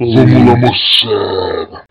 Vamos lá, moçada.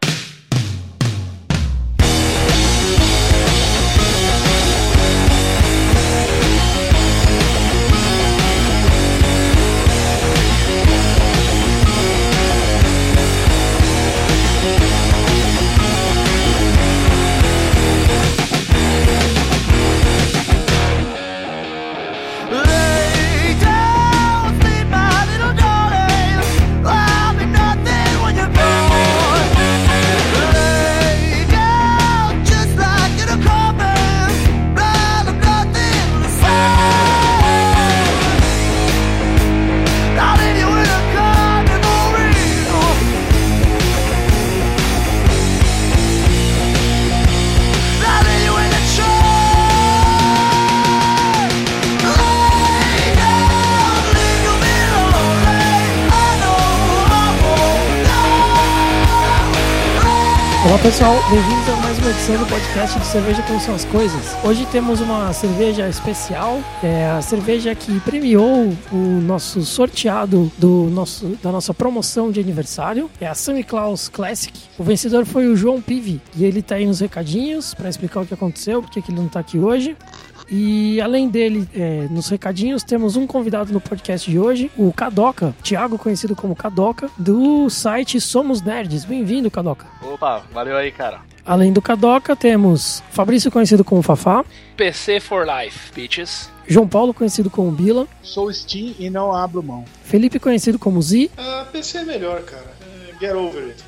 Pessoal, bem-vindos a mais uma edição do podcast de Cerveja Como São as Coisas. Hoje temos uma cerveja especial, é a cerveja que premiou o nosso sorteado do nosso, da nossa promoção de aniversário, é a Santa Claus Classic. O vencedor foi o João Pive e ele tá aí nos recadinhos para explicar o que aconteceu, porque que ele não tá aqui hoje. E além dele, é, nos recadinhos, temos um convidado no podcast de hoje, o Kadoka, Thiago, conhecido como Kadoka, do site Somos Nerds. Bem-vindo, Kadoka. Opa, valeu aí, cara. Além do Kadoka, temos Fabrício, conhecido como Fafá, PC for Life, bitches. João Paulo, conhecido como Bila, Sou Steam e não abro mão. Felipe, conhecido como Zi, Ah, PC é melhor, cara. É, Get over it.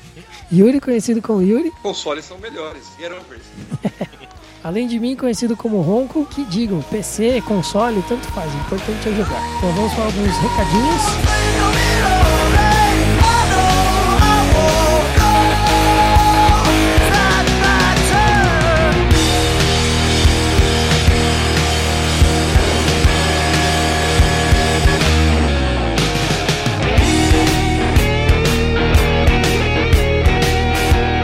Yuri, conhecido como Yuri, Consoles são melhores. Get over it. além de mim, conhecido como Ronco, que digam, PC, console, tanto faz, o importante é jogar. Então vamos para alguns recadinhos.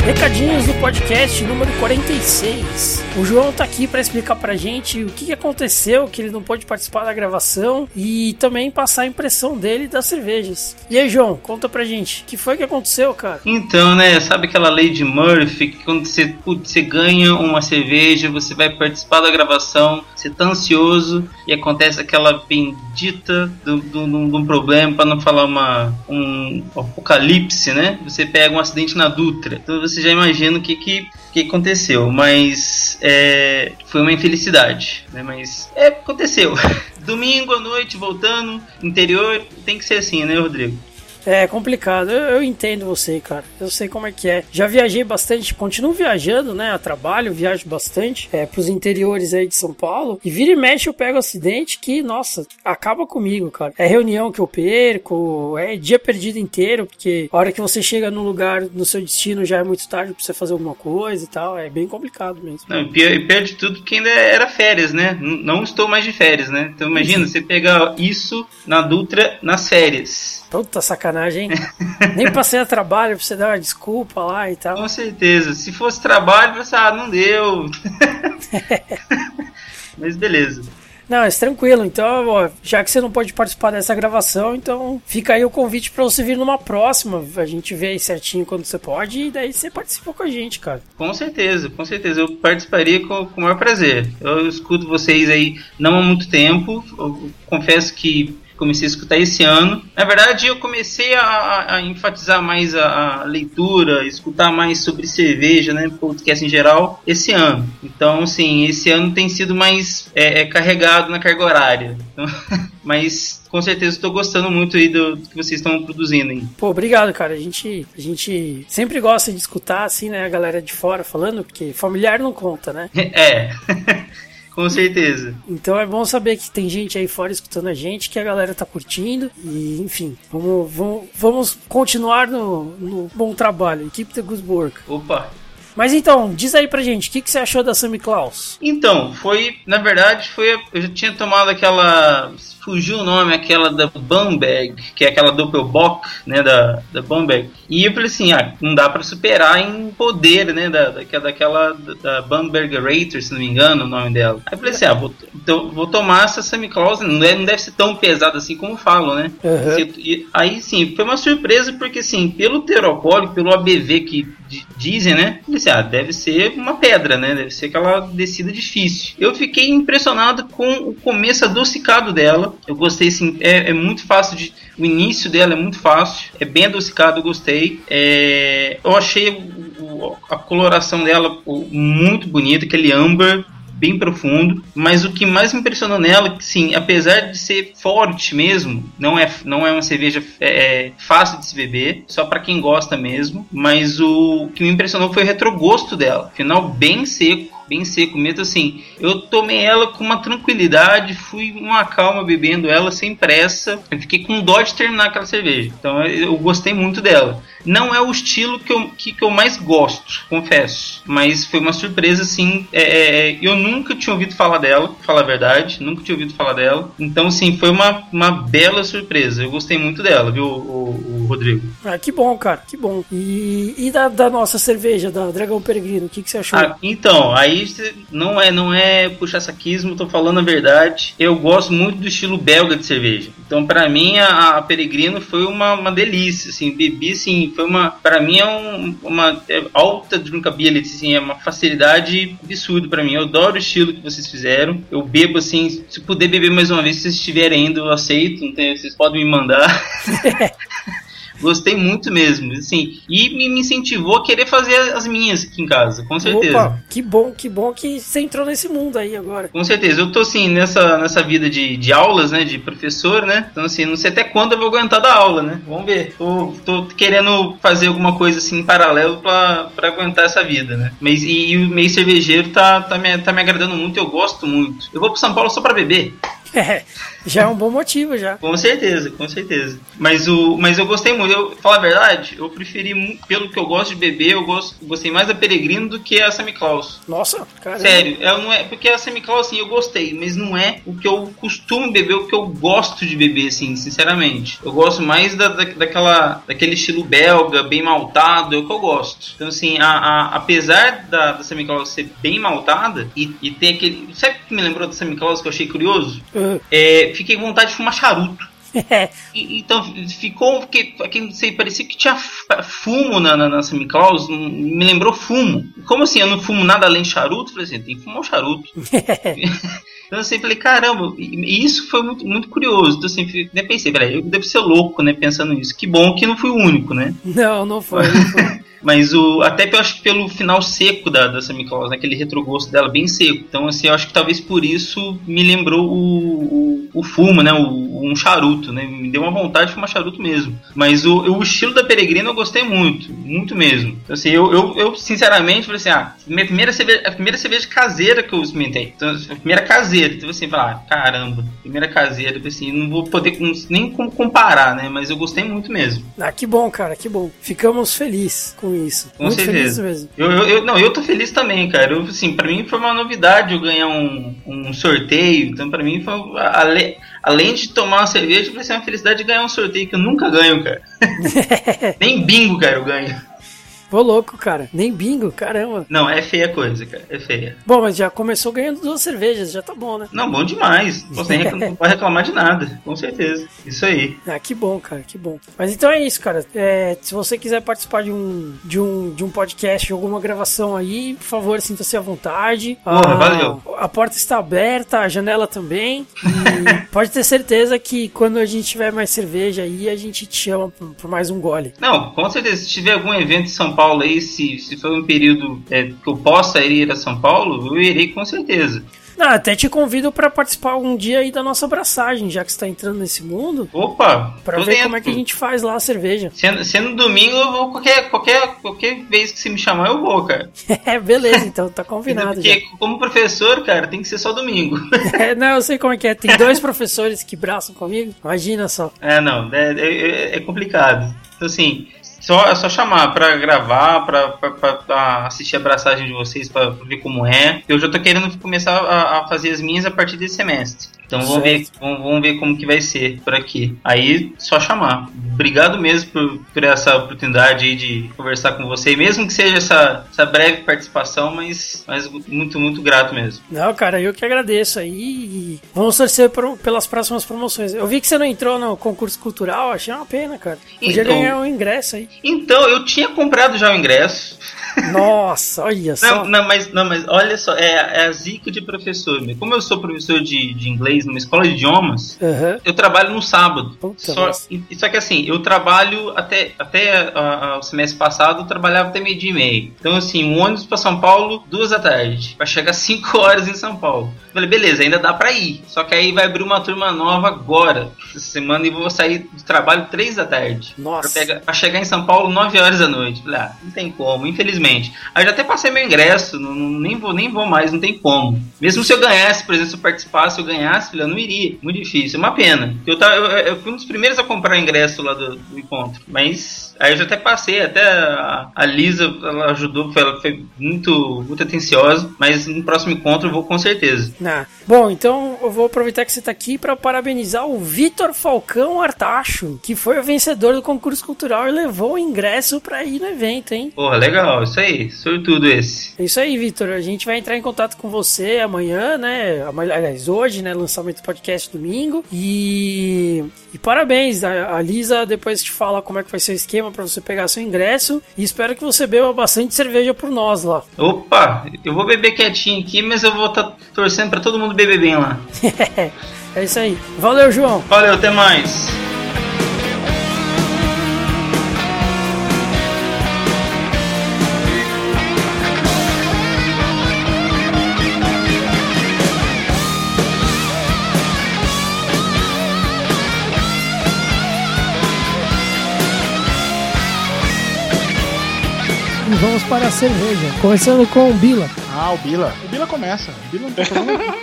Recadinhos do podcast número 46. O João tá aqui para explicar pra gente o que aconteceu, que ele não pôde participar da gravação e também passar a impressão dele das cervejas. E aí, João, conta pra gente, o que foi que aconteceu, cara? Então, né, sabe aquela lei de Murphy que quando você, putz, você ganha uma cerveja, você vai participar da gravação, você tá ansioso e acontece aquela bendita de um problema, para não falar uma, um apocalipse, né? Você pega um acidente na Dutra, então você já imagina o que que, que aconteceu, mas é, foi uma infelicidade, né? Mas é, aconteceu. Domingo à noite, voltando, interior, tem que ser assim, né, Rodrigo? É complicado, eu, eu entendo você, cara. Eu sei como é que é. Já viajei bastante, continuo viajando, né? A trabalho, viajo bastante é, pros interiores aí de São Paulo. E vira e mexe eu pego acidente que, nossa, acaba comigo, cara. É reunião que eu perco, é dia perdido inteiro, porque a hora que você chega no lugar, no seu destino, já é muito tarde pra você fazer alguma coisa e tal. É bem complicado mesmo. Não, e pior, pior de tudo que ainda era férias, né? Não estou mais de férias, né? Então imagina, você pegar isso na Dutra nas férias. Puta sacanagem, hein? Nem passei a trabalho pra você dar uma desculpa lá e tal. Com certeza. Se fosse trabalho, você ah, não deu. Mas beleza. Não, mas tranquilo. Então, ó, já que você não pode participar dessa gravação, então fica aí o convite pra você vir numa próxima. A gente vê aí certinho quando você pode e daí você participa com a gente, cara. Com certeza, com certeza. Eu participaria com, com o maior prazer. Eu escuto vocês aí não há muito tempo. Eu confesso que comecei a escutar esse ano. Na verdade, eu comecei a, a- enfatizar mais a, a leitura, escutar mais sobre cerveja, né, podcast em geral, esse ano. Então, sim, esse ano tem sido mais é, é, carregado na carga horária. Então, mas com certeza estou gostando muito aí do, do que vocês estão produzindo. Aí. Pô, obrigado, cara. A gente, a gente sempre gosta de escutar, assim, né, a galera de fora falando, porque familiar não conta, né? É, com certeza. Então é bom saber que tem gente aí fora escutando a gente, que a galera tá curtindo. E, enfim, vamos, vamos, vamos continuar no, no bom trabalho. Keep the good work. Opa, Mas então, diz aí pra gente, o que, que você achou da Sammy Claus? Então, foi, na verdade, foi. Eu já tinha tomado aquela. Fugiu o nome, aquela da Bamberg, que é aquela Doppelbock, né, da, da Bamberg. E eu falei assim, ah, não dá pra superar em poder, né, da, daquela, daquela da Bamberg Rater, se não me engano, o nome dela. Aí eu falei assim, ah, vou, então, vou tomar essa Claus, não deve, não deve ser tão pesada assim como falam, né? Uhum. E aí sim, foi uma surpresa porque assim, pelo teropólio, pelo ABV que di- dizem, né? Eu disse, ah, deve ser uma pedra, né? Deve ser aquela descida difícil. Eu fiquei impressionado com o começo adocicado dela. Eu gostei, assim, é, é muito fácil de. O início dela é muito fácil, é bem adocicado, eu gostei. É, eu achei o- a coloração dela muito bonita, aquele âmbar bem profundo, mas o que mais me impressionou nela, sim, apesar de ser forte mesmo, não é, não é uma cerveja é, é, fácil de se beber, só para quem gosta mesmo, mas o que me impressionou foi o retrogosto dela, final bem seco, bem seco mesmo assim. Eu tomei ela com uma tranquilidade, fui uma calma bebendo ela sem pressa. Eu fiquei com dó de terminar aquela cerveja. Então eu gostei muito dela. Não é o estilo que eu, que, que eu mais gosto, confesso. Mas foi uma surpresa, assim. é, é, eu nunca tinha ouvido falar dela, pra falar a verdade. Nunca tinha ouvido falar dela. Então, sim, foi uma, uma bela surpresa. Eu gostei muito dela, viu, o, o Rodrigo? Ah, que bom, cara, que bom. E, e da, da nossa cerveja, da Dragão Peregrino, o que, que você achou? Ah, então, aí não é, não é puxar saquismo, tô falando a verdade. Eu gosto muito do estilo belga de cerveja. Então, pra mim, a, a Peregrino foi uma, uma delícia, assim, bebi, assim, foi uma, pra mim é um- uma é alta drinkability, assim, é uma facilidade absurda pra mim. Eu adoro o estilo que vocês fizeram. Eu bebo, assim, se puder beber mais uma vez, se vocês estiverem indo, eu aceito, tem- vocês podem me mandar. Gostei muito mesmo, assim, e me incentivou a querer fazer as minhas aqui em casa, com certeza. Opa, que bom, que bom que você entrou nesse mundo aí agora. Com certeza, eu tô assim nessa, nessa vida de, de aulas, né? De professor, né? Então, assim, não sei até quando eu vou aguentar da aula, né? Vamos ver. Tô, tô querendo fazer alguma coisa assim em paralelo pra, pra aguentar essa vida, né? Mas e, e o meio cervejeiro tá, tá, me, tá me agradando muito, eu gosto muito. Eu vou pro São Paulo só pra beber. É, já é um bom motivo já. Com certeza, com certeza. Mas, o, mas eu gostei muito. Eu, falar a verdade, eu preferi, pelo que eu gosto de beber, eu gosto, gostei mais da Peregrino do que a Sammy Claus. Nossa, cara. Sério, eu não é, porque a Semiclaw, assim, eu gostei, mas não é o que eu costumo beber, o que eu gosto de beber, assim, sinceramente. Eu gosto mais da, da- daquela, daquele estilo belga, bem maltado, é o que eu gosto. Então, assim, a, a- apesar da, da Semiclaw ser bem maltada e, e ter aquele. Sabe o que me lembrou da Semiclaw que eu achei curioso? Ah, É, fiquei com vontade de fumar charuto. é, E- então ficou que, que parecia que tinha fumo na, na, na me lembrou fumo. Como assim? Eu não fumo nada além de charuto? Falei assim, tem que fumar um charuto. Então assim, falei, caramba, e isso foi muito, muito curioso. Então assim, né, pensei, peraí, eu devo ser louco, né, pensando nisso. Que bom que não fui o único, né? não, não foi, não foi. Mas o, até eu acho que pelo final seco da, da Semiclaus, né, aquele retrogosto dela bem seco. Então assim, eu acho que talvez por isso me lembrou o, o, o fumo, né, o, um charuto, né? Me deu uma vontade de fumar charuto mesmo. Mas o, o estilo da Peregrina eu gostei muito, muito mesmo. Então, assim, eu, eu, eu, sinceramente falei assim, ah, minha primeira cerveja, a primeira cerveja caseira que eu experimentei. Então, a primeira caseira. Então assim, falar, ah, caramba, primeira caseira, assim, não vou poder nem comparar, né? Mas eu gostei muito mesmo. Ah, que bom, cara, que bom. Ficamos felizes com isso. Com Muito certeza. felizes mesmo. Eu, eu, eu- não, eu tô feliz também, cara. Eu, assim, pra mim foi uma novidade eu ganhar um, um sorteio. Então, pra mim, foi, ale, além de tomar uma cerveja, vai ser uma felicidade de ganhar um sorteio que eu nunca ganho, cara. Nem bingo, cara, eu ganho. Ô louco, cara. Nem bingo, caramba. Não, é feia a coisa, cara. É feia. Bom, mas já começou ganhando duas cervejas, já tá bom, né? Não, bom demais. Reclamar, não pode reclamar de nada, com certeza. Isso aí. Ah, que bom, cara, que bom. Mas então é isso, cara. É, se você quiser participar de um, de um, de um podcast, alguma gravação aí, por favor, sinta-se à vontade. Porra, a, valeu. A porta está aberta, a janela também. E pode ter certeza que quando a gente tiver mais cerveja aí, a gente te chama por, por mais um gole. Não, com certeza. Se tiver algum evento em São Paulo aí, se, se for um período é, que eu possa ir a São Paulo, eu irei com certeza. Não, até te convido para participar algum dia aí da nossa abraçagem, já que você tá entrando nesse mundo, Opa! para ver dentro. como é que a gente faz lá a cerveja. Sendo, sendo domingo, eu vou qualquer, qualquer, qualquer vez que você me chamar, eu vou, cara. É, beleza, então tá combinado já. Porque, como professor, cara, tem que ser só domingo. É, não, eu sei como é que é. Tem dois professores que braçam comigo. Imagina só. é, não, é, é- é complicado. Então, assim, só, é só chamar pra gravar, pra, pra, pra- pra assistir a abraçagem de vocês, pra ver como é. Eu já tô querendo começar a, a fazer as minhas a partir desse semestre. Então vamos ver, vamos, vamos ver como que vai ser por aqui. Aí, só chamar. Obrigado mesmo por, por essa oportunidade aí de conversar com você, mesmo que seja essa, essa breve participação, mas, mas muito, muito grato mesmo. Não, cara, eu que agradeço aí. Vamos torcer por- pelas próximas promoções. Eu vi que você não entrou no concurso cultural, achei uma pena, cara. Podia Então- ganhar um ingresso aí. Então, eu tinha comprado já o ingresso. Nossa, olha só. Não, não, mas, não, mas olha só, é, é a zica de professor. meu. Como eu sou professor de, de inglês numa escola de idiomas, Aham. eu trabalho no sábado. Puta Só, e- só que assim, eu trabalho até, até ah, ah, o semestre passado, eu trabalhava até meio dia e meio. Então, assim, um ônibus pra São Paulo, duas da tarde. Pra chegar cinco horas em São Paulo. Falei, beleza, ainda dá pra ir. Só que aí vai abrir uma turma nova agora, essa semana, e vou sair do trabalho três da tarde. Nossa. Pra, pegar- pra chegar em São Paulo 9 horas da noite. Falei, ah, não tem como, infelizmente. Aí eu já até passei meu ingresso, não, nem, vou, nem vou mais, não tem como. Mesmo se eu ganhasse, por exemplo, se eu participasse, eu ganhasse, filha, eu não iria. Muito difícil, é uma pena. Eu, tava, eu, eu fui um dos primeiros a comprar ingresso lá do, do encontro. Mas aí eu já até passei, até a, a Lisa ela ajudou, ela foi muito, muito atenciosa. Mas no próximo encontro eu vou com certeza. Ah, bom, então eu vou aproveitar que você está aqui para parabenizar o Vitor Falcão Artacho, que foi o vencedor do concurso cultural e levou o ingresso para ir no evento, hein? Porra, legal, isso aí, sortudo esse. É isso aí, Vitor. A gente vai entrar em contato com você amanhã, né? Aliás, hoje, né? Lançamento do podcast domingo. E, e parabéns. A, a Lisa depois te fala como é que vai ser o esquema para você pegar seu ingresso. E espero que você beba bastante cerveja por nós lá. Opa, eu vou beber quietinho aqui, mas eu vou estar torcendo pra todo mundo beber bem lá. é isso aí. Valeu, João. Valeu, até mais. Vamos para a cerveja. Começando com o Bila. Ah, o Bila. O Bila começa. O Bila não tem problema.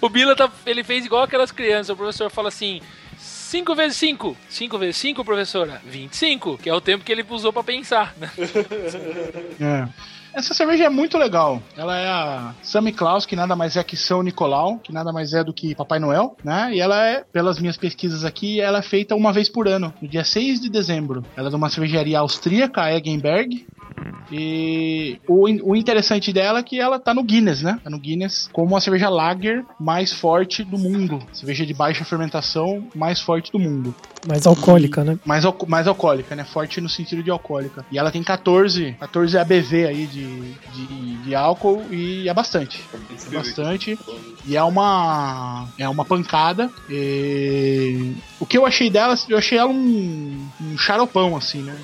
O Bila tá, ele fez igual aquelas crianças. O professor fala assim: 5 vezes 5. 5 vezes 5, professora? 25, que é o tempo que ele usou pra pensar. né? É. Essa cerveja é muito legal. Ela é a Sammy Claus, que nada mais é que São Nicolau, que nada mais é do que Papai Noel, né? E ela é, pelas minhas pesquisas aqui, ela é feita uma vez por ano, no dia 6 de dezembro. Ela é de uma cervejaria austríaca, Eggenberg. E o, o interessante dela é que ela tá no Guinness, né? Tá no Guinness como a cerveja lager mais forte do mundo. Cerveja de baixa fermentação mais forte do mundo. Mais alcoólica, né? Mais, mais alcoólica, né? Forte no sentido de alcoólica. E ela tem 14, 14 ABV aí de, de, de álcool e é bastante. É bastante. E é uma. É uma pancada. E o que eu achei dela, eu achei ela um, um xaropão, assim, né?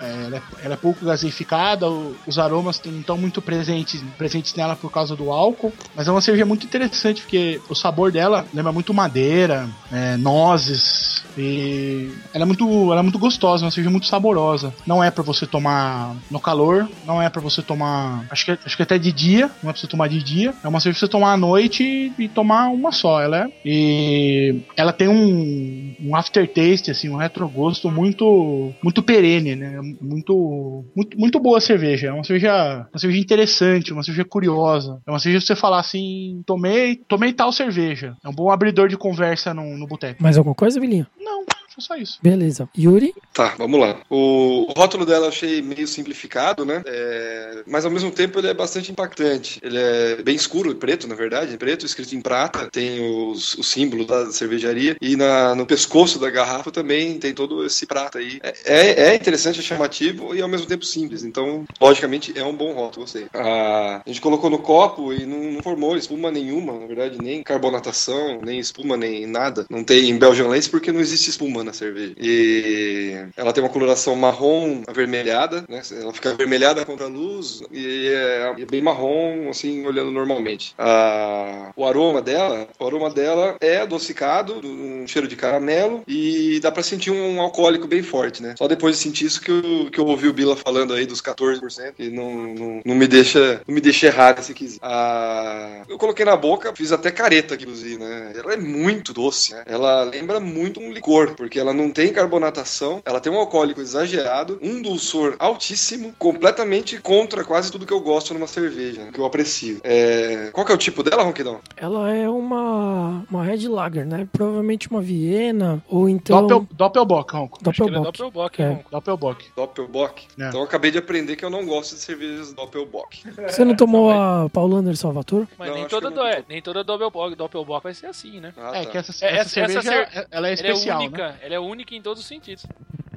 É, Ela é, ela é pouco gaseificada, o- os aromas não estão muito presentes, presentes nela por causa do álcool, mas é uma cerveja muito interessante porque o sabor dela lembra muito madeira, é, nozes, e ela é muito, ela é muito gostosa, uma cerveja muito saborosa. Não é pra você tomar no calor, não é pra você tomar, acho que, acho que até de dia, não é pra você tomar de dia, é uma cerveja pra você tomar à noite e, e tomar uma só, ela é. E ela tem um, um aftertaste, assim, um retrogosto muito, muito perene, né? Muito, muito, muito boa a cerveja. É uma cerveja, uma cerveja interessante, uma cerveja curiosa. É uma cerveja que você falar assim, tomei, tomei tal cerveja. É um bom abridor de conversa no, no boteco. Mais alguma coisa, Bilinho? Não, foi só isso. Beleza. Yuri? Tá, vamos lá. O, o rótulo dela eu achei meio simplificado, né? É, mas ao mesmo tempo ele é bastante impactante. Ele é bem escuro, preto, na verdade, preto, escrito em prata. Tem os, o símbolo da cervejaria. E na, no pescoço da garrafa também tem todo esse prata aí. É, é, é interessante, é chamativo e ao mesmo tempo simples. Então, logicamente, é um bom rótulo, sei. A, a gente colocou no copo e não, não formou espuma nenhuma, na verdade, nem carbonatação, nem espuma, nem nada. Não tem Belgian Lace porque não existe espuma na cerveja. E ela tem uma coloração marrom avermelhada, né? Ela fica avermelhada contra a luz e é, é bem marrom, assim, olhando normalmente. A, o aroma dela, o aroma dela é adocicado, um cheiro de caramelo e dá pra sentir um alcoólico bem forte, né? Só depois de sentir isso que eu, que eu ouvi o Bila falando aí dos 14%, que não, não, não me deixa não me deixa errar esse quesito. A, eu coloquei na boca, fiz até careta, inclusive, né? Ela é muito doce, né? Ela lembra muito um licor, porque porque ela não tem carbonatação, ela tem um alcoólico exagerado, um dulçor altíssimo, completamente contra quase tudo que eu gosto numa cerveja, que eu aprecio. É... Qual que é o tipo dela, Ronquidão? Ela é uma, uma Red Lager, né? Provavelmente uma Viena, ou então... Doppel, Doppelbock, Ronco. Ele é Doppelbock. Doppelbock, É. né? Doppelbock. Doppelbock. É. Então eu acabei de aprender que eu não gosto de cervejas Doppelbock. Você não tomou a Paulaner Salvatore? Mas Não, nem, toda do, é, nem toda Doppelbock, Doppelbock vai ser assim, né? Ah, É, tá. que essa, É, essa essa- essa cerveja, cer- ela é especial, ela é única, né? Ela é única em todos os sentidos.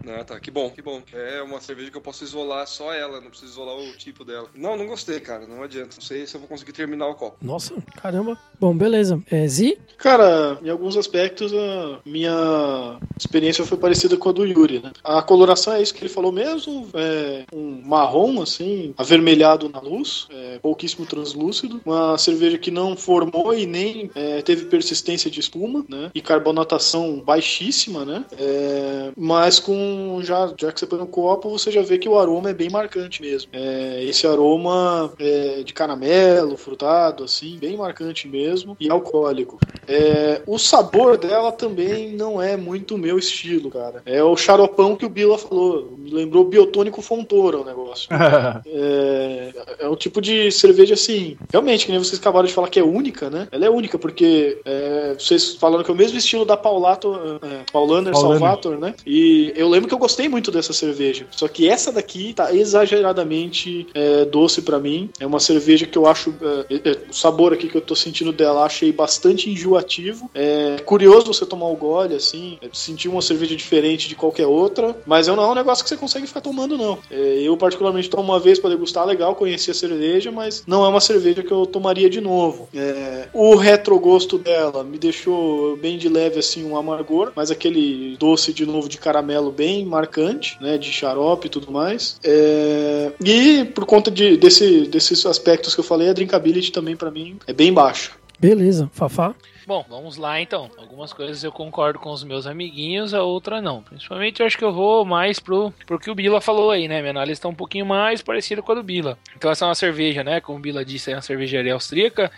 Ah, tá. Que bom, que bom. É uma cerveja que eu posso isolar só ela, não preciso isolar o tipo dela. Não, não gostei, cara. Não adianta. Não sei se eu vou conseguir terminar o copo. Nossa, caramba. Bom, beleza. É, Zi? Cara, em alguns aspectos a minha experiência foi parecida com a do Yuri, né? A coloração é isso que ele falou mesmo, é um marrom assim, avermelhado na luz, é, pouquíssimo translúcido, uma cerveja que não formou e nem é, teve persistência de espuma, né? E carbonatação baixíssima, né? É, mas com já já que você põe no copo, você já vê que o aroma é bem marcante mesmo. É, esse aroma é, de caramelo, frutado, assim, bem marcante mesmo e alcoólico. É, o sabor dela também não é muito meu estilo, cara. É o xaropão que o Bila falou. Me lembrou biotônico Fontoura o negócio. É, é um tipo de cerveja assim. Realmente, que nem vocês acabaram de falar que é única, né? Ela é única, porque é, vocês falaram que é o mesmo estilo da Paulato, é, Paulaner Paulaner. Salvator, né? E eu lembro que eu gostei muito dessa cerveja. Só que essa daqui tá exageradamente é, doce pra mim. É uma cerveja que eu acho. é, é, o sabor aqui que eu tô sentindo dela, achei bastante enjoativo. É curioso você tomar o gole, assim, é, sentir uma cerveja diferente de qualquer outra. Mas não é um negócio que você consegue ficar tomando, não. É, eu, particularmente, tomo uma vez pra degustar, legal, conheci a cerveja, mas não é uma cerveja que eu tomaria de novo. É, o retrogosto dela me deixou bem de leve, assim, um amargor, mas aquele doce de novo de caramelo bem marcante, né, de xarope e tudo mais. É, e por conta de, desse, desses aspectos que eu falei, a drinkability também pra mim é bem baixa. Beleza. Fafá? Bom, vamos lá então. Algumas coisas eu concordo com os meus amiguinhos, a outra não. Principalmente eu acho que eu vou mais pro, pro que o Bila falou aí, né? Minha análise tá um pouquinho mais parecida com a do Bila. Então essa é uma cerveja, né? Como o Bila disse, é uma cervejaria austríaca.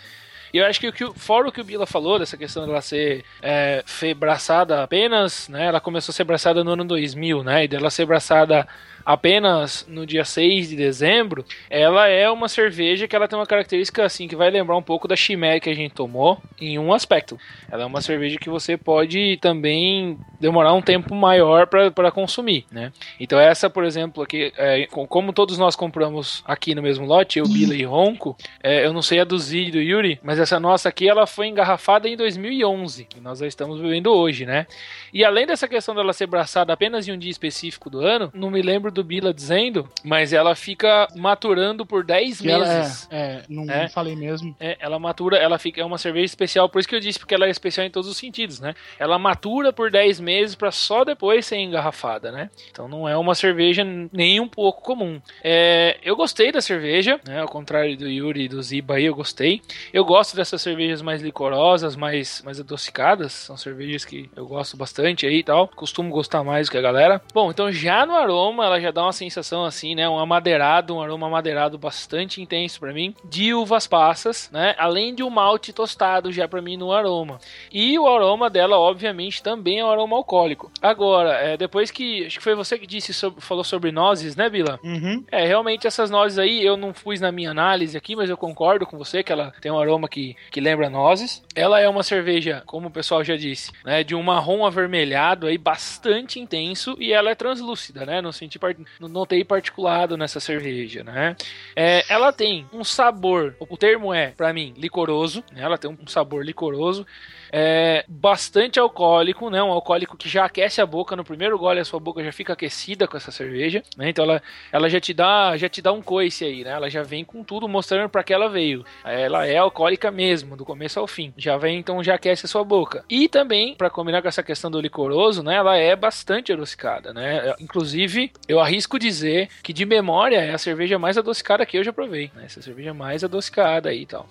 E eu acho que, o que fora o que o Bila falou, dessa questão dela ser é, braçada apenas, né? Ela começou a ser braçada no ano 2000, né? E dela ser braçada apenas no dia 6 de dezembro, ela é uma cerveja que ela tem uma característica assim que vai lembrar um pouco da Chimé que a gente tomou em um aspecto. Ela é uma cerveja que você pode também demorar um tempo maior para consumir, né? Então essa, por exemplo, aqui, é, com- como todos nós compramos aqui no mesmo lote, eu, Bila e Ronco, é, eu não sei a do Zid e do Yuri, mas essa nossa aqui ela foi engarrafada em 2011 e nós a estamos bebendo hoje, né? E além dessa questão dela ser braçada apenas em um dia específico do ano, não me lembro do Bila dizendo, mas ela fica maturando por 10 Que ela é, meses. é, não, É. não falei mesmo. É, ela matura, ela fica é uma cerveja especial, por isso que eu disse porque ela é especial em todos os sentidos, né? Ela matura por 10 meses para só depois ser engarrafada, né? Então não é uma cerveja nem um pouco comum. É, eu gostei da cerveja, né? Ao contrário do Yuri e do Ziba aí, eu gostei. Eu gosto dessas cervejas mais licorosas, mais, mais adocicadas. São cervejas que eu gosto bastante aí e tal. Costumo gostar mais do que a galera. Bom, então já no aroma, ela já dá uma sensação assim, né? Um amadeirado, um aroma amadeirado bastante intenso para mim. De uvas passas, né? Além de um malte tostado já para mim no aroma. E o aroma dela, obviamente, também é um aroma alcoólico. Agora, é, depois que. Acho que foi você que disse sobre- falou sobre nozes, né, Bila? Uhum. É, realmente essas nozes aí, eu não pus na minha análise aqui, mas eu concordo com você que ela tem um aroma que, que lembra nozes. Ela é uma cerveja, como o pessoal já disse, né, de um marrom avermelhado aí bastante intenso e ela é translúcida, né? Não senti não notei particulado nessa cerveja, né? É, ela tem um sabor, o termo é pra mim licoroso, né? Ela tem um sabor licoroso. É bastante alcoólico, né? Um alcoólico que já aquece a boca no primeiro gole, a sua boca já fica aquecida com essa cerveja, né? Então ela, ela já te dá, já te dá um coice aí, né? Ela já vem com tudo mostrando para que ela veio. Ela é alcoólica mesmo, do começo ao fim. Já vem então já aquece a sua boca. E também para combinar com essa questão do licoroso, né? Ela é bastante adocicada, né? Inclusive, eu arrisco dizer que de memória é a cerveja mais adocicada que eu já provei, né? Essa cerveja mais adocicada aí e tal.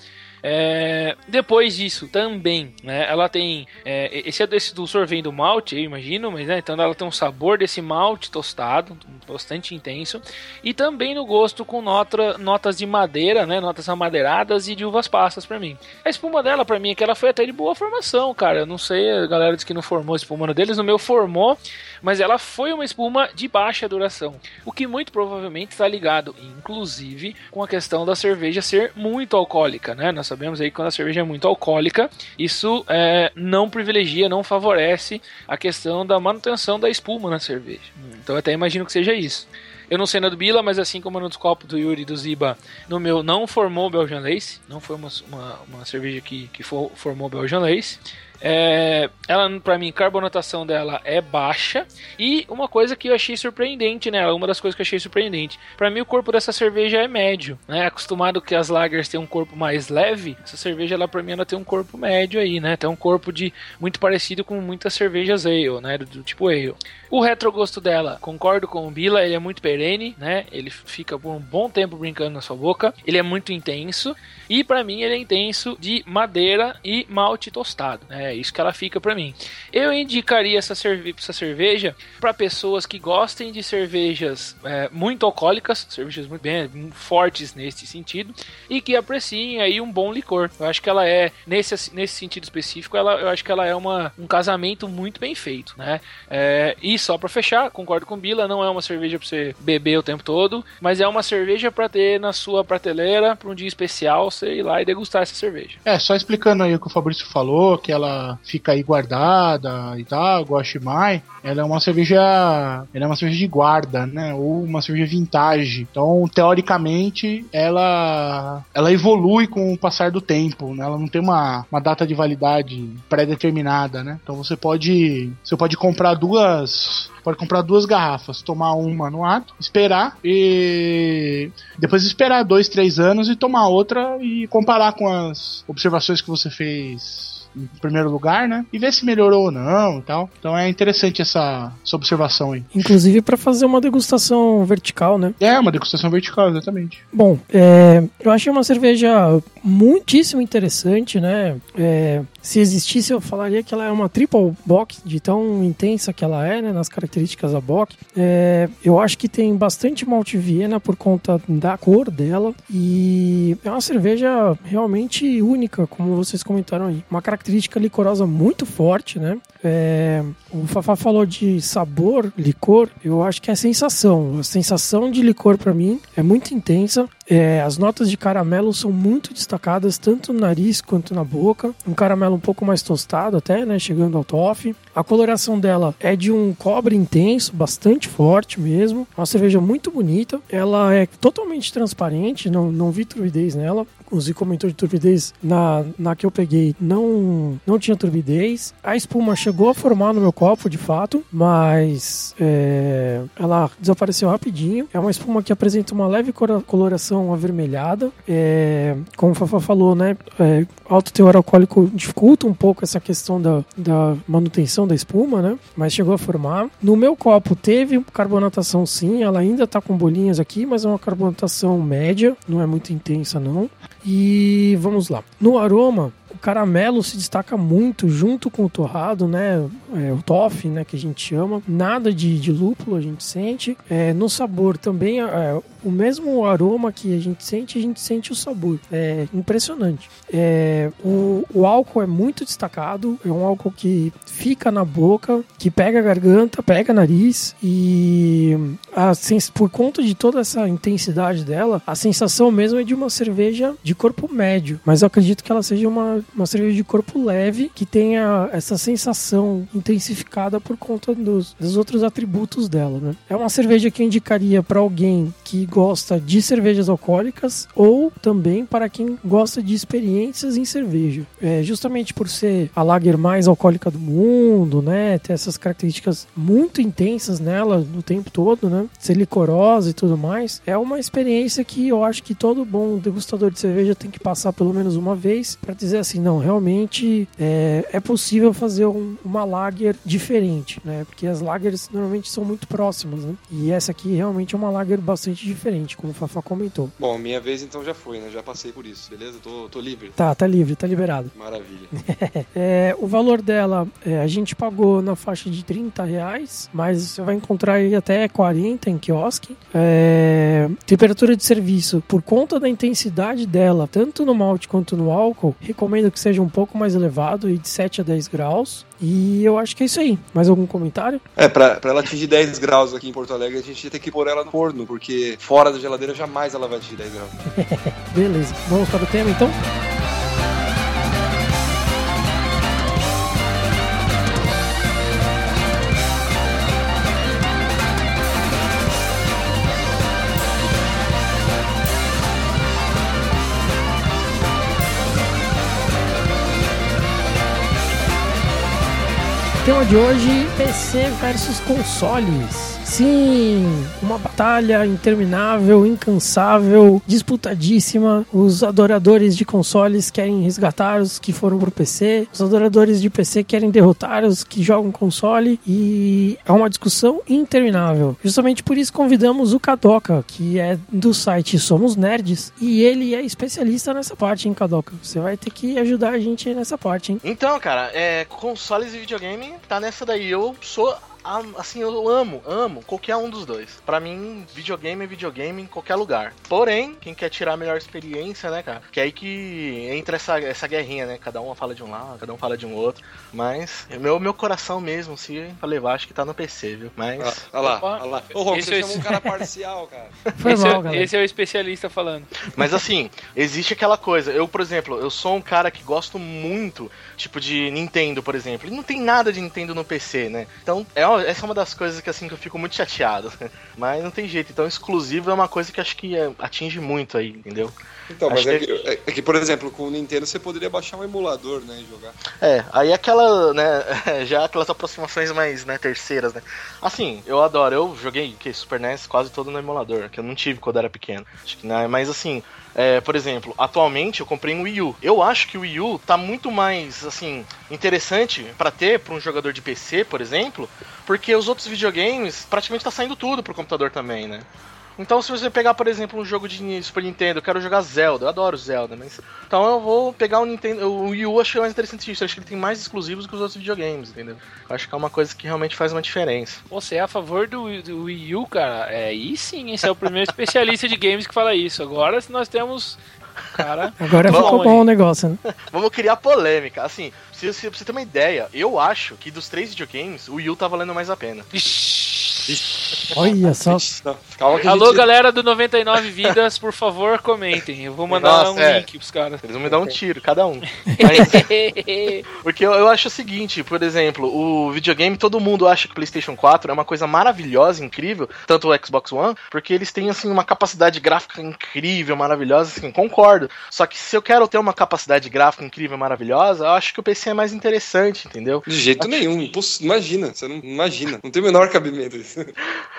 É, depois disso, também, né? Ela tem. é, esse, esse dulçor vem do malte, eu imagino, mas né, então ela tem um sabor desse malte tostado, bastante intenso. E também no gosto com nota, notas de madeira, né? Notas amadeiradas e de uvas passas pra mim. A espuma dela, pra mim, é que ela foi até de boa formação, cara. Eu não sei, a galera disse que não formou a espuma deles, no meu formou, mas ela foi uma espuma de baixa duração. O que muito provavelmente está ligado, inclusive, com a questão da cerveja ser muito alcoólica, né? Nós sabemos aí que quando a cerveja é muito alcoólica, isso é, não privilegia, não favorece a questão da manutenção da espuma na cerveja. Então eu até imagino que seja isso. Eu não sei na do Bila, mas assim como no copo do Yuri do Ziba, no meu não formou Belgian Lace, não foi uma, uma, uma cerveja que, que for, formou Belgian Lace. É, ela, para mim, carbonatação dela é baixa. E uma coisa que eu achei surpreendente nela, uma das coisas que eu achei surpreendente, para mim o corpo dessa cerveja é médio, né? Acostumado que as lagers têm um corpo mais leve, essa cerveja ela para mim ela tem um corpo médio aí, né? Tem um corpo de muito parecido com muitas cervejas ale, né? Do, do tipo ale. O retrogosto dela, concordo com o Bila, ele é muito perene, né? Ele fica por um bom tempo brincando na sua boca. Ele é muito intenso e para mim ele é intenso de madeira e malte tostado. É isso que ela fica para mim. Eu indicaria essa, cerve essa cerveja para pessoas que gostem de cervejas é, muito alcoólicas, cervejas muito bem fortes nesse sentido e que apreciem aí um bom licor. Eu acho que ela é nesse, nesse sentido específico, ela, eu acho que ela é uma, um casamento muito bem feito, né? É, e só para fechar, concordo com Bila, não é uma cerveja para você beber o tempo todo, mas é uma cerveja para ter na sua prateleira para um dia especial, ir lá e degustar essa cerveja. É, só explicando aí o que o Fabrício falou, que ela fica aí guardada e tal, Guaximai, ela é uma cerveja, ela é uma cerveja de guarda, né, ou uma cerveja vintage. Então, teoricamente, ela ela evolui com o passar do tempo, né? Ela não tem uma, uma data de validade pré-determinada, né? Então você pode você pode comprar duas pode comprar duas garrafas, tomar uma no ato, esperar e depois esperar dois, três anos e tomar outra e comparar com as observações que você fez em primeiro lugar, né? E ver se melhorou ou não e tal. Então é interessante essa, essa observação aí. Inclusive para fazer uma degustação vertical, né? É, uma degustação vertical, exatamente. Bom, é, eu achei uma cerveja muitíssimo interessante, né? É, se existisse, eu falaria que ela é uma triple bock, de tão intensa que ela é, né? Nas características da bock. É, eu acho que tem bastante malte Viena por conta da cor dela. E é uma cerveja realmente única, como vocês comentaram aí. Uma característica licorosa muito forte, né? É, o Fafá falou de sabor, licor, eu acho que é sensação. A sensação de licor para mim é muito intensa. É, as notas de caramelo são muito destacadas, tanto no nariz quanto na boca. Um caramelo um pouco mais tostado até, né? Chegando ao toffee. A coloração dela é de um cobre intenso, bastante forte mesmo. Uma cerveja muito bonita. Ela é totalmente transparente, não, não vi turbidez nela. O Zi comentou de turbidez na, na que eu peguei, não, não tinha turbidez. A espuma chegou a formar no meu copo, de fato, mas é, ela desapareceu rapidinho. É uma espuma que apresenta uma leve coloração avermelhada. É, como o Fafá falou, né? É, alto teor alcoólico dificulta um pouco essa questão da, da manutenção da espuma, né? Mas chegou a formar. No meu copo teve carbonatação sim, ela ainda tá com bolinhas aqui, mas é uma carbonatação média, não é muito intensa não. E vamos lá. No aroma, caramelo se destaca muito junto com o torrado, né? É, o toffee, né? Que a gente chama. Nada de, de lúpulo a gente sente. É, no sabor também, é, o mesmo aroma que a gente sente, a gente sente o sabor. É impressionante. É, o, o álcool é muito destacado. É um álcool que fica na boca, que pega a garganta, pega nariz e por conta de toda essa intensidade dela, a sensação mesmo é de uma cerveja de corpo médio. Mas eu acredito que ela seja uma, uma cerveja de corpo leve que tenha essa sensação intensificada por conta dos, dos outros atributos dela. Né? É uma cerveja que eu indicaria para alguém que gosta de cervejas alcoólicas ou também para quem gosta de experiências em cerveja. É, justamente por ser a lager mais alcoólica do mundo, né? Ter essas características muito intensas nela no tempo todo, né? Ser licorosa e tudo mais. É uma experiência que eu acho que todo bom degustador de cerveja tem que passar pelo menos uma vez para dizer assim, não, realmente é, é possível fazer um- uma lager diferente, né? Porque as lagers normalmente são muito próximas, né? E essa aqui realmente é uma lager bastante diferente, como o Fafá comentou. Bom, minha vez então já foi, né? Já passei por isso, beleza? Tô, tô livre. Tá, tá livre, tá liberado. Maravilha. É, o valor dela, é, a gente pagou na faixa de 30 reais, mas você vai encontrar aí até 40 em quiosque. É, temperatura de serviço, por conta da intensidade dela, tanto no malte quanto no álcool, recomendo que seja um pouco mais elevado, e de 7 a 10 graus. E eu acho que é isso aí. Mais algum comentário? É, pra, pra ela atingir 10 graus aqui em Porto Alegre, a gente ia ter que pôr ela no forno, porque fora da geladeira jamais ela vai atingir 10 graus. Beleza, vamos para o tema então? Tema de hoje: PC versus consoles. Sim, uma batalha interminável, incansável, disputadíssima. Os adoradores de consoles querem resgatar os que foram pro PC, os adoradores de PC querem derrotar os que jogam console e é uma discussão interminável. Justamente por isso convidamos o Kadoka, que é do site Somos Nerds, e ele é especialista nessa parte, hein, Kadoka? Você vai ter que ajudar a gente nessa parte, hein? Então, cara, é, consoles e videogame tá nessa daí. Eu sou. Assim, eu amo, amo qualquer um dos dois. Pra mim, videogame é videogame em qualquer lugar. Porém, quem quer tirar a melhor experiência, né, cara? Que é aí que entra essa, essa guerrinha, né? Cada um fala de um lado, cada um fala de um outro. Mas, meu, meu coração mesmo, se pra levar, acho que tá no PC, viu? Mas. Ah, olha lá, olha lá. Ô, Esse você é chamou um cara parcial, cara. Foi esse, mal, é, esse é o especialista falando. Mas assim, existe aquela coisa. Eu, por exemplo, eu sou um cara que gosto muito, tipo, de Nintendo, por exemplo. E não tem nada de Nintendo no PC, né? Então, é uma- essa é uma das coisas que, assim, que eu fico muito chateado. Mas não tem jeito. Então, exclusivo é uma coisa que acho que é, atinge muito aí, entendeu? Então, mas Acho é que- que, é- é que, por exemplo, com o Nintendo você poderia baixar um emulador, né, e jogar. É, aí aquela, né, já aquelas aproximações mais, né, terceiras, né. Assim, eu adoro, eu joguei que Super NES quase todo no emulador, que eu não tive quando era pequeno. Acho que, né, mas assim, é, por exemplo, atualmente eu comprei um Wii U. Eu acho que o Wii U tá muito mais, assim, interessante pra ter pra um jogador de PC, por exemplo, porque os outros videogames praticamente tá saindo tudo pro computador também, né. Então, se você pegar, por exemplo, um jogo de Super Nintendo, eu quero jogar Zelda, eu adoro Zelda, mas. Então eu vou pegar o Nintendo. O Wii U, acho que é mais interessante isso. Eu acho que ele tem mais exclusivos que os outros videogames, entendeu? Eu acho que é uma coisa que realmente faz uma diferença. Você é a favor do, do Wii U, cara? É, aí sim, esse é o primeiro especialista de games que fala isso. Agora nós temos. Cara, Agora Bom, ficou aí. bom o negócio, né? Vamos criar polêmica. Assim, se, se pra você ter uma ideia, eu acho que dos três videogames, o Wii U tá valendo mais a pena. Olha só. Alô, gente... galera do 99 Vidas, por favor, comentem. Eu vou mandar Nossa, um é. link pros caras. Eles vão me dar um tiro, cada um. Mas- Porque eu, eu acho o seguinte, por exemplo, o videogame, todo mundo acha que o PlayStation 4 é uma coisa maravilhosa, incrível, tanto o Xbox One, porque eles têm assim uma capacidade gráfica incrível, maravilhosa, assim, concordo. Só que se eu quero ter uma capacidade gráfica incrível, maravilhosa, eu acho que o PC é mais interessante, entendeu? De jeito nenhum, imposs- imagina, você não imagina, não tem o menor cabimento isso.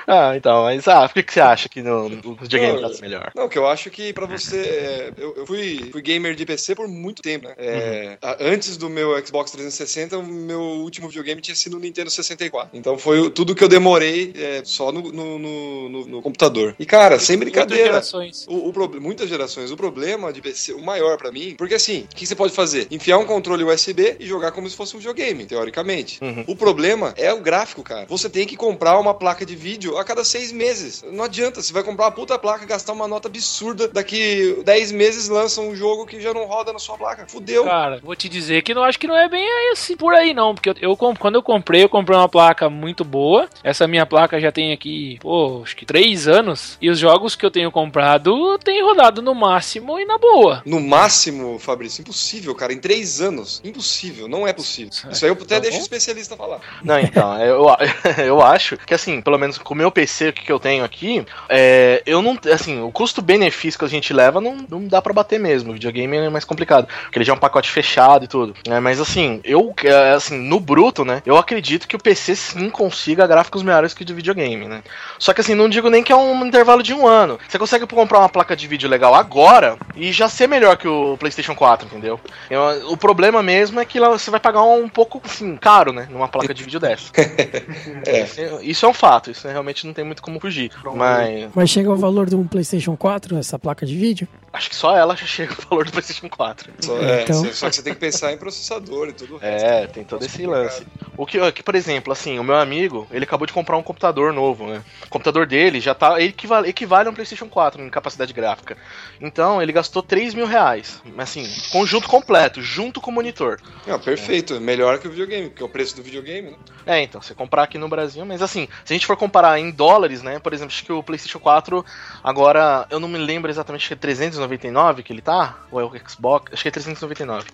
Ah, então, mas ah, por que, que você acha que no, no videogame Não, tá melhor? Não, que eu acho que pra você. é, eu eu fui, fui gamer de PC por muito tempo, né? É, a- Antes do meu Xbox 360, o meu último videogame tinha sido o Nintendo 64. Então foi o- tudo que eu demorei é, só no, no, no- no- no computador. E cara, sem Muitas brincadeira. gerações. O, o proble- muitas gerações. O problema de PC, o maior pra mim, porque assim, o que você pode fazer? Enfiar um controle USB e jogar como se fosse um videogame, teoricamente. Uhum. O problema é o gráfico, cara. Você tem que comprar uma placa de vídeo a cada seis meses. Não adianta, você vai comprar uma puta placa, gastar uma nota absurda, daqui 10 meses lança um jogo que já não roda na sua placa. Fudeu. Cara, vou te dizer que não acho que não é bem assim por aí não, porque eu, eu quando eu comprei, eu comprei uma placa muito boa. Essa minha placa já tem aqui, pô, acho que três anos e os jogos que eu tenho comprado têm rodado no máximo e na boa. No máximo, Fabrício, impossível, cara. Em três anos. Impossível, não é possível. Isso aí eu até Tá deixo o especialista falar. Não, então, eu, eu acho que assim, assim, pelo menos com o meu PC que eu tenho aqui, é, eu não. Assim, o custo-benefício que a gente leva não, não dá pra bater mesmo. O videogame é mais complicado. Porque ele já é um pacote fechado e tudo. É, mas assim, eu, é, assim, no bruto, né? Eu acredito que o PC sim consiga gráficos melhores que o de videogame, né? Só que assim, não digo nem que é um intervalo de um ano. Você consegue comprar uma placa de vídeo legal agora e já ser melhor que o PlayStation 4, entendeu? Eu- o problema mesmo é que lá você vai pagar um pouco, assim, caro, né? Numa placa de vídeo dessa. Isso é um fato, isso realmente não tem muito como fugir. Mas Mas chega ao valor de um PlayStation 4, essa placa de vídeo? acho que só ela já chega ao valor do PlayStation 4. Só, é, Então- só que você tem que pensar em processador e tudo o resto. É, tem todo esse lance. O que, que, por exemplo, assim, o meu amigo, ele acabou de comprar um computador novo, né? O computador dele já tá. Ele equivale, equivale a um PlayStation 4 em capacidade gráfica. Então, ele gastou 3 mil reais. Assim, conjunto completo, junto com o monitor. Não, perfeito. Melhor que o videogame, porque é o preço do videogame, né? É, então, você comprar aqui no Brasil, mas assim, se a gente for comparar em dólares, né? Por exemplo, acho que o PlayStation 4 agora, eu não me lembro exatamente, acho que é 399 que ele tá, ou é o Xbox, acho que é 399.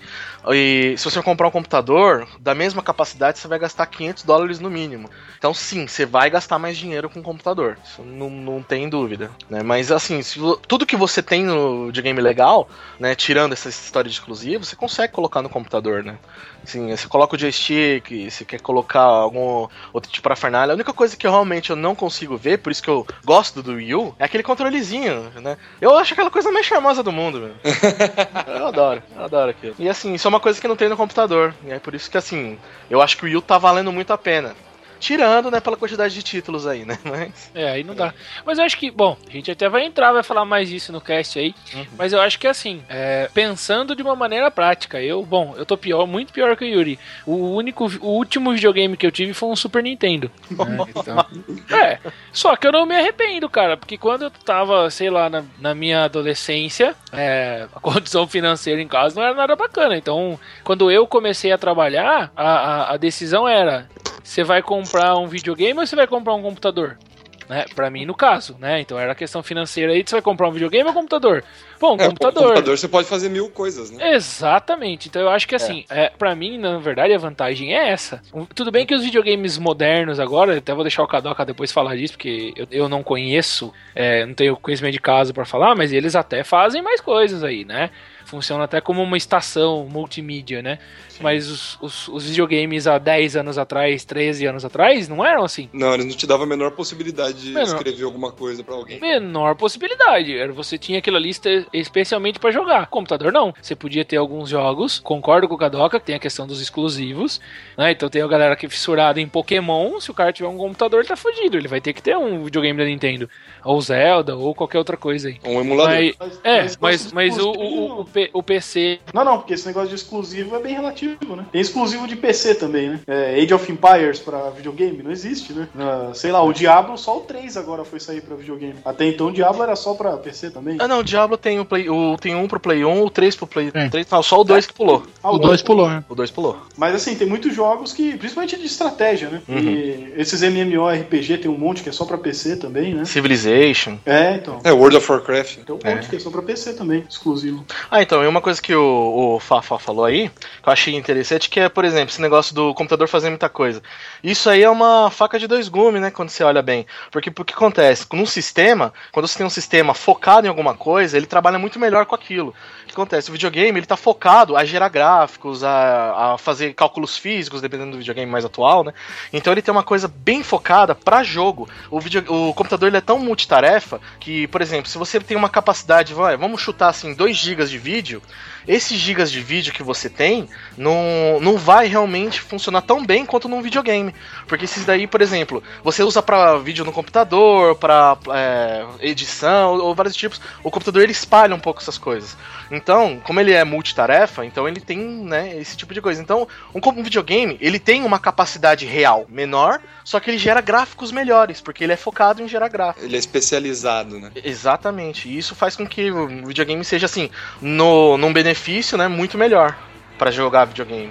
E se você comprar um computador da mesma capacidade, você vai gastar 500 dólares no mínimo. Então, sim, você vai gastar mais dinheiro com o computador, isso não, não tem dúvida, né? Mas assim, se tudo que você tem no videogame legal, né, tirando essa história de exclusivo, você consegue colocar no computador, né? Assim, você coloca o joystick, você quer colocar algum outro tipo de parafernália. A única coisa que eu realmente eu não consigo ver, por isso que eu gosto do Wii U, é aquele controlezinho, né? Eu acho aquela coisa mais charmosa do mundo, meu. eu adoro, eu adoro aquilo. E assim, isso é uma coisa que não tem no computador. E é por isso que assim, eu acho que o Wii U tá valendo muito a pena. Tirando, né, pela quantidade de títulos aí, né? Mas. É, aí não dá. Mas eu acho que, bom, a gente até vai entrar, vai falar mais disso no cast aí. Mas eu acho que assim, é, pensando de uma maneira prática, eu, bom, eu tô pior, muito pior que o Yuri. O único, o último videogame que eu tive foi um Super Nintendo. né? Então, é, só que eu não me arrependo, cara, porque quando eu tava, sei lá, na, na minha adolescência, é, a condição financeira em casa não era nada bacana. Então, quando eu comecei a trabalhar, a, a, a decisão era: você vai comprar um videogame ou você vai comprar um computador? Né? Pra mim, no caso, né? Então era a questão financeira aí: você vai comprar um videogame ou um computador? Bom, um É, computador. Com computador você pode fazer mil coisas, né? Exatamente. Então eu acho que assim, é. para mim, na verdade, a vantagem é essa. Tudo bem que os videogames modernos agora, até vou deixar o Kadoka depois falar disso, porque eu, eu não conheço, é, não tenho conhecimento de caso pra falar, mas eles até fazem mais coisas aí, né? Funciona até como uma estação multimídia, né? Mas os, os, os videogames há 10 anos atrás, 13 anos atrás, não eram assim. Não, eles não te davam a menor possibilidade de Menor. escrever alguma coisa pra alguém. Menor possibilidade. Era você tinha aquela lista especialmente pra jogar. Computador não. Você podia ter alguns jogos. Concordo com o Kadoka, que tem a questão dos exclusivos. Né? Então tem a galera que é fissurada em Pokémon. Se o cara tiver um computador, ele tá fudido. Ele vai ter que ter um videogame da Nintendo. Ou Zelda, ou qualquer outra coisa aí. Um emulador. Mas, Mas- é, mas mas, mas o, o, o, P- o PC. Não, não, porque esse negócio de exclusivo é bem relativo, né? Tem exclusivo de PC também, né? É, Age of Empires pra videogame não existe, né? Ah, sei lá, o Diablo, só o 3 agora foi sair pra videogame. Até então o Diablo era só pra PC também. Ah, não, o Diablo tem o, Play, o tem um pro Play 1, o 3 pro Play É. 3. Não, só o 2 que pulou. Ah, O 2 pulou, né? O 2 pulou. Mas assim, tem muitos jogos que, principalmente de estratégia, né? Uhum. E esses MMORPG tem um monte que é só pra PC também, né? Civilization. É, então. É, World of Warcraft. Tem um monte que é só pra PC também, exclusivo. Ah, então, e uma coisa que o, o Fafá falou aí, que eu achei interessante, que é, por exemplo, esse negócio do computador fazer muita coisa. Isso aí é uma faca de dois gumes, né, quando você olha bem. Porque o que acontece? Num sistema, quando você tem um sistema focado em alguma coisa, ele trabalha muito melhor com aquilo. Que acontece? O videogame, ele tá focado a gerar gráficos, a, a fazer cálculos físicos, dependendo do videogame mais atual, né? Então ele tem uma coisa bem focada para jogo. O, video, o computador ele é tão multitarefa que, por exemplo, se você tem uma capacidade, vai, vamos chutar assim, 2 GB de vídeo, esses gigas de vídeo que você tem não, não vai realmente funcionar tão bem quanto num videogame. Porque esses daí, por exemplo, você usa para vídeo no computador, para edição ou vários tipos. O computador ele espalha um pouco essas coisas. Então, como ele é multitarefa, então ele tem né, esse tipo de coisa. Então, um, um videogame ele tem uma capacidade real menor, só que ele gera gráficos melhores, porque ele é focado em gerar gráficos. Ele é especializado, né? Exatamente. E isso faz com que o videogame seja assim, no, num benefício, né, muito melhor para jogar videogame.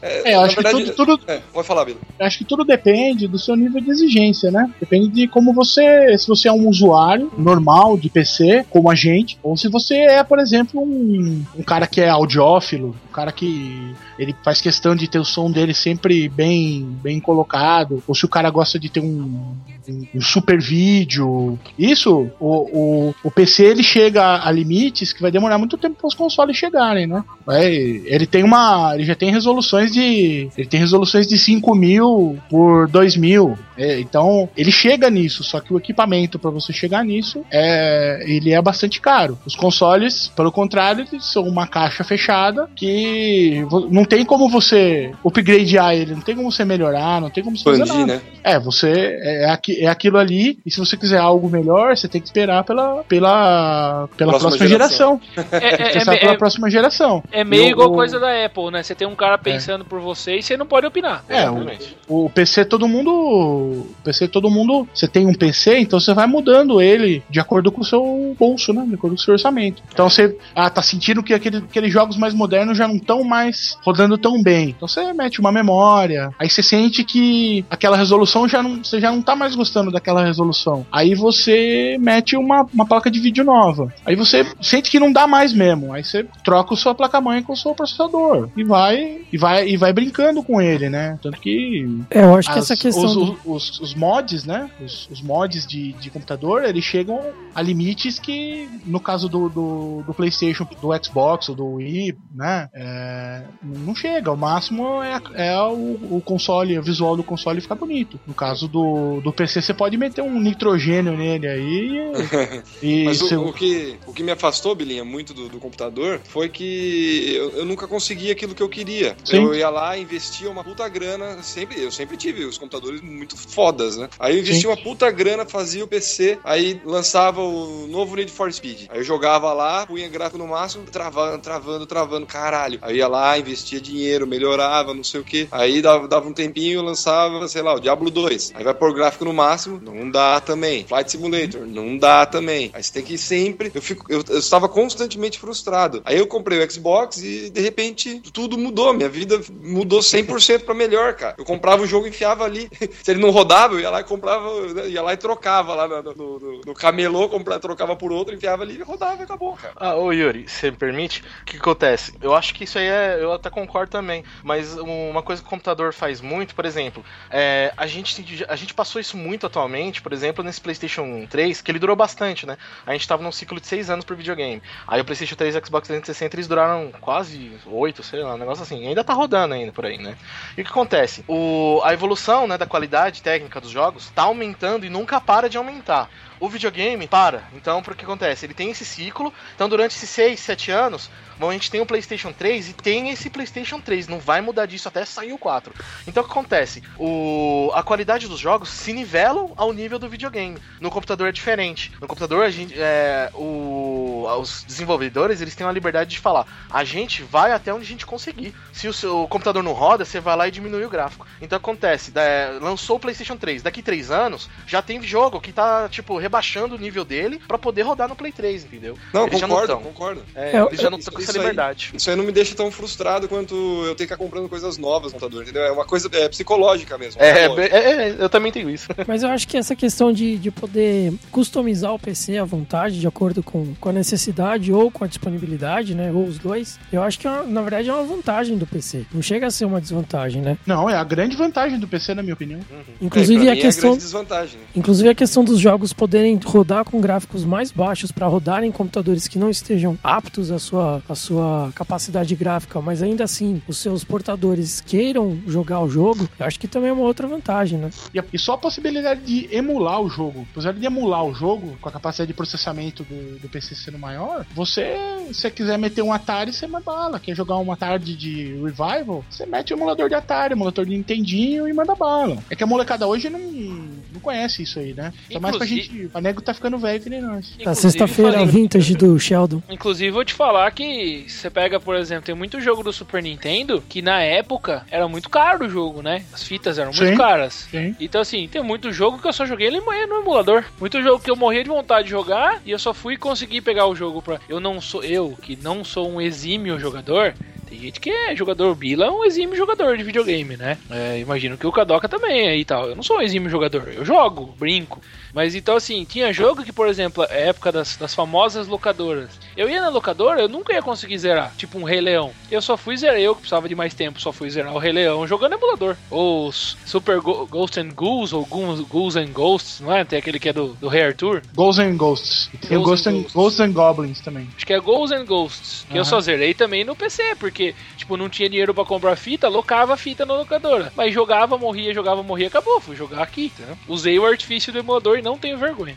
É, É, eu acho que verdade- tudo, tudo, É, pode falar, Bilo. acho que tudo depende do seu nível de exigência, né? Depende de como você. Se você é um usuário normal de PC, como a gente, ou se você é, por exemplo, um, um cara que é audiófilo, um cara que ele faz questão de ter o som dele sempre bem, bem colocado, ou se o cara gosta de ter um, um, um super vídeo. Isso, o, o, o PC ele chega a limites que vai demorar muito tempo para os consoles chegarem, né? Vai- ele tem uma. Ele já tem resoluções de. Ele tem resoluções de 5 mil por 2 mil. É, então, ele chega nisso, só que o equipamento para você chegar nisso é. Ele é bastante caro. Os consoles, pelo contrário, são uma caixa fechada que não tem como você upgradear ele, não tem como você melhorar, não tem como você fazer Expandir, nada. né? É, você é, aqui- é aquilo ali, e se você quiser algo melhor, você tem que esperar pela, pela, pela Próxima próxima, geração. geração. É, é, é, pela é, próxima geração. é meio E o- igual o- coisa da Apple, né? Você tem um cara pensando por você e você não pode opinar. É, o, Exatamente. o PC todo mundo. O PC todo mundo. Você tem um PC, então você vai mudando ele de acordo com o seu bolso, né? De acordo com o seu orçamento. Então você. Ah, tá sentindo que aquele, aqueles jogos mais modernos já não estão mais rodando tão bem. Então você mete uma memória. Aí você sente que aquela resolução já não. Você já não tá mais gostando daquela resolução. Aí você mete uma, uma placa de vídeo nova. Aí você sente que não dá mais mesmo. Aí você troca a sua placa-mãe com o seu processador. E vai. E vai, e vai brincando com ele, né? Tanto que É, eu acho que as- essa questão. Os, do- os, os mods, né? Os, os mods de, de computador, eles chegam a limites que, no caso do, do, do PlayStation, do Xbox ou do Wii, né? é, não chega. O máximo é, é o, o console, o visual do console ficar bonito. No caso do, do PC, você pode meter um nitrogênio nele aí e. Mas o, seu- o que, o que me afastou, Bilinha, muito do, do computador foi que eu, eu nunca conseguia aquilo que eu queria. Sim. Eu ia lá, investia uma puta grana, sempre, eu sempre tive os computadores muito fodas, né? Aí eu investia uma puta grana, fazia o PC, aí lançava o novo Need for Speed. Aí eu jogava lá, punha gráfico no máximo, travando, travando, travando, caralho. Aí ia lá, investia dinheiro, melhorava, não sei o que. Aí dava, dava um tempinho, lançava, sei lá, o Diablo 2. Aí vai pôr gráfico no máximo, não dá também. Flight Simulator, não dá também. Aí você tem que ir sempre. Eu, fico, eu, eu estava constantemente frustrado. Aí eu comprei o Xbox e de repente tudo mudou. Minha vida mudou 100% pra melhor, cara. Eu comprava o jogo e enfiava ali. Se ele não rodava, eu ia lá e comprava, ia lá e trocava lá no, no, no- no camelô, comprava, trocava por outro, enfiava ali e rodava e acabou, cara. Ah, ô Yuri, você me permite? O que acontece? Eu acho que isso aí é. Eu até concordo também. Mas uma coisa que o computador faz muito, por exemplo, é, a, gente, a gente passou isso muito atualmente, por exemplo, nesse PlayStation 3, que ele durou bastante, né? A gente tava num ciclo de 6 anos pro videogame. Aí o PlayStation 3 e o Xbox 360 eles duraram quase 8, sei lá, um negócio assim. Ainda tá rodando ainda por aí, né? E o que acontece? O, a evolução né, da qualidade técnica dos jogos tá aumentando e nunca para de aumentar. O videogame para. Então, por que acontece? Ele tem esse ciclo. Então, durante esses 6, 7 anos, a gente tem o PlayStation 3 e tem esse PlayStation 3. Não vai mudar disso até sair o 4. Então, o que acontece? O, a qualidade dos jogos se nivelam ao nível do videogame. No computador é diferente. No computador, a gente, é, o, os desenvolvedores eles têm uma liberdade de falar: a gente vai até onde a gente conseguir. Se o seu computador não roda, você vai lá e diminui o gráfico. Então, acontece: da- lançou o PlayStation 3. Daqui 3 anos, já tem jogo que tá, tipo, rebaixando o nível dele pra poder rodar no Play 3, entendeu? Não, Eles concordo, tão. concordo. É, Eu- eles já não Isso- estão com essa isso aí- liberdade. Isso aí não me deixa tão frustrado quanto eu ter que ficar comprando coisas novas no computador, entendeu? É uma coisa é, psicológica mesmo. É, é, é, eu também tenho isso. Mas eu acho que essa questão de, de poder customizar o PC à vontade, de acordo com, com a necessidade ou com a disponibilidade, né? Ou os dois, eu acho que é uma- na verdade é uma vantagem do PC. Não chega a ser uma desvantagem, né? Não, é a grande vantagem do PC, na minha opinião. Inclusive É, pra a questão. É a grande desvantagem. Inclusive a questão dos jogos poderem rodar com gráficos mais baixos para rodar em computadores que não estejam aptos à sua, à sua capacidade gráfica, mas ainda assim os seus portadores queiram jogar o jogo, eu acho que também é uma outra vantagem, né? E, a- e só a possibilidade de emular o jogo, a possibilidade de emular o jogo com a capacidade de processamento do, do PC sendo maior, você, se quiser meter um Atari, você manda bala. Quer jogar uma tarde de Revival, você mete o emulador de Atari, emulador de Nintendinho e manda bala. É que a molecada hoje não, não conhece isso aí, né? Tá mais pra Inclusive- gente. A nego tá ficando velho que nem nós. A Inclusive, sexta-feira falei- vintage do Sheldon. Inclusive, vou te falar que você pega, por exemplo, tem muito jogo do Super Nintendo que na época era muito caro o jogo, né? As fitas eram Sim. muito caras. Sim. Então, assim, tem muito jogo que eu só joguei ele no emulador. Muito jogo que eu morria de vontade de jogar e eu só fui conseguir pegar o jogo pra. Eu não sou. Eu, que não sou um exímio jogador, Tem gente que é jogador. O Bila é um exímio jogador de videogame, né? É, imagino que o Kadoka também aí e tal. Eu não sou um exímio jogador, eu jogo, brinco. Mas então, assim, tinha jogo que, por exemplo, a época das, das famosas locadoras. Eu ia na locadora, eu nunca ia conseguir zerar. Tipo um Rei Leão. Eu só fui zerar, eu que precisava de mais tempo, só fui zerar o Rei Leão jogando emulador. Ou Super Go- Ghost and Ghouls, ou Ghouls, Ghouls and Ghosts, não é? Tem aquele que é do, do Rei Arthur. Ghosts and Ghosts. E tem Ghosts and Ghosts. Ghosts and Goblins também. Acho que é Ghosts and Ghosts. Que eu Aham. só zerei também no PC, porque, tipo, não tinha dinheiro pra comprar fita, locava a fita na locadora. Mas jogava, morria, jogava, morria, acabou. Fui jogar aqui, entendeu? Usei o artifício do emulador e não tenho vergonha.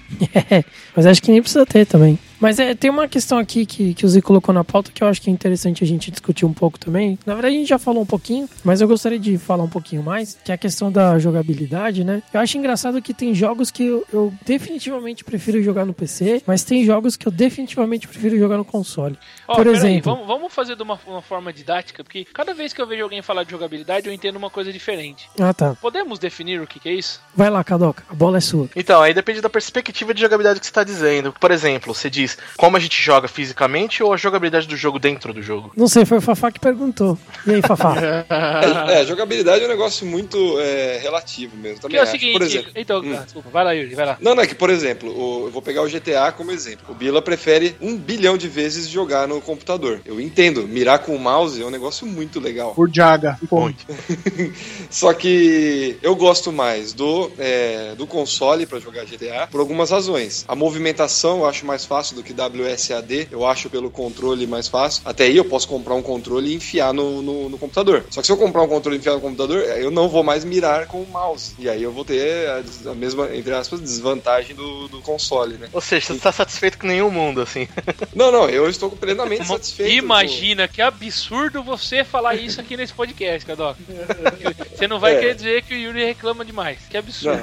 Mas acho que nem precisa ter também. Mas é, tem uma questão aqui que, que o Zé colocou na pauta que eu acho que é interessante a gente discutir um pouco também. Na verdade, a gente já falou um pouquinho, mas eu gostaria de falar um pouquinho mais, que é a questão da jogabilidade, né? Eu acho engraçado que tem jogos que eu, eu definitivamente prefiro jogar no PC, mas tem jogos que eu definitivamente prefiro jogar no console. Ó, Por exemplo, vamos, vamos fazer de uma, uma forma didática, porque cada vez que eu vejo alguém falar de jogabilidade, eu entendo uma coisa diferente. ah tá, Podemos definir o que, que é isso? vai lá, Kadoka, a bola é sua. Então, aí depende da perspectiva de jogabilidade que você está dizendo. Por exemplo, você diz como a gente joga fisicamente ou a jogabilidade do jogo dentro do jogo? Não sei, foi o Fafá que perguntou. E aí, Fafá? É, é, jogabilidade é um negócio muito é, relativo mesmo. Que Também é o acho. seguinte, Por exemplo, então, Hum. ah, desculpa, vai lá, Yuri, vai lá. Não, não, é que, por exemplo, o- eu vou pegar o GTA como exemplo. O Bila prefere um bilhão de vezes jogar no computador. Eu entendo, mirar com o mouse é um negócio muito legal. Por Jaga. Ponto. Só que eu gosto mais do, é, do console pra jogar GTA por algumas razões. A movimentação eu acho mais fácil do que WSAD, eu acho pelo controle mais fácil. Até aí eu posso comprar um controle e enfiar no, no, no computador. Só que se eu comprar um controle e enfiar no computador, eu não vou mais mirar com o mouse. E aí eu vou ter a, a mesma, entre aspas, desvantagem do, do console, né? Ou seja, você está satisfeito com nenhum mundo, assim. Não, não, eu estou plenamente satisfeito. Imagina que absurdo você falar isso aqui nesse podcast, Kadoka. Você não vai É. querer dizer que o Yuri reclama demais. Que absurdo.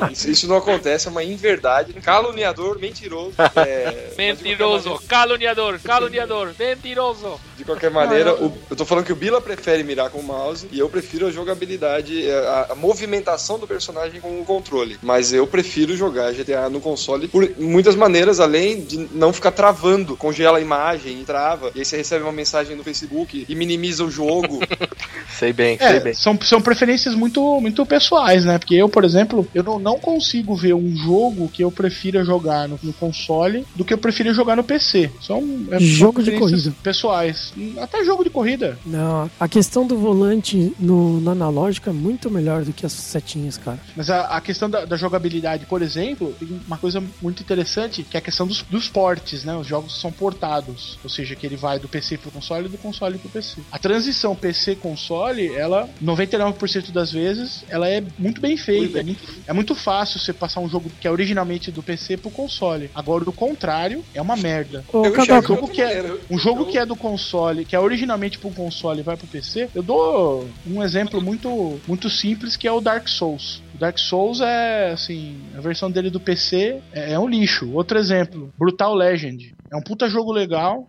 Não, isso, isso não acontece, é uma inverdade. Caluniador, mentiroso. é, qualquer Mentiroso, maneira- caluniador, caluniador, mentiroso. De qualquer maneira, o- eu tô falando que o Bila prefere mirar com o mouse e eu prefiro a jogabilidade, é, a, a movimentação do personagem com o controle. Mas eu prefiro jogar GTA no console por muitas maneiras, além de não ficar travando, congela a imagem e trava. E aí você recebe uma mensagem no Facebook e minimiza o jogo. Sei bem, sei É, bem. são, são preferências muito, muito pessoais, né? Porque eu, por exemplo, eu não, não consigo ver um jogo que eu prefira jogar no, no console do que eu prefiro jogar no PC. São é, Jogo de corrida. pessoais. Até jogo de corrida. Não, a questão do volante no, no analógico é muito melhor do que as setinhas, cara. Mas a, a questão da, da jogabilidade, por exemplo, tem uma coisa muito interessante que é a questão dos, dos portes, né? Os jogos são portados, ou seja, que ele vai do PC pro console e do console pro PC. A transição PC-console, ela, 99% das vezes, ela é muito bem feita. É muito, é muito fácil você passar um jogo que é originalmente do PC pro console. Agora, o contrário, é uma merda. Ô, Eu enxergo de jogo que é-. Um jogo que é do console, que é originalmente pro console e vai pro PC, eu dou um exemplo muito, muito simples que é o Dark Souls. O Dark Souls é, assim, a versão dele do PC é, é um lixo. Outro exemplo, Brutal Legend. É um puta jogo legal.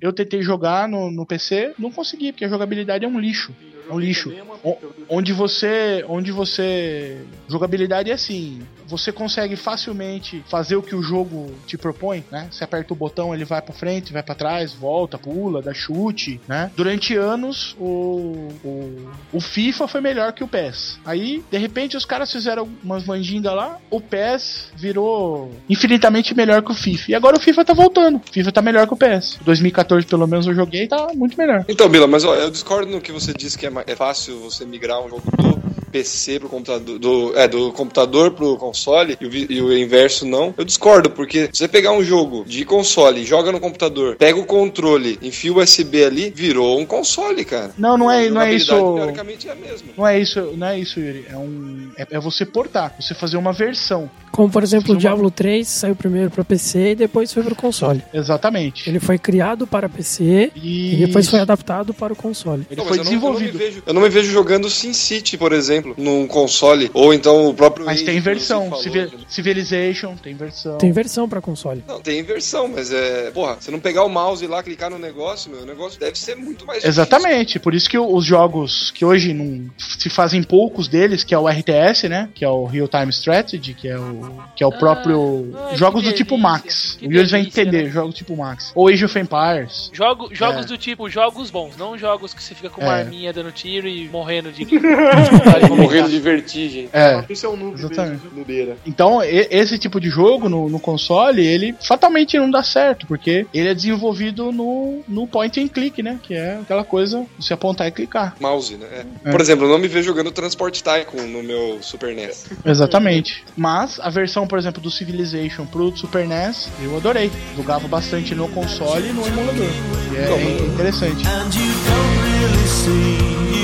Eu tentei jogar no, no PC, não consegui, porque a jogabilidade é um lixo. É um lixo. O- onde você. Onde você. Jogabilidade é assim. Você consegue facilmente fazer o que o jogo te propõe, né? Você aperta o botão, ele vai pra frente, vai pra trás, volta, pula, dá chute, né? Durante anos, o, o, o FIFA foi melhor que o PES. Aí, de repente, os caras fizeram umas mandingas lá, o PES virou infinitamente melhor que o FIFA. E agora o FIFA tá voltando. O FIFA tá melhor que o PES. 2014, pelo menos, eu joguei, tá muito melhor. Então, Bila, mas ó, eu discordo no que você disse que é, é fácil você migrar um jogo do PC pro computador, do, é, do computador pro console e o, e o inverso não. Eu discordo, porque se você pegar um jogo de console, joga no computador, pega o controle, enfia o USB ali, virou um console, cara. Não, não é, A não é isso. Teoricamente é a mesma. Não é isso, não é isso, Yuri. É um. É, é você portar, você fazer uma versão. Como, por exemplo, o Uma- Diablo 3 saiu primeiro para PC e depois foi para o console. Exatamente. Ele foi criado para PC E, e depois foi adaptado para o console. Ele Não, foi eu não- eu não desenvolvido. vejo- Eu não me vejo jogando SimCity, por exemplo, exemplo, num console, ou então o próprio. Mas Age tem versão. falou, né? Civilization tem versão. Tem versão pra console. Não, tem versão, mas é. Porra, você não pegar o mouse e lá clicar no negócio, meu, o negócio deve ser muito mais Exatamente, por isso que os jogos que hoje não se fazem poucos deles, que é o RTS, né? Que é o Real Time Strategy, que é o que é o Ah, próprio ah, jogos do tipo Max. O Yuri vai entender, né? jogos tipo Max. Ou Age of Empires. Jogo, jogos É. do tipo, jogos bons, não jogos que você fica com uma É. arminha dando tiro e morrendo de. Morrendo de vertigem. É. Isso é um noob Exatamente. nubeira. Então, e- esse tipo de jogo no, no console, ele fatalmente não dá certo, porque ele é desenvolvido no, no point and click, né? Que é aquela coisa de você apontar e clicar. Mouse, né? É. É. Por exemplo, eu não me vejo jogando Transport Tycoon no meu Super NES. Exatamente. Mas a versão, por exemplo, do Civilization pro Super NES, eu adorei. Jogava bastante no console e no emulador. E é, é interessante. And you don't really see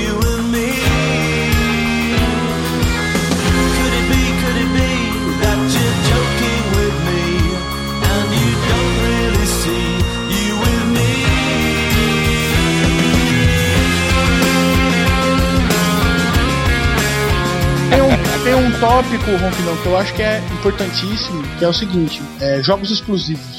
you and me. Tem um, tópico, Ronquidão, que eu acho que é importantíssimo, que é o seguinte: é, jogos exclusivos.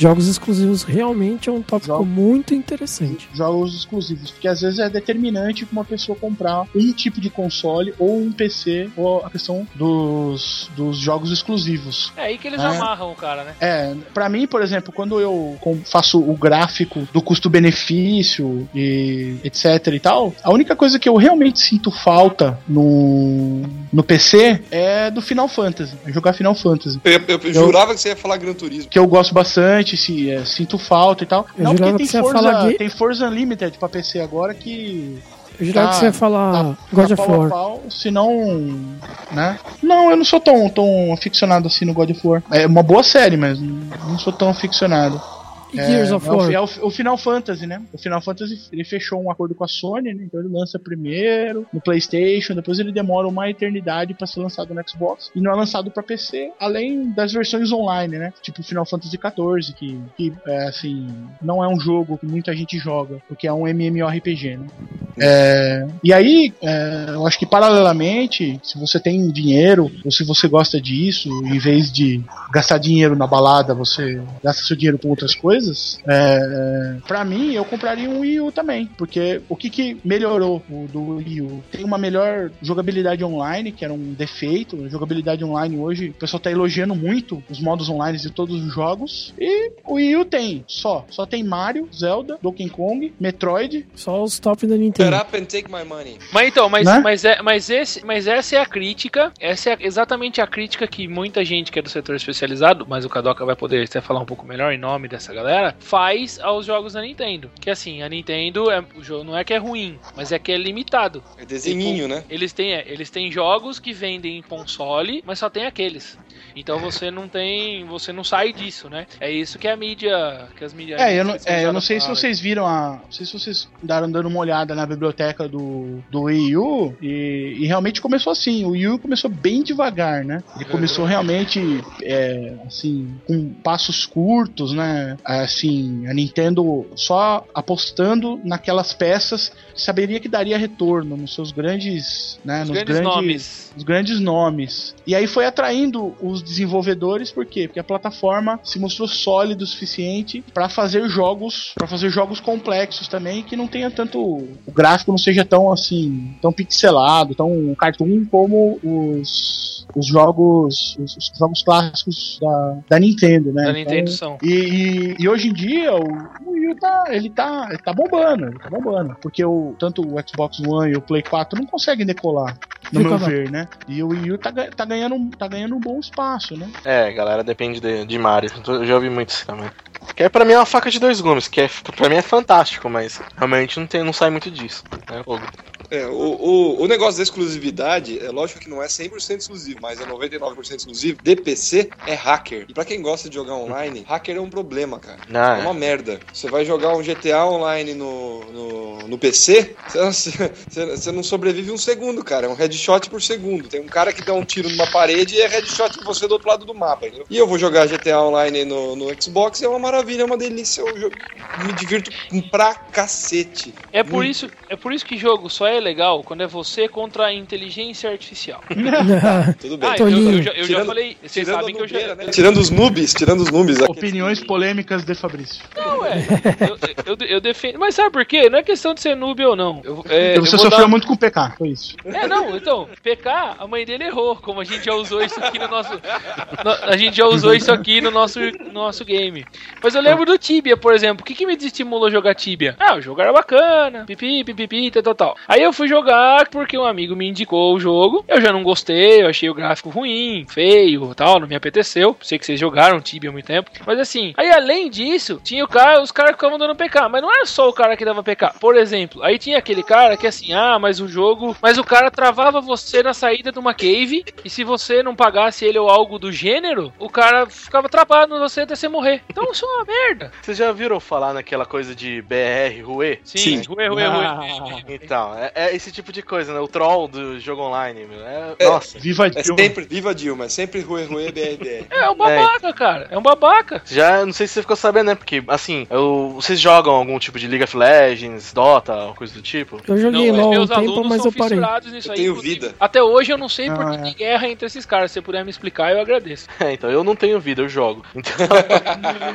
Jogos exclusivos realmente é um tópico Jogo- muito interessante. Jogos exclusivos, porque às vezes é determinante para uma pessoa comprar um tipo de console ou um PC, ou a questão dos, dos jogos exclusivos. É aí que eles É. amarram o cara, né? É, pra mim, por exemplo, quando eu faço o gráfico do custo-benefício e etc e tal, a única coisa que eu realmente sinto falta no, no PC é do Final Fantasy, é jogar Final Fantasy. Eu, eu- eu jurava que você ia falar Gran Turismo. Que eu gosto bastante, se, é, sinto falta e tal. Eu Não, porque tem Forza, de- tem Forza Unlimited pra PC agora que Eu jurava Tá, que você ia falar tá, God tá of pau War. pau, se não, né? Não, eu não sou tão, tão aficionado assim no God of War. É uma boa série, mas não sou tão aficionado. Gears é, of é o- War? É o, o Final Fantasy, né? O Final Fantasy ele fechou um acordo com a Sony, né? Então ele lança primeiro no PlayStation, depois ele demora uma eternidade pra ser lançado no Xbox e não é lançado pra PC, além das versões online, né? Tipo Final Fantasy XIV, que, que é, assim não é um jogo que muita gente joga, porque é um MMORPG, né? É, e aí, é, eu acho que paralelamente, se você tem dinheiro, ou se você gosta disso, em vez de gastar dinheiro na balada, você gasta seu dinheiro com outras coisas, é, para mim, eu compraria um Wii U também. Porque o que, que melhorou o do Wii U? Tem uma melhor jogabilidade online, que era um defeito. A jogabilidade online hoje, o pessoal tá elogiando muito os modos online de todos os jogos. E o Wii U tem só. Só tem Mario, Zelda, Donkey Kong, Metroid. Só os top da Nintendo. Shut up and take my money. Mas então, mas, Né? mas, é, mas, esse, mas essa é a crítica, essa é exatamente a crítica que muita gente que é do setor especializado, mas o Kadoka vai poder até falar um pouco melhor em nome dessa galera, faz aos jogos da Nintendo. Que assim, a Nintendo, é, o jogo não é que é ruim, mas é que é limitado. É desenhinho, né? Eles têm, é, eles têm jogos que vendem em console, mas só tem aqueles. Então você não tem, você não sai disso, né? É isso que a mídia, que as mídias É, eu não, é, eu não sei se vocês viram a. Não sei se vocês andaram dando uma olhada na biblioteca do, do Wii U e, e realmente começou assim. O Wii U começou bem devagar, né? Ele começou realmente é, assim, com passos curtos, né? Assim, a Nintendo só apostando naquelas peças que saberia que daria retorno nos seus grandes. Né, Os nos grandes nomes. os grandes nomes. E aí foi atraindo os desenvolvedores, por quê? Porque a plataforma se mostrou sólida o suficiente para fazer jogos, para fazer jogos complexos também, que não tenha tanto o gráfico não seja tão assim, tão pixelado, tão cartoon como os os jogos os, os jogos clássicos da, da Nintendo, né? Da Então, Nintendo são. e, e, e hoje em dia o, o Wii U tá, ele tá, ele tá bombando, ele tá bombando, porque o, tanto o Xbox One e o Play 4 não conseguem decolar, no Fica meu ver, né? E o Wii U tá, tá, ganhando, um- tá ganhando um bom espaço, né? É, galera, depende de, de Mario. Eu já ouvi muito isso também. Que é, pra mim é uma faca de dois gumes, que é, pra mim é fantástico, mas realmente não, tem, não sai muito disso. Né? O- É, o, o, o negócio da exclusividade, é lógico que não é 100% exclusivo, mas é 99% exclusivo. De PC é hacker. E pra quem gosta de jogar online, hacker é um problema, cara. Ah, É uma merda. Você vai jogar um GTA online no, no, no PC, você, você- não sobrevive um segundo, cara. É um headshot por segundo. Tem um cara que dá um tiro numa parede e é headshot em você do outro lado do mapa. entendeu? E eu vou jogar GTA online no, no Xbox, é uma maravilha, é uma delícia. Eu jo- me divirto pra cacete. É por Muito. isso, é por isso que jogo só é é legal quando é você contra a inteligência artificial. Tudo bem. Ah, eu, Tolinho. eu já, eu já Tirando- falei, vocês sabem que eu já. né? Tirando os noobs, tirando os noobs. aqui. Opiniões polêmicas de Fabrício. Não, é. Eu, eu, eu defendo. Mas sabe por quê? Não é questão de ser noob ou não. Eu, é, eu Você sofreu dar- muito com o PK, foi isso. É, não, então, PK, a mãe dele errou, como a gente já usou isso aqui no nosso. no- a gente já usou isso aqui no nosso, no nosso game. Mas eu lembro do Tibia, por exemplo. O que, que me desestimulou a jogar Tibia? Ah, o jogo era bacana, pipi, pipi, tal, tal, tal. Aí eu fui jogar porque um amigo me indicou o jogo. Eu já não gostei, eu achei o gráfico ruim, feio tal, não me apeteceu. Sei que vocês jogaram Tibia há muito tempo. Mas assim, aí além disso, tinha o cara, os caras que ficavam dando PK. Mas não era só o cara que dava PK. Por exemplo, aí tinha aquele cara que assim, ah, mas o jogo. Mas o cara travava você na saída de uma cave. E se você não pagasse ele ou algo do gênero, o cara ficava travado em você até você morrer. Então isso é uma merda. Vocês já viram falar naquela coisa de BR, Rue? Sim, ruê, ruê, Ah. ruê. Então, é, é esse tipo de coisa, né? O troll do jogo online, meu. É- Nossa. Viva É Dilma. sempre, viva Dilma, é sempre Rue Rue BRBR. É um babaca, cara. É um babaca. Já não sei se você ficou sabendo, né? Porque, assim, eu- vocês jogam algum tipo de League of Legends, Dota, coisa do tipo? Eu joguei Não, LOL um meus tempo, alunos mas são eu parei. nisso Eu aí. tenho inclusive. vida. Até hoje eu não sei por Ah, que é. tem guerra entre esses caras. Se você puder me explicar, eu agradeço. É, então, eu não tenho vida, eu jogo. Então,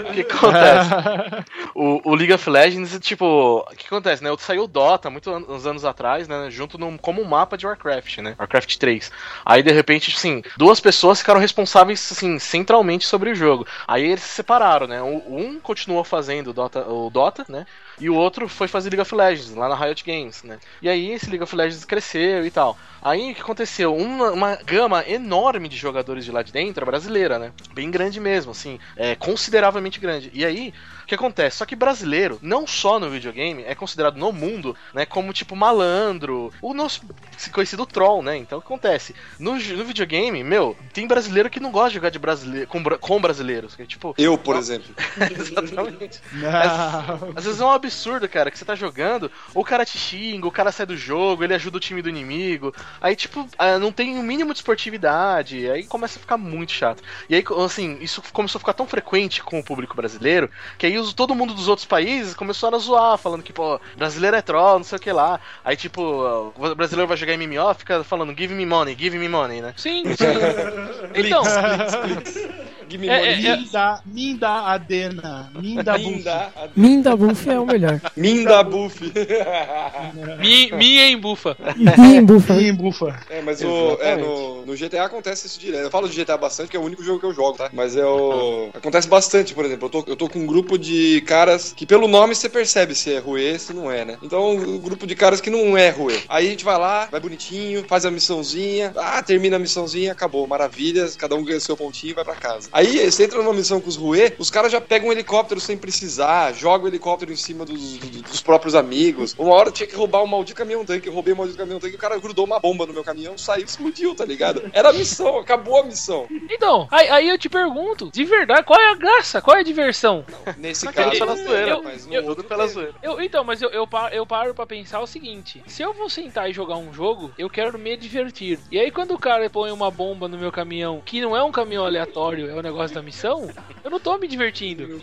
o que acontece? O, o League of Legends, tipo, o que acontece, né? Eu saiu o Dota muitos an- uns anos atrás, né? Junto num, como um mapa de Warcraft, né? Warcraft 3. Aí, de repente, assim, duas pessoas ficaram responsáveis, assim, centralmente sobre o jogo. Aí eles se separaram, né? Um continuou fazendo o Dota, o Dota, né? E o outro foi fazer League of Legends, lá na Riot Games, né? E aí esse League of Legends cresceu e tal. Aí o que aconteceu? Uma, uma gama enorme de jogadores de lá de dentro, a brasileira, né? Bem grande mesmo, assim, é, consideravelmente grande. E aí, o que acontece? Só que brasileiro, não só no videogame, é considerado no mundo, né, como tipo malandro, o nosso conhecido troll, né? Então o que acontece? No, no videogame, meu, tem brasileiro que não gosta de jogar de brasileiro, com, com brasileiros. que é tipo, Eu, por exemplo. exatamente. Não. Às vezes é um absurdo, cara, que você tá jogando, o cara te xinga, o cara sai do jogo, ele ajuda o time do inimigo. Aí, tipo, ah, não tem o mínimo de esportividade. Aí começa a ficar muito chato. E aí, assim, isso começou a ficar tão frequente com o público brasileiro, que aí os- todo mundo dos outros países começaram a zoar, falando que, pô, brasileiro é troll, não sei o que lá. Aí, tipo, o brasileiro vai jogar MMO, fica falando give me money, give me money, né? Sim. então, Give me É, money. é, Minda, Minda Adena. Minda Buff. Minda, Minda Buff é o melhor. Minda Buff. mi, mi em bufa. Minha bufa. Minha bufa. É, mas o, é, no, no GTA acontece isso direto. Eu falo de GTA bastante, porque é o único jogo que eu jogo, tá? Mas é o. Acontece bastante, por exemplo. Eu tô, eu tô com um grupo de caras que, pelo nome, você percebe se é Rue, se não é, né? Então, um grupo de caras que não é Rue. Aí a gente vai lá, vai bonitinho, faz a missãozinha, ah, termina a missãozinha, acabou, maravilhas, cada um ganha seu pontinho e vai pra casa. Aí você entra numa missão com os Rue, os caras já pegam um helicóptero sem precisar, jogam o helicóptero em cima dos, dos- dos próprios amigos. Uma hora eu tinha que roubar um maldito caminhão tanque, eu roubei um maldito caminhão tanque o cara grudou uma bomba no meu caminhão, saiu e explodiu, tá ligado? Era a missão, acabou a missão. Então, aí, aí eu te pergunto, de verdade, qual é a graça? Qual é a diversão? Nesse Aquele caso, pela zoeira, eu- mas no eu- outro pela zoeira. Eu, então, mas eu, eu, pa- eu paro pra pensar o seguinte: se eu vou sentar e jogar um jogo, eu quero me divertir. E aí, quando o cara põe uma bomba no meu caminhão, que não é um caminhão aleatório, é o negócio da missão, eu não tô me divertindo.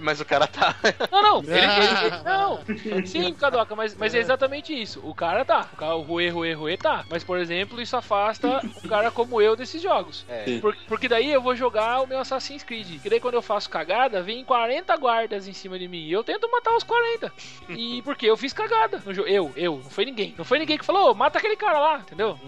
Mas o cara tá. Não, não, ele, ele- ele- não. Sim, Cadoca, mas, mas é exatamente isso. O cara tá, o, cara, o Rue, Rue, Rue tá. Mas, por exemplo, isso afasta um cara como eu desses jogos. É. Por- porque daí eu vou jogar o meu Assassin's Creed. Que daí quando eu faço cagada, vem 40 guardas em cima de mim. E eu tento matar os 40. E porque eu fiz cagada no jogo. Eu, eu, não foi ninguém. Não foi ninguém que falou, "Ô, mata aquele cara lá, entendeu?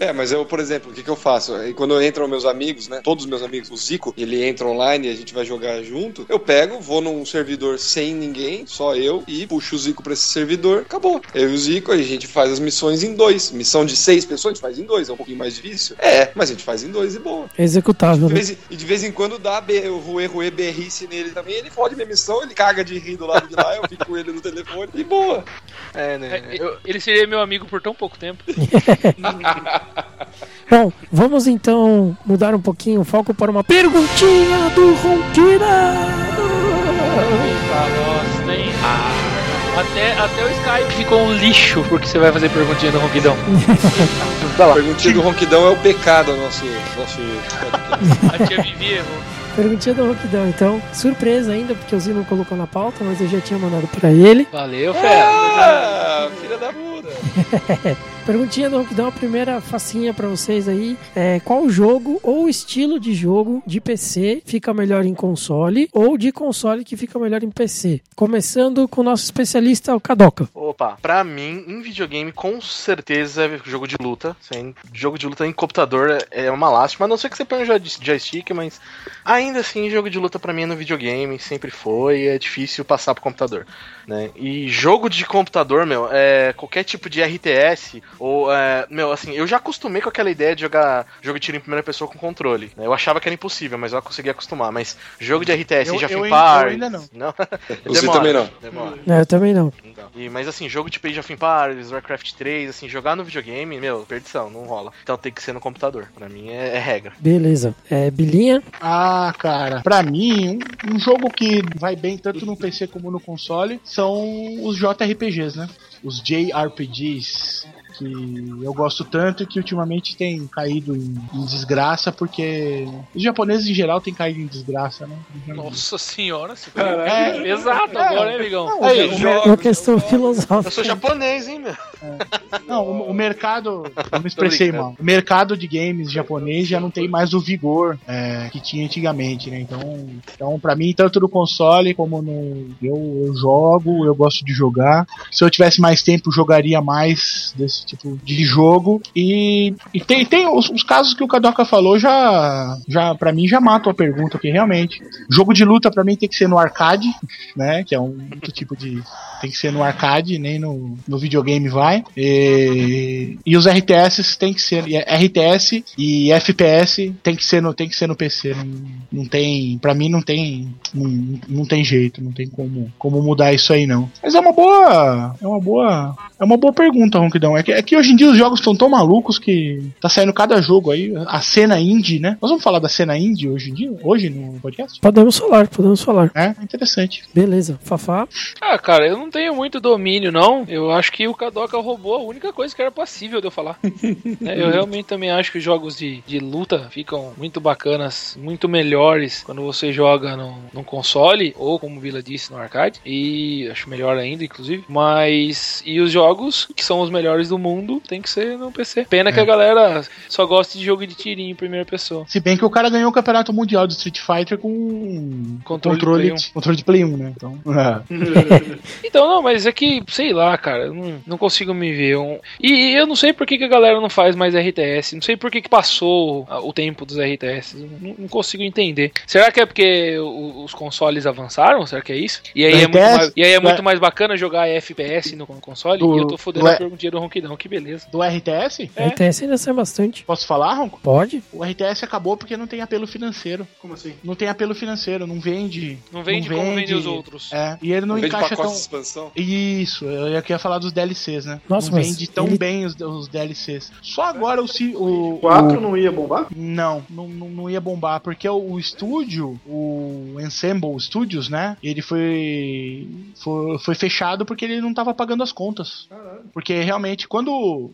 É, mas eu, por exemplo, o que, que eu faço? Aí Quando entram meus amigos, né? Todos os meus amigos, o Zico, ele entra online e a gente vai jogar junto. Eu pego, vou num servidor sem ninguém, só eu, e puxo o Zico pra esse servidor. Acabou. Eu e o Zico, a gente faz as missões em dois. Missão de seis pessoas, a gente faz em dois. É um pouquinho mais difícil. É, mas a gente faz em dois e boa. É executável, De né? vez em- e de vez em quando dá o Rue Rue berrice nele também. Ele fode minha missão, ele caga de rir do lado de lá, eu fico com ele no telefone e boa. É, né? É, Eu- Ele seria meu amigo por tão pouco tempo. Bom, vamos então mudar um pouquinho o foco para uma perguntinha do Ronquina. Hein? Até, até o Skype ficou um lixo porque você vai fazer perguntinha do Ronquidão. A perguntinha do Ronquidão é o pecado nosso, nosso podcast. A tia Vivi errou. Perguntinha do Ronquidão, então. Surpresa ainda, porque o Zino não colocou na pauta, mas eu já tinha mandado pra ele. Valeu, fera. Ah, filha da puta. Perguntinha do Ronquidão, a primeira facinha pra vocês aí. É, qual jogo ou estilo de jogo de PC fica melhor em console ou de console que fica melhor em PC? Começando com o nosso especialista, o Kadoka. Opa, pra mim, em videogame, com certeza é jogo de luta. Sem, jogo de luta em computador é uma lástima. A não ser que você ponha um joy- joystick, mas ainda assim, jogo de luta pra mim é no videogame, sempre foi. É difícil passar pro computador. Né? E jogo de computador, meu, é qualquer tipo de RTS, ou, é, meu, assim, eu já acostumei com aquela ideia de jogar jogo de tiro em primeira pessoa com controle. né? Eu achava que era impossível, mas eu consegui acostumar. Mas jogo de RTS, Eu- já eu par. eu ainda não. Você Demora, também não. Demora. É, eu também não. Então, e, mas assim, jogo tipo Age of Empires, Warcraft 3, assim, jogar no videogame, meu, perdição, não rola. Então tem que ser no computador. Pra mim é, é regra. Beleza. É, Bilinha? Ah, cara, pra mim, um, um jogo que vai bem tanto no PC como no console são os JRPGs, né? Os JRPGs. Que eu gosto tanto e que ultimamente tem caído em, em desgraça, porque os japoneses em geral têm caído em desgraça, né? Nossa senhora, você É. foi exato agora, hein, amigão? Não, Aí, o, Uma questão Eu filosófica. sou japonês, hein, meu? Não, o, o mercado. Eu me expressei mal. O mercado de games japonês já não tem mais o vigor é, que tinha antigamente, né? Então, então para mim, tanto no console como no. Eu, eu jogo, eu gosto de jogar. Se eu tivesse mais tempo, eu jogaria mais desse tipo de jogo. E, e tem, tem os, os casos que o Kadoka falou já. já para mim, já matam a pergunta aqui, realmente. Jogo de luta, pra mim, tem que ser no arcade, né? Que é um outro tipo de. Tem que ser no arcade, nem no, no videogame vai. E, e os RTS tem que ser. RTS e FPS tem que ser no, tem que ser no PC. Não, não tem. Pra mim não tem. Não, não tem jeito, não tem como, como mudar isso aí, não. Mas é uma boa. É uma boa. É uma boa pergunta, Ronquidão. É que, é que hoje em dia os jogos estão tão malucos que tá saindo cada jogo aí. A cena indie, né? Nós vamos falar da cena indie hoje em dia? Hoje no podcast? Podemos falar, podemos falar. É, interessante. Beleza. Fafá? Ah, cara, eu não tenho muito domínio, não. Eu acho que o Kadoka roubou a única coisa que era passível de eu falar. Né, eu realmente também acho que os jogos de, de luta ficam muito bacanas, muito melhores quando você joga no, no console, ou como o Vila disse, no arcade. E acho melhor ainda, inclusive. Mas. E os jogos que são os melhores do mundo tem que ser no PC. Pena que a galera só gosta de jogo de tirinho em primeira pessoa. Se bem que o cara ganhou o campeonato mundial de Street Fighter com Controle de controle, Play um. de, controle de Play 1, né? Então, Então, não, mas é que, sei lá, cara, não, não consigo me ver. Um... E, e eu não sei por que, que a galera não faz mais RTS. Não sei por que, que passou o tempo dos RTS. Não, não consigo entender. Será que é porque os consoles avançaram? Será que é isso? E aí, é muito, mais, e aí é muito É. mais bacana jogar FPS no console? Do- e eu tô fodendo do- a perguntinha do Ronquidão, que beleza. do RTS? É. RTS ainda sai bastante. Posso falar, Ronco? Pode? O RTS acabou porque não tem apelo financeiro. Como assim? Não tem apelo financeiro, não vende. Não vende como vende os outros. É, e ele não, Não vende encaixa tão. de expansão. Isso, eu ia- queria falar dos DLCs, né? Nossa, não vende tão ele- bem os, os DLCs. Só agora o. o, 4 o- não ia bombar? Não, não, não não ia bombar, porque o, o estúdio, o Ensemble Studios, né? Ele foi, foi foi fechado porque ele não tava pagando as contas. Porque realmente, quando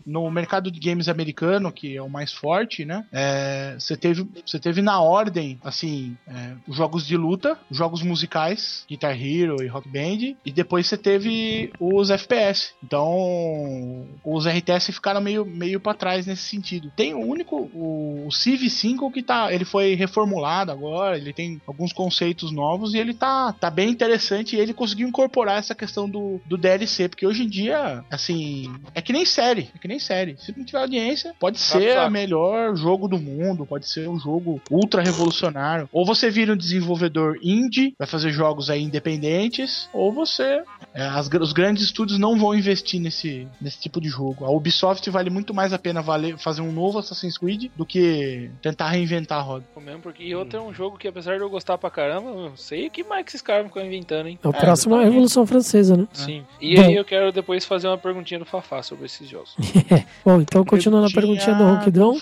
no mercado de games americano, que é o mais forte, né? é, Você teve, você teve na ordem, assim, é, os jogos de luta, os jogos musicais, Guitar Hero e Rock Band, e depois você teve os FPS. Então, os RTS ficaram meio, meio para trás nesse sentido. Tem o único, o, o Civ 5 que tá, ele foi reformulado agora, ele tem alguns conceitos novos e ele tá, tá bem interessante e ele conseguiu incorporar essa questão do, do DLC, porque hoje em dia, assim, é que nem série, é que nem série. Se não tiver audiência, pode ser a melhor jogo do mundo, pode ser um jogo ultra revolucionário. Ou você vira um desenvolvedor indie, vai fazer jogos aí independentes, ou você é, as os grandes estúdios não vão investir nesse, nesse tipo de jogo. A Ubisoft vale muito mais a pena valer, fazer um novo Assassin's Creed do que tentar reinventar a roda. Mesmo porque e outro é um jogo que, apesar de eu gostar pra caramba, eu não sei o que mais que esses caras ficam inventando, hein? O próximo é a Revolução Francesa, né? Sim. E Bom. aí eu quero depois fazer uma perguntinha do Fafá sobre esses jogos. Bom, então continuando a perguntinha do Ronquidão.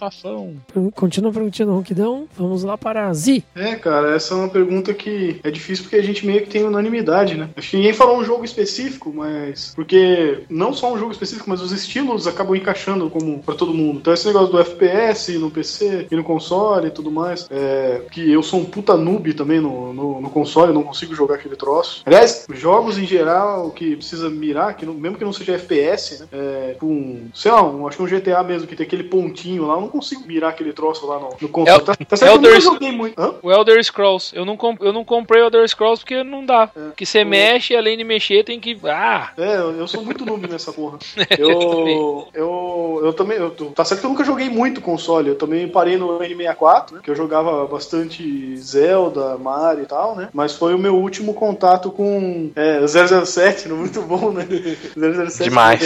Continua a perguntinha do Ronquidão. Vamos lá para a Zi. É, cara, essa é uma pergunta que é difícil porque a gente meio que tem unanimidade, né? Acho que ninguém falou um jogo específico, mas. Porque não só um jogo específico, mas os estilos acabam encaixando como pra todo mundo. Então esse negócio do FPS no PC e no console e tudo mais. É, que eu sou um puta noob também no, no, no console, não consigo jogar aquele troço. Aliás, jogos em geral que precisa mirar, que não- mesmo que não seja FPS, FPS, né? É, com, sei lá, um, acho que um GTA mesmo, que tem aquele pontinho lá, eu não consigo mirar aquele troço lá no, no console. El- tá, tá certo que eu Elder nunca Sc- joguei muito. Hã? O Elder Scrolls. Eu não, comp- eu não comprei o Elder Scrolls porque não dá. É. Que você mexe, além de mexer, tem que. Ah! É, eu eu sou muito noob nessa porra. Eu também. Eu, eu, eu também. eu- tá certo que eu nunca joguei muito console. Eu também parei no N64, né? Que eu jogava bastante Zelda, Mario e tal, né? Mas foi o meu último contato com é, 007, né? muito bom, né? 007 Demais.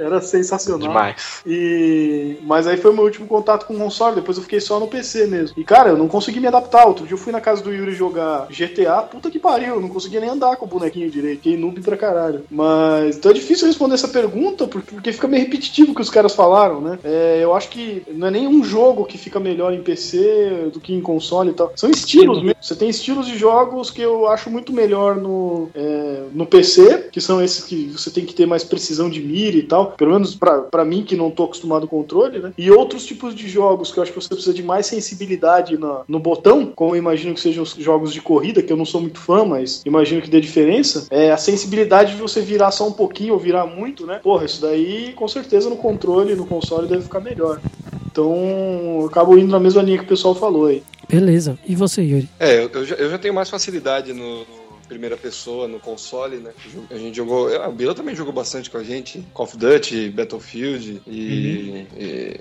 Era sensacional. Demais. E... Mas aí foi o meu último contato com o console, depois eu fiquei só no PC mesmo. E cara, eu não consegui me adaptar. Outro dia eu fui na casa do Yuri jogar GTA, puta que pariu, eu não conseguia nem andar com o bonequinho direito, fiquei noob pra caralho. Mas então é difícil responder essa pergunta, porque, porque fica meio repetitivo o que os caras falaram, né? É, eu acho que não é nenhum jogo que fica melhor em PC do que em console e tal. São estilos mesmo. Você tem estilos de jogos que eu acho muito melhor no, é, no PC, que são esses que você tem que ter mais precisão de mira e tal. Pelo menos pra, pra mim, que não tô acostumado com controle, né? E outros tipos de jogos que eu acho que você precisa de mais sensibilidade na- no botão, como eu imagino que sejam os jogos de corrida, que eu não sou muito fã, mas imagino que dê diferença. É a sensibilidade de você virar só um pouquinho ou virar muito, né? Porra, isso daí com certeza no controle, no console deve ficar melhor. Então, eu acabo indo na mesma linha que o pessoal falou aí. Beleza. E você, Yuri? É, eu, eu já, eu já tenho mais facilidade no, no primeira pessoa, no console, né? A gente jogou. A Bila também jogou bastante com a gente. Call of Duty, Battlefield e. e-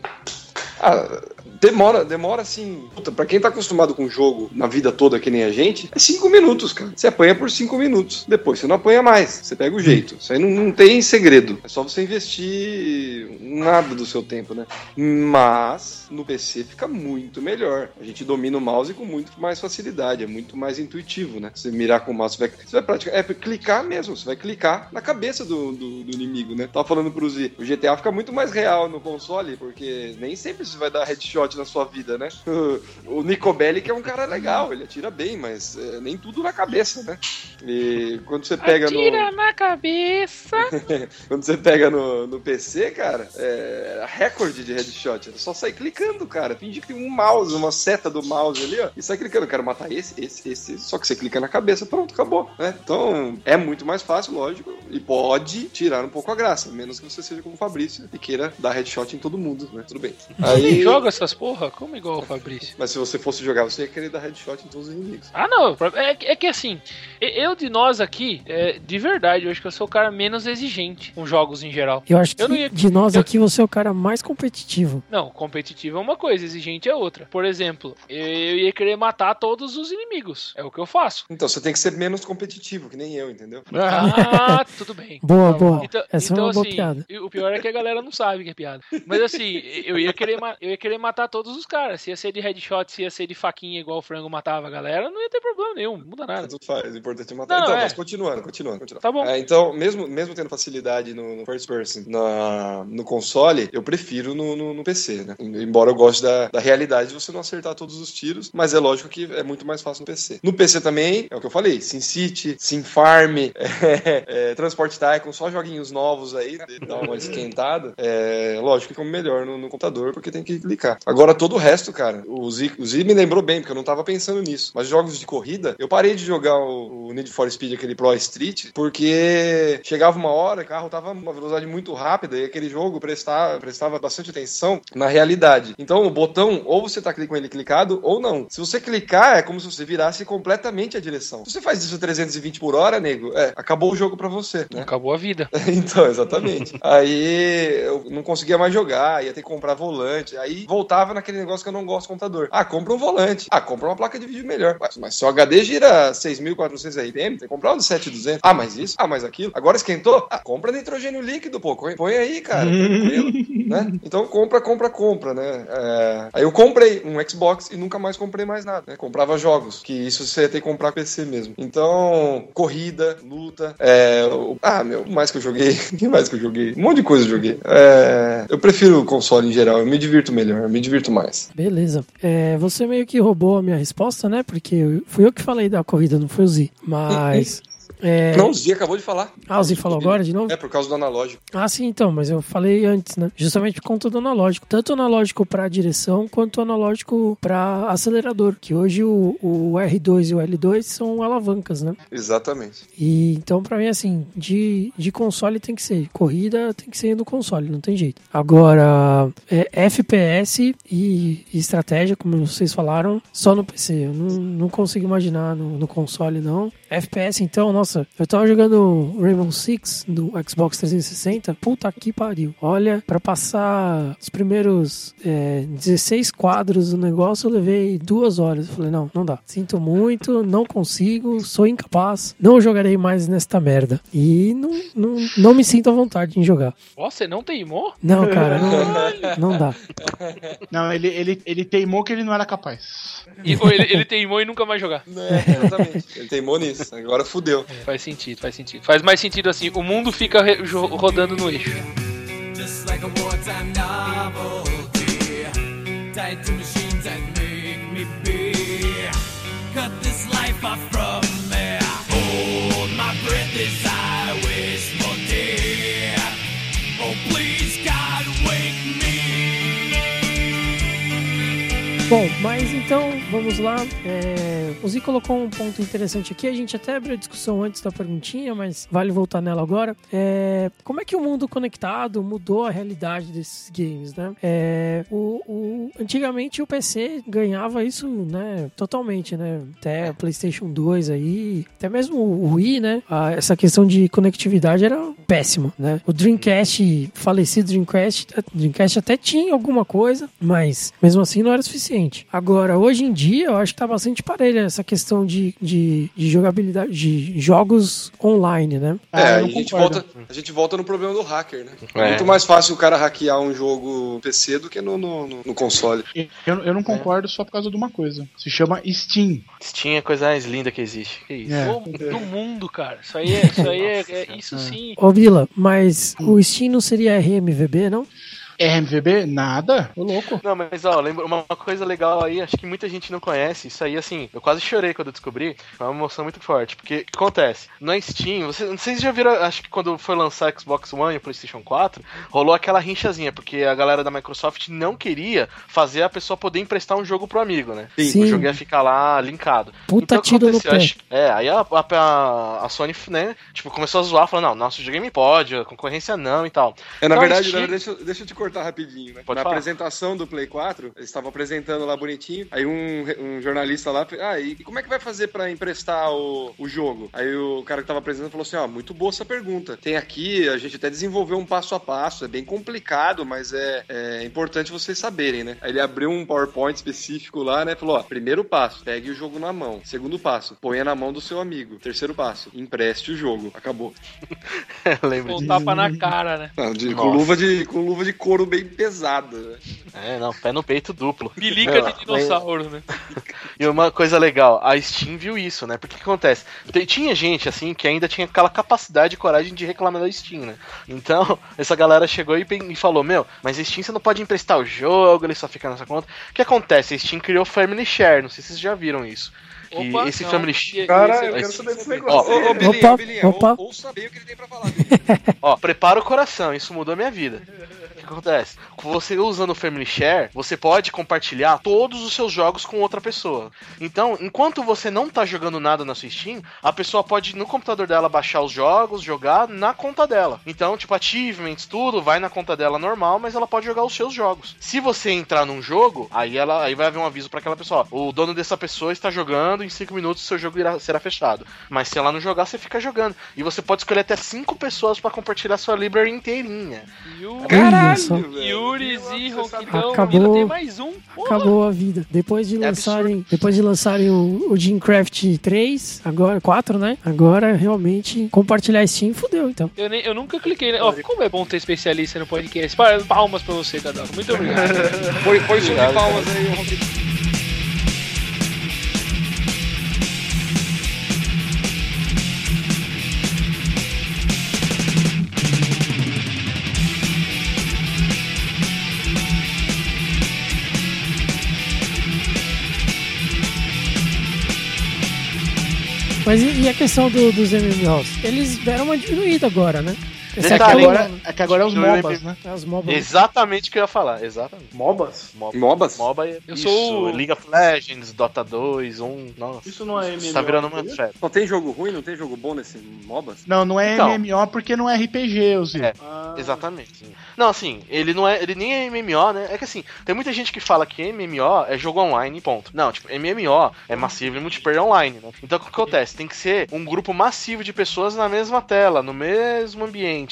Ah, demora, demora assim. Puta, pra quem tá acostumado com o jogo na vida toda, que nem a gente, é cinco minutos, cara. Você apanha por cinco minutos. Depois você não apanha mais. Você pega o jeito. Isso aí não, não tem segredo. É só você investir nada do seu tempo, né? Mas no PC fica muito melhor. A gente domina o mouse com muito mais facilidade. É muito mais intuitivo, né? Você mirar com o mouse, você vai, você vai praticar. É clicar mesmo. Você vai clicar na cabeça do, do, do inimigo, né? Tava falando pro Z. O GTA fica muito mais real no console, porque nem sempre você vai dar headshot na sua vida, né? O Nico Bellic é um cara legal, ele atira bem, mas é, nem tudo na cabeça, né? E quando você pega no. Atira na cabeça! Quando você pega no, no PC, cara, é recorde de headshot. É só sair clicando, cara. Finge que tem um mouse, uma seta do mouse ali, ó. E sai clicando. Eu quero matar esse, esse, esse. Só que você clica na cabeça, pronto, acabou. Né? Então, é muito mais fácil, lógico. E pode tirar um pouco a graça. Menos que você seja como o Fabrício e queira dar headshot em todo mundo, né? Tudo bem. Você nem Aí. Essas porra? Como igual o Fabrício? Mas se você fosse jogar, você ia querer dar headshot em todos os inimigos. Ah, não. É, que- é que assim, eu de nós aqui, é, de verdade, eu acho que eu sou o cara menos exigente com jogos em geral. Eu acho que Eu não ia- de nós eu- aqui você é o cara mais competitivo. Não, competitivo é uma coisa, exigente é outra. Por exemplo, eu ia querer matar todos os inimigos. É o que eu faço. Então, você tem que ser menos competitivo, que nem eu, entendeu? Ah, tudo bem. Boa, boa. Então, Essa então, é uma boa assim, piada. e o pior é que a galera não sabe que é piada. Mas assim, eu ia querer, ma- eu ia querer matar todos os caras. Se ia ser de headshot, se ia ser de faquinha igual o frango matava a galera, não ia ter problema nenhum, não muda nada. Tudo faz, o importante é matar. Não, então, é. mas continuando, continuando, continuando. Tá bom. É, então, mesmo, mesmo tendo facilidade no, no first person, na, no console, eu prefiro no, no, no PC, né? Embora eu goste da, da realidade de você não acertar todos os tiros, mas é lógico que é muito mais fácil no PC. No PC também, é o que eu falei, SimCity, SimFarm, é, é, Transport Tycoon, só joguinhos novos aí, dá uma esquentada. É, lógico que como melhor no, no computador, porque tem que clicar. Agora, todo o resto, cara, o Z, o Z me lembrou bem, porque eu não tava pensando nisso. Mas jogos de corrida, eu parei de jogar o, o Need for Speed, aquele Pro Street, porque chegava uma hora, o carro tava numa velocidade muito rápida e aquele jogo prestava, prestava bastante atenção na realidade. Então, o botão, ou você tá com ele clicado, ou não. Se você clicar, é como se você virasse completamente a direção. Se você faz isso a 320 por hora, nego, é, acabou o jogo pra você, né? Acabou a vida. então, exatamente. Aí eu não conseguia mais jogar, ia ter que comprar volante. Aí voltava naquele negócio que eu não gosto do computador. Ah, compra um volante. Ah, compra uma placa de vídeo melhor. Mas, mas se o HD gira 6.400 RPM, tem que comprar um de 7.200. Ah, mas isso? Ah, mas aquilo? Agora esquentou? Ah, compra nitrogênio líquido, pô. Põe aí, cara. Tranquilo, né? Então compra, compra, compra, né? É, Aí eu comprei um Xbox e nunca mais comprei mais nada, né? Comprava jogos, que isso você ia ter que comprar PC mesmo. Então, corrida, luta, é... o- Ah, meu, mais que eu joguei, o que mais que eu joguei? Um monte de coisa eu joguei. É, Eu prefiro o console em geral, eu me divirto melhor, eu me divirto mais. Beleza. É, você meio que roubou a minha resposta, né? Porque fui eu que falei da corrida, não foi o Z. Mas É... Não, o Z acabou de falar. Ah, o Z falou agora de novo? É por causa do analógico. Ah, sim, então, mas eu falei antes, né? Justamente por conta do analógico. Tanto analógico para direção quanto analógico para acelerador. Que hoje o, o R2 e o L2 são alavancas, né? Exatamente. E então, pra mim, assim, de, de console tem que ser. Corrida tem que ser no console, não tem jeito. Agora, é, FPS e, e estratégia, como vocês falaram, só no PC. Eu não, não consigo imaginar no, no console, não. FPS, então, nossa, eu tava jogando Rainbow Six do Xbox 360. Puta que pariu. Olha, pra passar os primeiros é, 16 quadros do negócio, eu levei duas horas. Eu falei, não, não dá. Sinto muito, não consigo, sou incapaz. Não jogarei mais nesta merda. E não, não, não me sinto à vontade em jogar. Ó, você não teimou? Não, cara, não, não dá. Não, ele, ele, ele teimou que ele não era capaz. E, ou ele, ele teimou e nunca mais jogar. É, exatamente. Ele teimou nisso. Agora fudeu. Faz sentido, faz sentido. Faz mais sentido assim, o mundo fica rodando no eixo. Just like a wartime novelty. Tied to machines that make me be. Cut this life off from me. Hold my breath Bom, mas então, vamos lá. É, o Zi colocou um ponto interessante aqui. A gente até abriu a discussão antes da perguntinha, mas vale voltar nela agora. É, como é que o mundo conectado mudou a realidade desses games, né? É, o, o- antigamente o PC ganhava isso, né? Totalmente, né? Até a PlayStation 2 aí, até mesmo o Wii, né? a- essa questão de conectividade era péssima, né? O Dreamcast, falecido Dreamcast, Dreamcast até tinha alguma coisa, mas mesmo assim não era suficiente. Agora, hoje em dia, eu acho que tá bastante parelha essa questão de, de, de jogabilidade, de jogos online, né? Ah, é, não a gente, volta, a gente volta no problema do hacker, né? É. É. muito mais fácil o cara hackear um jogo PC do que no, no, no- no console. Eu, eu não concordo só por causa de uma coisa. Se chama Steam. Steam é a coisa mais linda que existe. Que isso? É. Ô, do mundo, cara. Isso aí é. Isso aí é, é- isso sim. Ô, Vila, mas o Steam não seria RMVB, não? RMVB? Nada. Ô louco. Não, mas ó, lembra uma uma coisa legal aí, acho que muita gente não conhece. Isso aí, assim, eu quase chorei quando eu descobri. Foi uma emoção muito forte. Porque o que acontece? Na Steam, vocês, não sei se já viram, acho que quando foi lançar Xbox One e o PlayStation 4, rolou aquela rinchazinha, porque a galera da Microsoft não queria fazer a pessoa poder emprestar um jogo pro amigo, né? Sim. O jogo ia ficar lá linkado. Puta Então, tiro no aconteceu? pé. Acho- É, aí a, a, a- Sony, né, tipo, começou a zoar, falando, não, nosso videogame pode, a concorrência não e tal. É, na Então, verdade, Steam- na verdade, deixa, eu- deixa eu te cortar rapidinho, né? Pode Na falar. apresentação do Play 4, eles estavam apresentando lá bonitinho, aí um, um jornalista lá, ah, e como é que vai fazer pra emprestar o, o jogo? Aí o cara que tava apresentando falou assim, ó, muito boa essa pergunta. Tem aqui, a gente até desenvolveu um passo a passo, é bem complicado, mas é, é importante vocês saberem, né? Aí ele abriu um PowerPoint específico lá, né? Falou, ó, primeiro passo, pegue o jogo na mão. Segundo passo, ponha na mão do seu amigo. Terceiro passo, empreste o jogo. Acabou. Lembro Com disso. tapa na cara, né? Não, de- com, luva de, com luva de couro bem pesada, né? É, não, pé no peito duplo. Pelica de dinossauro, né? E uma coisa legal, a Steam viu isso, né? Porque o que acontece? Tem- Tinha gente, assim, que ainda tinha aquela capacidade e coragem de reclamar da Steam, né? Então, essa galera chegou e, e falou: Meu, mas a Steam você não pode emprestar o jogo, ele só fica nessa conta. O que acontece? A Steam criou Family Share, não sei se vocês já viram isso. Que Opa, esse não. Family Share. Cara, Esse- eu quero saber desse Ó, negócio. Ô, ô, Bilinha, Opa, Bilinha, opa. ou, ou saber o que ele tem pra falar. Ó, prepara o coração, isso mudou a minha vida. O que acontece? Você usando o Family Share, você pode compartilhar todos os seus jogos com outra pessoa. Então, enquanto você não tá jogando nada na sua Steam, a pessoa pode no computador dela baixar os jogos, jogar na conta dela. Então, tipo, achievements, tudo vai na conta dela normal, mas ela pode jogar os seus jogos. Se você entrar num jogo, aí ela aí vai haver um aviso pra aquela pessoa, ó, o dono dessa pessoa está jogando, em 5 minutos seu jogo irá, será fechado. Mas se ela não jogar, você fica jogando. E você pode escolher até 5 pessoas pra compartilhar sua library inteirinha. Olha só. Yuri, Zi, Ronquidão, Acabou. ainda tem mais um. Porra. Acabou a vida. Depois de É lançarem, depois de lançarem o, o Dreamcraft 3, agora 4, né? Agora realmente compartilhar Steam fudeu, então. Eu, nem, eu nunca cliquei, né? Ó, como é bom ter especialista no podcast. Pa- Palmas pra você, Cadão. Muito obrigado. Põe som de palmas aí, Ronquidão. Mas e, e a questão do- dos MMOs? Eles deram uma diminuída agora, né? Esse Detalhe, aqui é o- Agora, é que agora é os MOBAs, né? é os MOBA. Exatamente o que eu ia falar, exatamente. MOBAs? MOBA. MOBAs? MOBA é Eu isso, sou League of Legends, Dota 2, 1, nossa. Isso não é MMO. Tá virando uma febre. Não tem jogo ruim? Não tem jogo bom nesse MOBAs? Não, não é Então. MMO porque não é RPG, os É. Ah, Exatamente. Não, assim, ele não é. Ele nem é MMO, né? É que assim, tem muita gente que fala que MMO é jogo online, ponto. Não, tipo, MMO é massivo e multiplayer online, né? Então o que acontece? Tem que ser um grupo massivo de pessoas na mesma tela, no mesmo ambiente.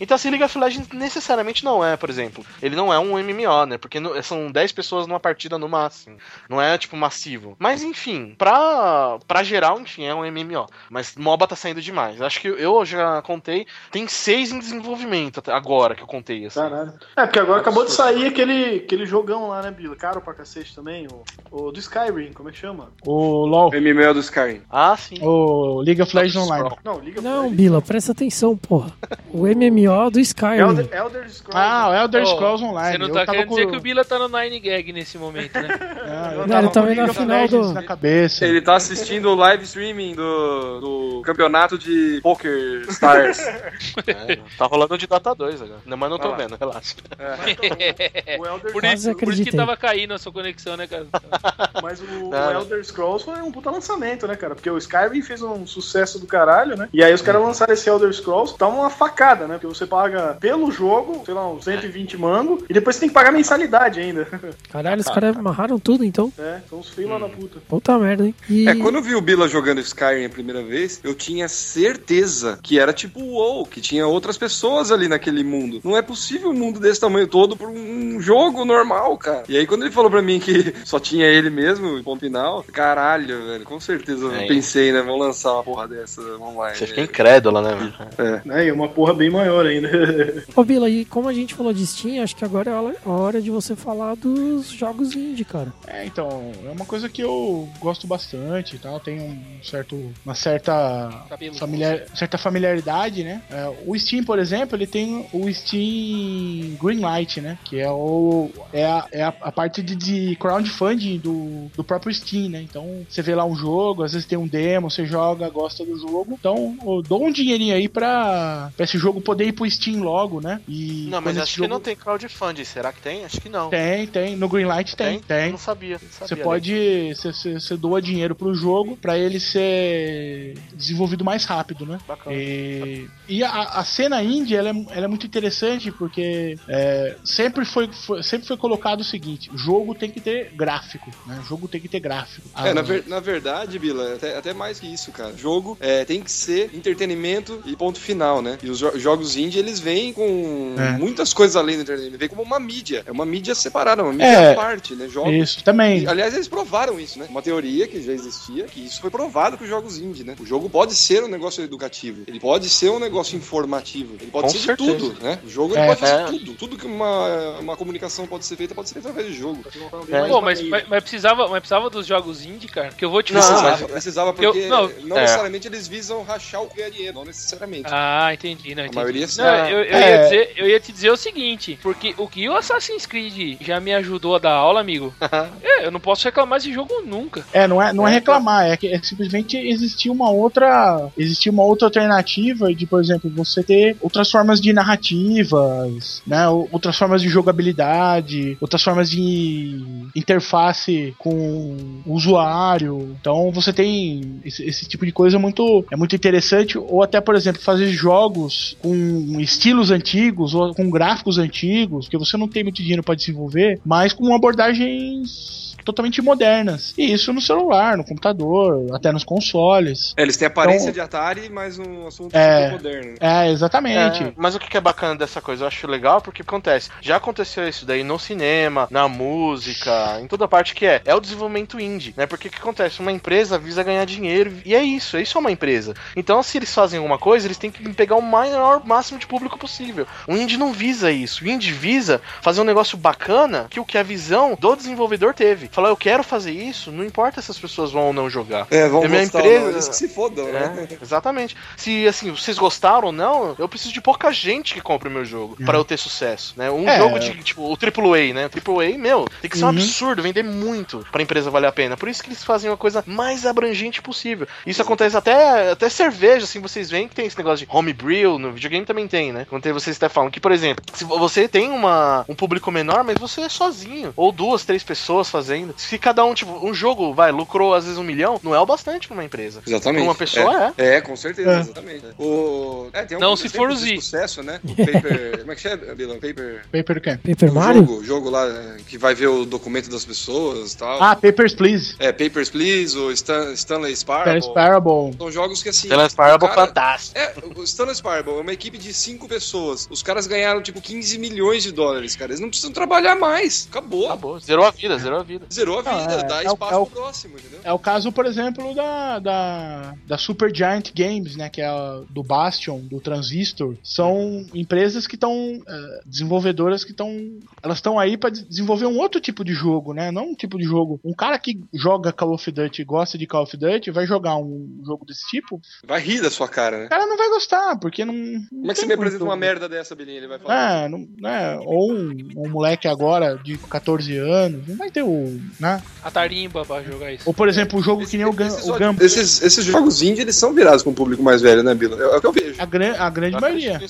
Então assim, League of Legends necessariamente não é, por exemplo. Ele não é um MMO, né? Porque são 10 pessoas numa partida no máximo. Não é, tipo, massivo. Mas enfim, pra, pra geral, enfim, é um MMO. Mas MOBA tá saindo demais. Acho que eu já contei, tem seis em desenvolvimento até agora que eu contei, assim. Caralho. É, porque agora acabou de sair aquele, aquele jogão lá, né, Bila? Caro pra cacete também. O, o do Skyrim, como é que chama? O LoL, MMO do Skyrim. Ah, sim. o League of Legends Online. Não, Liga Não, Bila, presta atenção, porra. O MMO do Skyrim. Elder, Elder Scrolls. Ah, o Elder Ô, Scrolls Online. Você não tá querendo com- dizer que o Bila tá no Nine Gag nesse momento, né? Ah, eu Não, ele tá vendo a final do- na cabeça. Ele tá assistindo o live streaming do, do campeonato de Poker Stars. É, tá rolando de Dota 2 agora. Não, mas não tô Vai lá. vendo, relaxa. O Elder Por isso, por isso que tava caindo a sua conexão, né, cara? Mas o, o. Elder Scrolls foi um puta lançamento, né, cara? Porque o Skyrim fez um sucesso do caralho, né? E aí os caras lançaram esse Elder Scrolls, tá uma facada, né? Porque você paga pelo jogo, sei lá, uns 120 mango, e depois você tem que pagar mensalidade ainda. Caralho, os caras amarraram tudo, então. É, são uns fila da puta. Puta merda, hein? E... É, quando eu vi o Bila jogando Skyrim a primeira vez, eu tinha certeza que era tipo WoW, que tinha outras pessoas ali naquele mundo. Não é possível um mundo desse tamanho todo pra um jogo normal, cara. E aí quando ele falou pra mim que só tinha ele mesmo, ponto final, caralho, velho, com certeza eu É. pensei, né, vamos lançar uma porra dessa online. Você fica incrédula, né, velho? Né? E uma porra bem maior ainda. Ô, Bila, e como a gente falou de Steam, acho que agora é a hora- de você falar dos jogos indie, cara. É, então, é uma coisa que eu gosto bastante e tal, tem um certo, uma certa, familiar, certa familiaridade, né? É, o Steam, por exemplo, ele tem o Steam Greenlight, né? Que é, o, é, a, é a, a parte de, de crowdfunding do, do próprio Steam, né? Então, você vê lá um jogo, às vezes tem um demo, você joga, gosta do jogo. Então, eu dou um dinheirinho aí pra, pra esse jogo poder ir pro Steam logo, né? E Não, mas acho esse que não tem crowdfunding. Será que tem? Acho que não. Tem, tem. No Greenlight tem, Eu tem. não sabia. não sabia Você né? pode. Você, doa dinheiro pro jogo pra ele ser desenvolvido mais rápido, né? Bacana. E, e a, a cena indie ela é, ela é muito interessante porque é, sempre, foi, foi- sempre foi colocado o seguinte: jogo tem que ter gráfico, né? Jogo tem que ter gráfico. É, Ah, na, ver- na verdade, Bila, até, até mais que isso, cara. Jogo é, tem que ser entretenimento e ponto final, né? E os jo- jogos indie, eles vêm com É. muitas coisas além do entretenimento. Vem como uma mídia. É uma mídia separada, uma mídia É. à parte, né? Jogos. Isso, também. E, aliás, eles provaram isso, né? Uma teoria que já existia, que isso foi provado com os jogos indie, né? O jogo pode ser um negócio educativo, ele pode ser um negócio informativo, ele pode Com ser certeza. de tudo, né? O jogo ele É, pode fazer é. tudo. Tudo que uma, uma comunicação pode ser feita, pode ser feita através de jogo. É. Pô, mas, mas, mas precisava, mas precisava dos jogos indie, cara? Que eu vou te Não. Precisava, precisava Eu- porque não, não, é. necessariamente eles visam rachar o ganhar dinheiro, não necessariamente. Ah, entendi, não, A maioria sim. Não, eu, eu É. ia dizer, eu ia te dizer o seguinte, porque o que o Assassin's Creed já me ajudou a dar aula, amigo, é, eu não posso reclamar desse jogo nunca. É, não é, não é, É, reclamar, é que é simplesmente existir uma outra. Existir uma outra alternativa de, por exemplo, você ter outras formas de narrativas, né? ou- Outras formas de jogabilidade, outras formas de interface com o usuário. Então você tem esse, esse tipo de coisa muito é muito interessante. Ou até, por exemplo, fazer jogos com estilos antigos ou com gráficos antigos, que você não tem muito dinheiro para desenvolver, mas com abordagens totalmente modernas. E isso no celular, no computador, até nos consoles. É, eles têm aparência Então- de Atari, mas um assunto É. super moderno. É, exatamente. É, mas o que que é bacana dessa coisa? Eu acho legal porque acontece. Já aconteceu isso daí no cinema, na música, em toda parte que é. É o desenvolvimento indie, né? Porque o que acontece? Uma empresa visa ganhar dinheiro e é isso. É isso é uma empresa. Então, se eles fazem alguma coisa, eles têm que pegar o maior máximo de público possível. O indie não visa isso. O indie visa fazer um negócio bacana que o que a visão do desenvolvedor teve. Falou, eu quero fazer isso, não importa se as pessoas vão ou não jogar. É, vamos É minha empresa- não, eles que se fodam, né? É, exatamente. Se assim, vocês gostaram ou não, eu preciso de pouca gente que compre o meu jogo pra eu ter sucesso, né? Um É. jogo de, tipo, o AAA, né? O AAA, meu, tem que ser um Uhum. absurdo, vender muito pra empresa valer a pena. Por isso que eles fazem uma coisa mais abrangente possível. Isso acontece até, até cerveja, assim, vocês veem que tem esse negócio de homebrew, no videogame também tem, né? Quando vocês até falam que, por exemplo, se você tem uma, um público menor, mas você é sozinho, ou duas, três pessoas fazendo, se cada um, tipo, um jogo, vai, lucrou às vezes um milhão, não é o bastante pra uma empresa. Exatamente. Pra uma pessoa, é. É, com certeza, É. exatamente. O... É, tem Não, alguns se for o de Z. sucesso, né? O Paper... Como é que chama, Bilão? Paper... Paper o quê? Paper o Mario? Jogo, jogo lá é, que vai ver o documento das pessoas e tal. Ah, Papers, Please. É, Papers, Please, o Stan, Stanley Sparrow. Paris Parable. São jogos que assim. Stanley Parable o cara- fantástico. É, o Stanley Sparrow é uma equipe de cinco pessoas. Os caras ganharam tipo 15 milhões de dólares, cara. Eles não precisam trabalhar mais. Acabou. Acabou, zerou a vida, zerou a vida. Zerou a vida, é- dá é o- espaço é o- pro próximo, entendeu? É o caso, por exemplo, da, da, da Super Giant Games, né? Que é a, do Bastion, do Transistor. São empresas que estão. desenvolvedoras que estão. Elas estão aí para desenvolver um outro tipo de jogo, né? Não um tipo de jogo. Um cara que joga Call of Duty gosta de Call of Duty vai jogar um jogo desse tipo. Vai rir da sua cara, né? O cara não vai gostar, porque não. Como é que você me apresenta uma merda dessa, Belinha? Ele vai falar. É, não, né? Ou um, um moleque agora de 14 anos, não vai ter o. Né? A tarimba pra jogar isso. Ou, por exemplo, o jogo que nem o, Gam, esses, o Gambit. esses, esses jogos indie, eles são virados pra um público mais velho, né, Bila? É, é o que eu vejo. A, gran, a grande Eu maioria.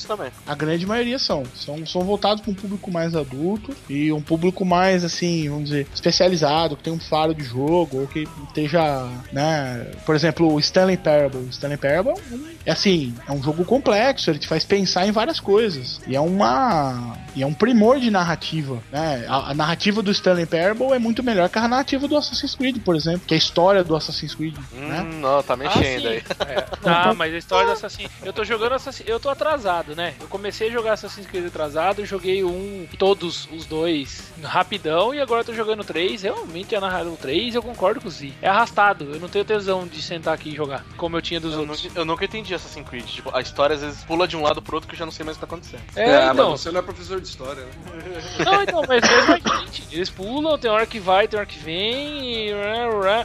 A grande maioria são. São, são voltados para um público mais adulto e um público mais, assim, vamos dizer, especializado, que tem um faro de jogo, ou que esteja, né? Por exemplo, o Stanley Parable. O Stanley Parable é assim, é um jogo complexo, ele te faz pensar em várias coisas. E é uma. E é um primor de narrativa, né? A, a narrativa do Stanley Parable é muito melhor que a narrativa do Assassin's Creed, por exemplo, que é a história do Assassin's Creed, né? Hum, não, tá mexendo ah, aí. É. Ah, mas a história do Assassin's Eu tô jogando Assassin's Eu tô atrasado, né? Eu comecei a jogar Assassin's Creed atrasado, joguei um, todos os dois rapidão e agora eu tô jogando três. Realmente a narrativa do 3, eu concordo com o Z. É arrastado, eu não tenho tesão de sentar aqui e jogar, como eu tinha dos Eu outros. nunca, eu nunca entendi Assassin's Creed. Tipo, a história às vezes pula de um lado pro outro que eu já não sei mais o que tá acontecendo. É, Ah, então. mas você não é professor de história, né? Não, então, mas mesmo a gente, eles pulam, tem hora que vai, tem hora que vem. E...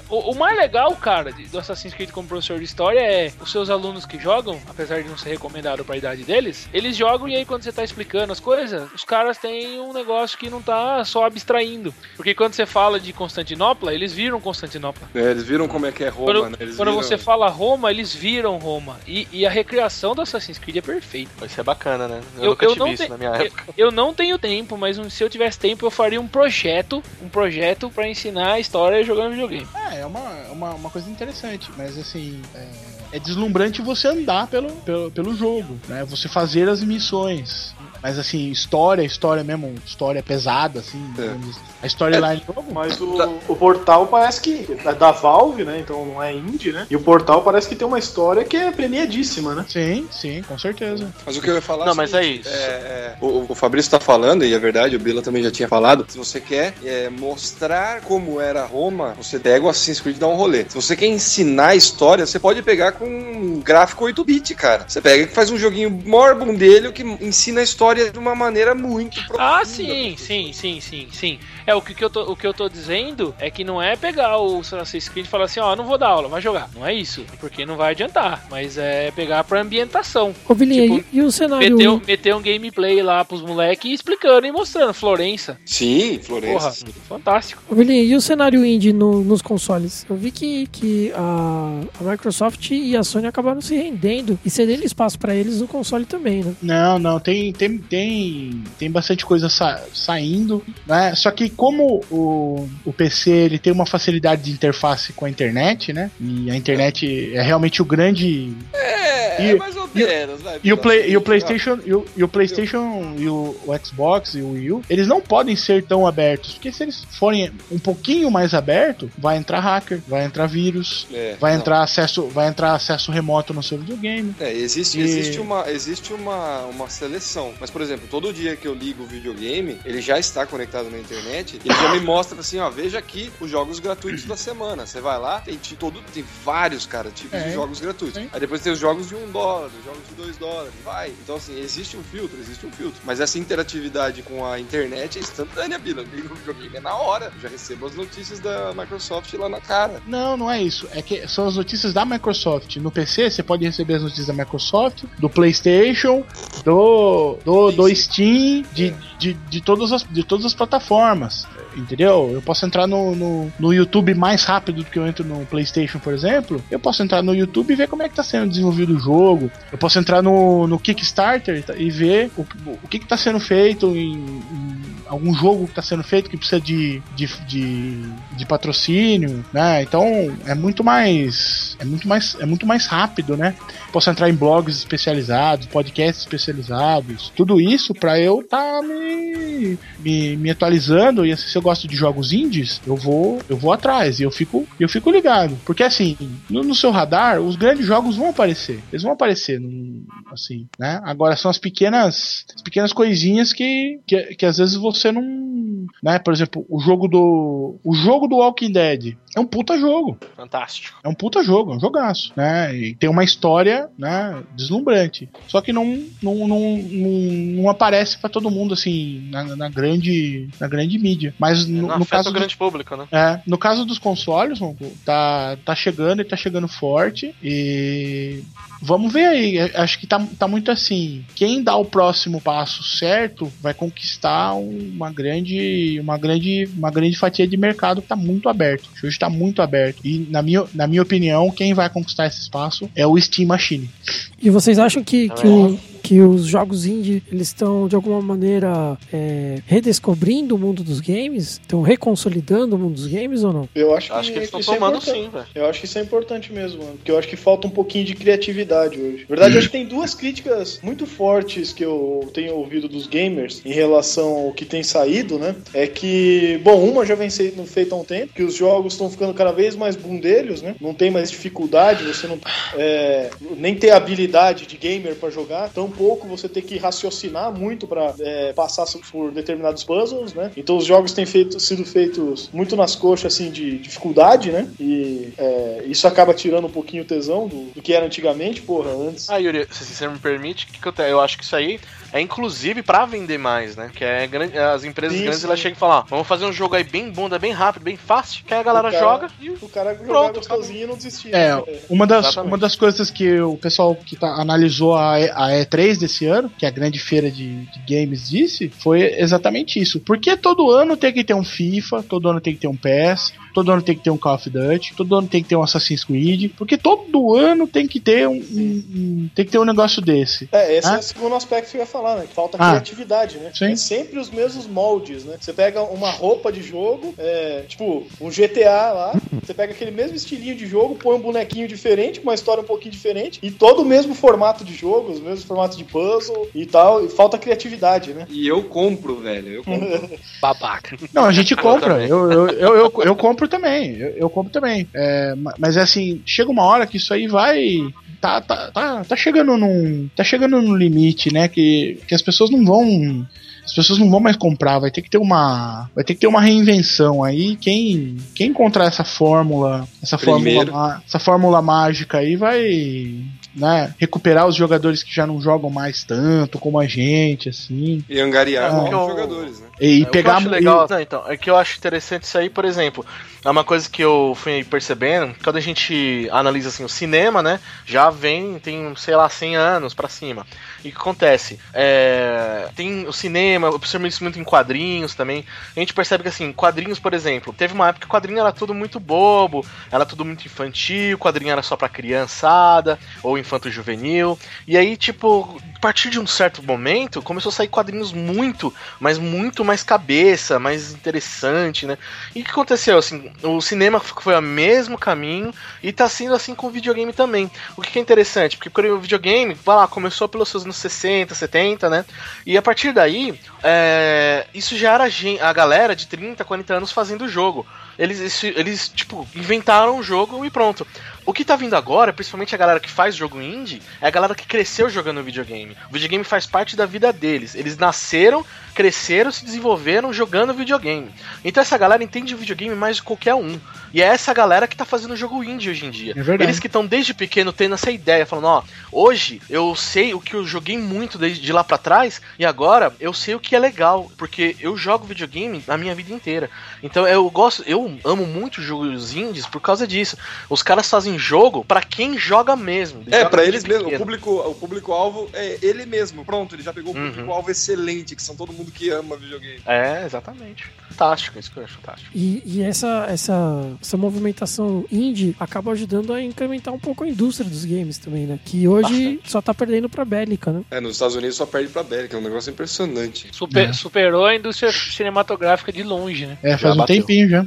O, o mais legal, cara, do Assassin's Creed como professor de história é os seus alunos que jogam, apesar de não ser recomendado pra idade deles, eles jogam e aí quando você tá explicando as coisas, os caras têm um negócio que não tá só abstraindo. Porque quando você fala de Constantinopla, eles viram Constantinopla. É, eles viram como é que é Roma, Quando, né? Eles quando viram- você fala Roma, eles viram Roma. E, e a recriação do Assassin's Creed é perfeita. Isso é bacana, né? Eu, Eu- nunca eu tive não isso te- na minha eu- época. Eu não tenho tempo, mas se eu tivesse tempo, eu faria um projeto, um projeto pra ensinar a história jogando videogame. É, é uma, é uma, uma coisa interessante, mas assim, é, é deslumbrante você andar pelo, pelo, pelo jogo, né? Você fazer as missões. Mas assim, história, história mesmo, história pesada, assim, É. dizer. a storyline do jogo. Mas o, o portal parece que é da Valve, né? Então não é indie, né? E o portal parece que tem uma história que é premiadíssima, né? Sim, sim, com certeza. Mas o que eu ia falar Não, o mas seguinte, é isso. é, o, o Fabrício tá falando, e é verdade, o Bila também já tinha falado. Se você quer é, mostrar como era Roma, você pega o Assassin's Creed e dá um rolê. Se você quer ensinar a história, você pode pegar com um gráfico 8-bit, cara. Você pega e faz um joguinho morbum dele que ensina a história de uma maneira muito profunda. Ah, sim, sim, sim, sim, sim. É, o que, que eu tô, o que eu tô dizendo é que não é pegar o Assassin's Creed e falar assim, ó, não vou dar aula, vai jogar. Não é isso, porque não vai adiantar. Mas é pegar pra ambientação. Ô, Vilinha, Tipo, e, e o cenário... Meter, um- meter um gameplay lá pros moleques explicando e mostrando. Florença. Sim, Florença. Porra, fantástico. Ô, Vilinha, e o cenário indie no- nos consoles? Eu vi que, que a, a Microsoft e a Sony acabaram se rendendo e cedendo espaço pra eles no console também, né? Não, não, tem, tem, tem, tem bastante coisa sa- saindo, né? Só que como o, o PC ele tem uma facilidade de interface com a internet, né? E a internet é realmente o grande É, E- mais ou e- menos, vai, E o. Play, e o PlayStation, e o, e o PlayStation e o, o Xbox e o Wii U, eles não podem ser tão abertos, porque se eles forem um pouquinho mais aberto, vai entrar hacker, vai entrar vírus, É, vai não. entrar acesso, vai entrar acesso remoto no seu videogame. É, existe, E- existe, uma, existe uma, uma seleção. Mas, por exemplo, todo dia que eu ligo o videogame, ele já está conectado na internet, ele já me mostra assim, ó, veja aqui os jogos gratuitos da semana. Você vai lá, tem, todo, tem vários, cara, tipos É. de jogos gratuitos. Aí depois tem os jogos de um dólar, jogos de 2 dólares, vai. Então, assim, existe um filtro, existe um filtro. Mas essa interatividade com a internet é instantânea, Bila. Liga no videogame é na hora. Eu já recebo as notícias da Microsoft lá na cara. Não, não é isso. É que são as notícias da Microsoft. No PC, você pode receber as notícias da Microsoft, do PlayStation, do, do, do Steam, de, de, de, todas as, de todas as plataformas. Entendeu? Eu posso entrar no, no, no YouTube mais rápido do que eu entro no PlayStation, por exemplo. Eu posso entrar no YouTube e ver como é que tá sendo desenvolvido o jogo. Eu posso entrar no, no Kickstarter e tá- ver o, o que, que tá sendo feito em, em algum jogo que está sendo feito que precisa de, de, de, de patrocínio, né? Então é muito mais é muito mais é muito mais rápido, né? Posso entrar em blogs especializados, podcasts especializados, tudo isso para eu tá me, me, me atualizando e assim, se eu gosto de jogos indies, eu vou eu vou atrás e eu fico eu fico ligado, porque assim no, no seu radar os grandes jogos vão aparecer, eles vão aparecer, num- assim, né? Agora são as pequenas as pequenas coisinhas que, que que às vezes você não, né? Por exemplo, o jogo do o jogo do Walking Dead é um puta jogo. Fantástico. É um puta jogo, é um jogaço, né? E tem uma história, né, deslumbrante. Só que não, não, não, não, não aparece pra todo mundo, assim, na, na grande, na grande mídia. Mas no, Não no afeta caso o do- grande público, né? é, no caso dos consoles, tá, tá chegando e tá chegando forte. E vamos ver aí. Eu Acho que tá, tá muito assim. Quem dá o próximo passo certo vai conquistar uma grande, uma grande, uma grande fatia de mercado que tá muito aberto. Hoje tá muito aberto. E na minha, na minha opinião, quem vai conquistar esse espaço é o Steam Machine. E vocês acham que, que, o- que os jogos indie eles estão de alguma maneira é, redescobrindo o mundo dos games? Estão reconsolidando o mundo dos games ou não? Eu acho que, Acho que eles estão isso é tomando importante. sim, velho. Eu acho que isso é importante mesmo, mano. Porque eu acho que falta um pouquinho de criatividade hoje. Na verdade, eu acho que tem duas críticas muito fortes que eu tenho ouvido dos gamers em relação ao que tem saído, né? É que, bom, uma já vem sendo feita há um tempo, que os jogos estão ficando cada vez mais bundelhos, né? Não tem mais dificuldade, você não é, nem ter habilidade de gamer pra jogar, tampouco você ter que raciocinar muito pra é, passar por determinados puzzles, né? Então os jogos têm feito, sido feitos muito nas coxas assim de dificuldade, né? E é, isso acaba tirando um pouquinho o tesão do, do que era antigamente, porra, antes. Ah, Yuri, se você me permite, que eu, te- eu acho que isso aí é inclusive pra vender mais, né? Que é grande, as empresas Sim, grandes elas chegam e falam, ó, vamos fazer um jogo aí bem bom, bem rápido, bem fácil, que aí a galera O cara- joga e O cara jogar Pronto, gostosinho e não desistir. É, né? uma das, Exatamente. uma das coisas que o pessoal que tá, analisou a, a E3 desse ano, que é a grande feira de, de games disse, foi exatamente isso. Porque todo ano tem que ter um FIFA, todo ano tem que ter um PES, todo ano tem que ter um Call of Duty, todo ano tem que ter um Assassin's Creed, porque todo ano tem que ter um, um- um- tem que ter um negócio desse. É, esse Ah. é o segundo aspecto que eu ia falar, né? Falta Ah. criatividade, né? Sim. É sempre os mesmos moldes, né? Você pega uma roupa de jogo, é, tipo, um GTA lá, você pega aquele mesmo estilinho de jogo, põe um bonequinho diferente, com uma história um pouquinho diferente, e todo o mesmo formato de jogo, os mesmos formatos de puzzle e tal, e falta criatividade, né? E eu compro, velho. Eu compro. Babaca. Não, a gente compra. Eu, eu, eu, eu, eu compro também. Eu, eu compro também. É, ma- mas é assim, chega uma hora que isso aí vai. Tá, tá, tá, tá chegando num. Tá chegando no limite, né? Que, que as pessoas não vão. As pessoas não vão mais comprar, vai ter que ter uma. Vai ter que ter uma reinvenção aí. Quem, quem encontrar essa fórmula. Essa fórmula, Primeiro. essa fórmula mágica aí vai. Né, recuperar os jogadores que já não jogam mais tanto como a gente, assim. E angariar Ah, novos eu- jogadores, né? E, e É, o pegar. que eu acho legal, não, então, é que eu acho interessante isso aí, por exemplo, é uma coisa que eu fui percebendo, quando a gente analisa assim o cinema, né, já vem, tem, sei lá, 100 anos pra cima. E o que acontece? É, tem o cinema, eu percebo isso muito em quadrinhos também. A gente percebe que assim, quadrinhos, por exemplo, teve uma época que quadrinho era tudo muito bobo, era tudo muito infantil, quadrinho era só pra criançada ou infanto juvenil. E aí, tipo, a partir de um certo momento, começou a sair quadrinhos muito, mas muito mais cabeça, mais interessante, né? E o que aconteceu? Assim, o cinema foi o mesmo caminho e tá sendo assim com o videogame também. O que é interessante? Porque o videogame, vai lá, começou pelos seus anos 60, 70, né? E a partir daí, é, isso já era a galera de 30, 40 anos fazendo o jogo. Eles, eles, tipo, inventaram o jogo e pronto. O que tá vindo agora, principalmente a galera que faz jogo indie, é a galera que cresceu jogando videogame. O videogame faz parte da vida deles. Eles nasceram, cresceram, se desenvolveram jogando videogame. Então essa galera entende o videogame mais de qualquer um. E é essa galera que tá fazendo jogo indie hoje em dia. É. Eles que estão desde pequeno tendo essa ideia, falando, ó, hoje eu sei o que eu joguei muito desde de lá pra trás e agora eu sei o que é legal, porque eu jogo videogame a minha vida inteira. Então eu gosto, eu amo muito jogos indies por causa disso. Os caras fazem jogo pra quem joga mesmo. É, desde eles mesmo. O público, o público-alvo é ele mesmo. Pronto, ele já pegou o Uhum. público-alvo excelente, que são todo mundo que ama videogame. É, exatamente. Fantástico, isso que eu acho fantástico. E, e essa, essa, essa movimentação indie acaba ajudando a incrementar um pouco a indústria dos games também, né? Que hoje só tá perdendo pra bélica, né? É, nos Estados Unidos só perde pra América, é um negócio impressionante. Super- É. Superou a indústria cinematográfica de longe, né? É, faz um bateu. tempinho já.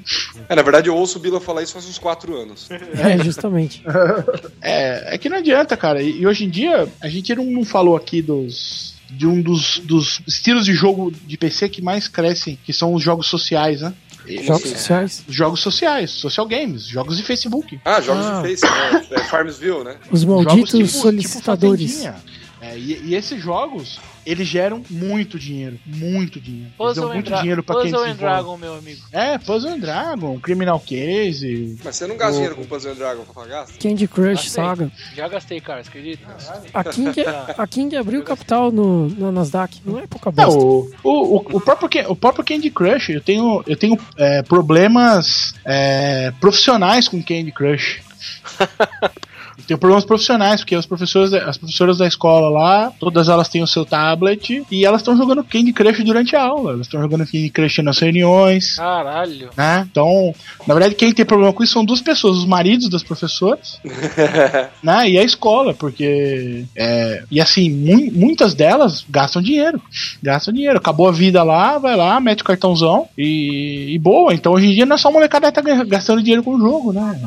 É, na verdade, eu ouço o Bila falar isso faz uns 4 anos. É, justamente. É, é que não adianta, cara. E, e hoje em dia, a gente não, não falou aqui dos. De um dos, dos estilos de jogo de PC que mais crescem, que são os jogos sociais, né? Jogos sociais. Os jogos sociais, social games, jogos de Facebook. Ah, jogos Ah. de Face, né? É Farmsville, né? Os Jogos malditos tipo- solicitadores. tipo. É, e, e esses jogos, eles geram muito dinheiro. Muito dinheiro. Eles Puzzle muito Dra dinheiro pra quem Puzzle and desenvolve. Dragon, meu amigo. É, Puzzle and Dragon, Criminal Case. Mas você não gasta dinheiro com Puzzle and Dragon pra pagar? Candy Crush Gastei. Saga. Já gastei, cara, você acredita? A King, a King abriu capital no, no Nasdaq. Não é pouca É, bosta. o, o, o, o próprio, o próprio Candy Crush, eu tenho, eu tenho é, problemas é, profissionais com Candy Crush. Eu tenho problemas profissionais, porque os professores, as professoras da escola lá, todas elas têm o seu tablet e elas estão jogando Candy Crush durante a aula. Elas estão jogando Candy Crush nas reuniões. Caralho. Né? Então, na verdade, quem tem problema com isso são duas pessoas, os maridos das professoras né? e a escola, porque. é, e assim, mu- muitas delas gastam dinheiro. Gastam dinheiro. Acabou a vida lá, vai lá, mete o cartãozão e, e boa. Então hoje em dia não é só a molecada que tá gastando dinheiro com o jogo, né?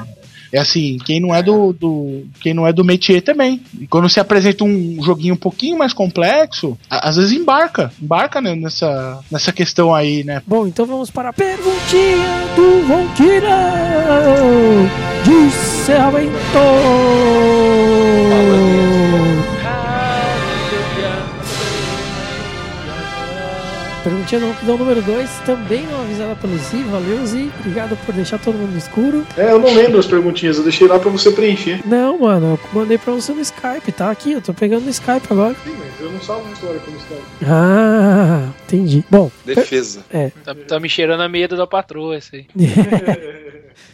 É assim, quem não é do, do quem não é do métier também. E quando se apresenta um joguinho um pouquinho mais complexo, às vezes embarca, embarca né, nessa, nessa questão aí, né? Bom, então vamos para a perguntinha do Ronquira de encerramento. Perguntinha do número 2, também não avisada pelo Zi. Valeu, Zi. Obrigado por deixar todo mundo no escuro. É, eu não lembro as perguntinhas, eu deixei lá pra você preencher. Não, mano, eu mandei pra você no Skype, tá aqui, eu tô pegando no Skype agora. Sim, mas eu não salvo história como Skype. Ah, entendi. Bom, Defesa. Tá, tá me cheirando a medo da patroa, esse aí.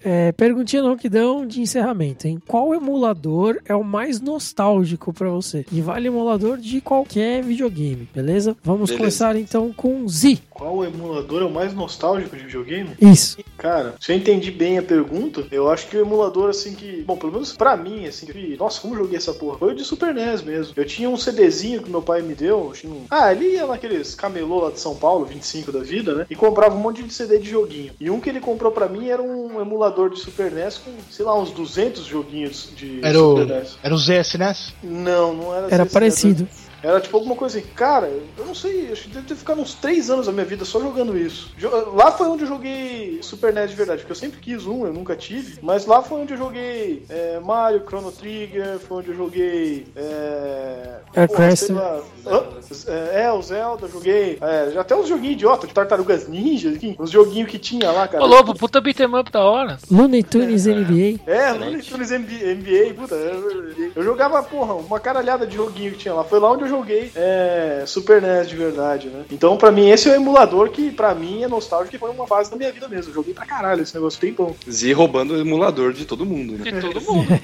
É, perguntinha no Ronquidão de encerramento, hein? Qual emulador é o mais nostálgico pra você? E vale emulador de qualquer videogame, beleza? Vamos Beleza. começar então com Z. Qual emulador é o mais nostálgico de videogame? Isso. Cara, se eu entendi bem a pergunta, eu acho que o emulador, assim, que. Bom, pelo menos pra mim, assim, que. Nossa, como joguei essa porra? Foi o de Super NES mesmo. Eu tinha um CDzinho que meu pai me deu. eu tinha um- Ah, ele ia naqueles camelô lá de São Paulo, 25 da vida, né? E comprava um monte de CD de joguinho. E um que ele comprou pra mim era um emulador de Super NES com, sei lá, uns 200 joguinhos de Era o, Super NES. era o ZSNES? Não, não era Era parecido. Era tipo alguma coisa assim, cara, eu não sei, acho que deve ter ficado uns 3 anos da minha vida só jogando isso. Lá foi onde eu joguei Super NES de verdade, porque eu sempre quis um, eu nunca tive, mas lá foi onde eu joguei é, Mario, Chrono Trigger, foi onde eu joguei. É, Air porra, Crest. sei lá, é, é, o Zelda, eu joguei. É, até uns joguinhos idiota, de tartarugas ninja, enfim, uns joguinhos que tinha lá, cara. Ô, louco, puta beat'em up da hora. Looney Tunes NBA. É, Looney Tunes NBA, NBA, puta, eu, eu jogava, porra, uma caralhada de joguinho que tinha lá. Foi lá onde eu joguei é, Super NES de verdade, né? Então, pra mim, esse é o emulador que, pra mim, é nostálgico, que foi uma fase da minha vida mesmo. Eu joguei pra caralho esse negócio, tem bom. Z roubando o emulador de todo mundo, né? De todo mundo.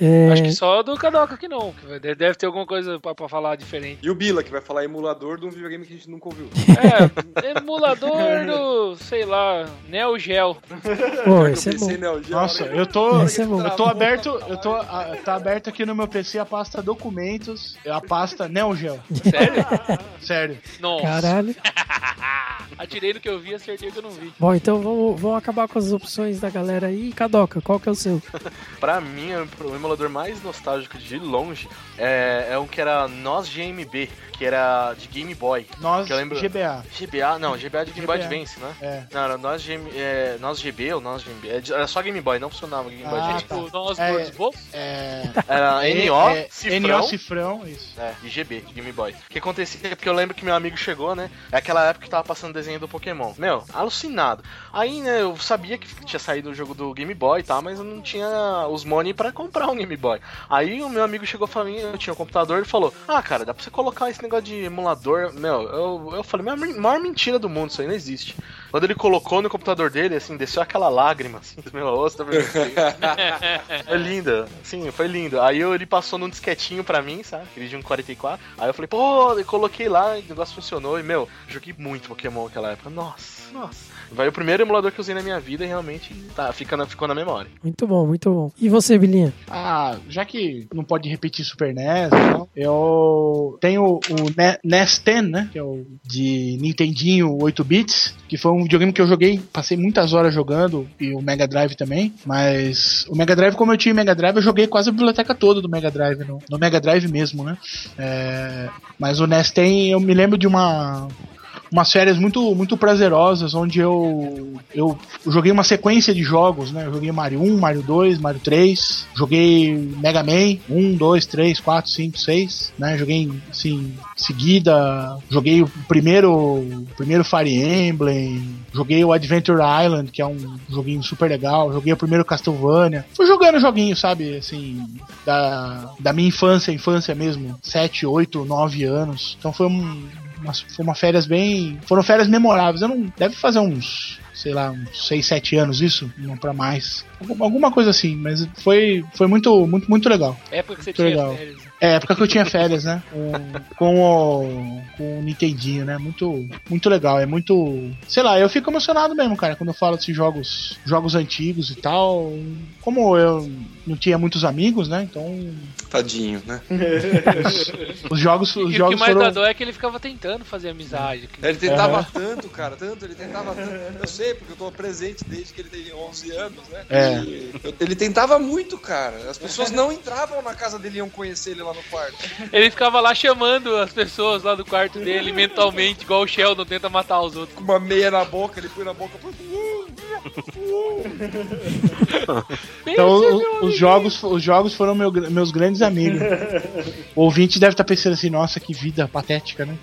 É, Acho que só do Kadoka que não. Deve ter alguma coisa pra, pra falar diferente. E o Bila, que vai falar emulador de um videogame que a gente nunca ouviu. É, emulador do, sei lá, Neo Geo. pô, esse é bom. Neo Geo, Nossa, eu tô. É bom. Eu tô aberto, eu tô. a- tá aberto aqui no meu PC a pasta documentos, a pasta Neo Geo. Sério? Sério. Nossa. Caralho. Atirei no que eu vi, acertei o que eu não vi. Bom, então vamos, vamos acabar com as opções da galera aí. Kadoka, qual que é o seu? Pra mim, o emulador mais nostálgico de longe é, é um que era Nós GMB, que era de Game Boy. Nós, Que eu lembro- GBA. GBA, não, GBA de Game Boy. Advance, né? É. Não, era Nós, GM, é, Nós GB ou Nós GMB. É Era só Game Boy, não funcionava Game Boy Ah, Advance. tá. Tipo, nós É. gordos bobos. É, Era é, NO, é, cifrão. NO Cifrão, isso. É, de GB, de Game Boy. O que acontecia é porque eu lembro que meu amigo chegou, né? É aquela época que tava passando desenho do Pokémon. Meu, alucinado. Aí, né, eu sabia que tinha saído o jogo do Game Boy e tal, mas eu não tinha os money pra comprar um Game Boy. Aí o meu amigo chegou pra mim, eu tinha um computador, ele falou: Ah, cara, dá pra você colocar esse negócio de emulador. Meu, eu, eu falei, maior mentira do mundo, isso aí não existe. Quando ele colocou no computador dele, assim, desceu aquela lágrima, assim, do meu rosto. Foi linda, sim, foi lindo. Aí eu- ele passou num disquetinho pra mim, sabe? Aquele de um 44. Aí eu falei, pô, eu coloquei lá, o negócio funcionou. E, meu, joguei muito Pokémon naquela época. Nossa, nossa. Foi o primeiro emulador que eu usei na minha vida e realmente tá, fica na- ficou na memória. Muito bom, muito bom. E você, Bilinha? Ah, já que não pode repetir Super NES, então, eu tenho o Ne- NES 10, né? Que é o de Nintendinho 8 bits, que foi um videogame que eu joguei, passei muitas horas jogando, e o Mega Drive também. Mas o Mega Drive, como eu tinha Mega Drive, eu joguei quase a biblioteca toda do Mega Drive, no, no Mega Drive mesmo, né? É, mas o NES 10, eu me lembro de uma umas férias muito muito prazerosas onde eu eu joguei uma sequência de jogos, né? Eu joguei Mario 1, Mario 2, Mario 3, joguei Mega Man 1, 2, 3, 4, 5, 6, né? Joguei assim, seguida, joguei o primeiro o primeiro Fire Emblem, joguei o Adventure Island, que é um joguinho super legal, joguei o primeiro Castlevania. Fui jogando joguinho, sabe, assim, da, da minha infância, infância mesmo, 7, 8, 9 anos. Então foi um uma, foi uma férias bem. Foram férias memoráveis. Eu não. Deve fazer uns. Sei lá, uns 6, 7 anos isso, não pra mais. Algum- Alguma coisa assim, mas foi, foi muito, muito, muito legal. Época que você Muito tinha legal. férias. É, época que eu tinha férias, né? Com, com, o, com o Nintendinho, né? Muito, muito legal. É muito. Sei lá, eu fico emocionado mesmo, cara, quando eu falo desses jogos, jogos antigos e tal. Como eu não tinha muitos amigos, né? Então. Tadinho, né? Os jogos, os E o que jogos mais dá foram. dó é que ele ficava tentando fazer amizade. Ele tentava tanto, cara, tanto, ele tentava tanto. Eu sei, porque eu tô presente desde que ele tem 11 anos, né? É. Ele tentava muito, cara. As pessoas não entravam na casa dele e iam conhecer ele lá no quarto. Ele ficava lá chamando as pessoas lá do quarto dele mentalmente, igual o Sheldon tenta matar os outros. Com uma meia na boca, ele põe na boca. Então, o- os jogos, os jogos foram meu- meus grandes amigos. O ouvinte deve estar pensando assim, nossa, que vida patética, né?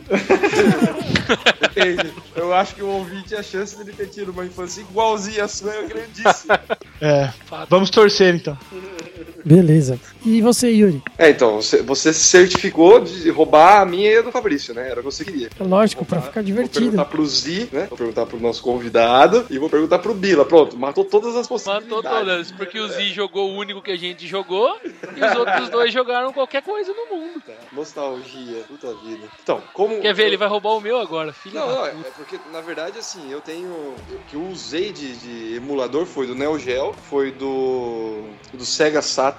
Depende. Eu acho que o ouvinte, a chance dele ter tido uma infância igualzinha a sua é grandíssima. É. Vamos torcer então. Beleza. E você, Yuri? É, então, você, você se certificou de roubar a minha e a do Fabrício, né? Era o que você queria. É lógico, pra ficar Vou divertido. perguntar pro Zi, né? Vou perguntar pro nosso convidado e vou perguntar pro Bila. Pronto, matou todas as possibilidades. Matou todas, porque o Z jogou o único que a gente jogou e os outros dois jogaram qualquer coisa no mundo. Nostalgia, puta vida. Então, como. Quer ver? Ele vai roubar o meu agora, filho. Não, da não, é puta. é porque, na verdade, assim, eu tenho. O que eu usei de, de emulador foi do Neo Geo, foi do. do Sega Saturn,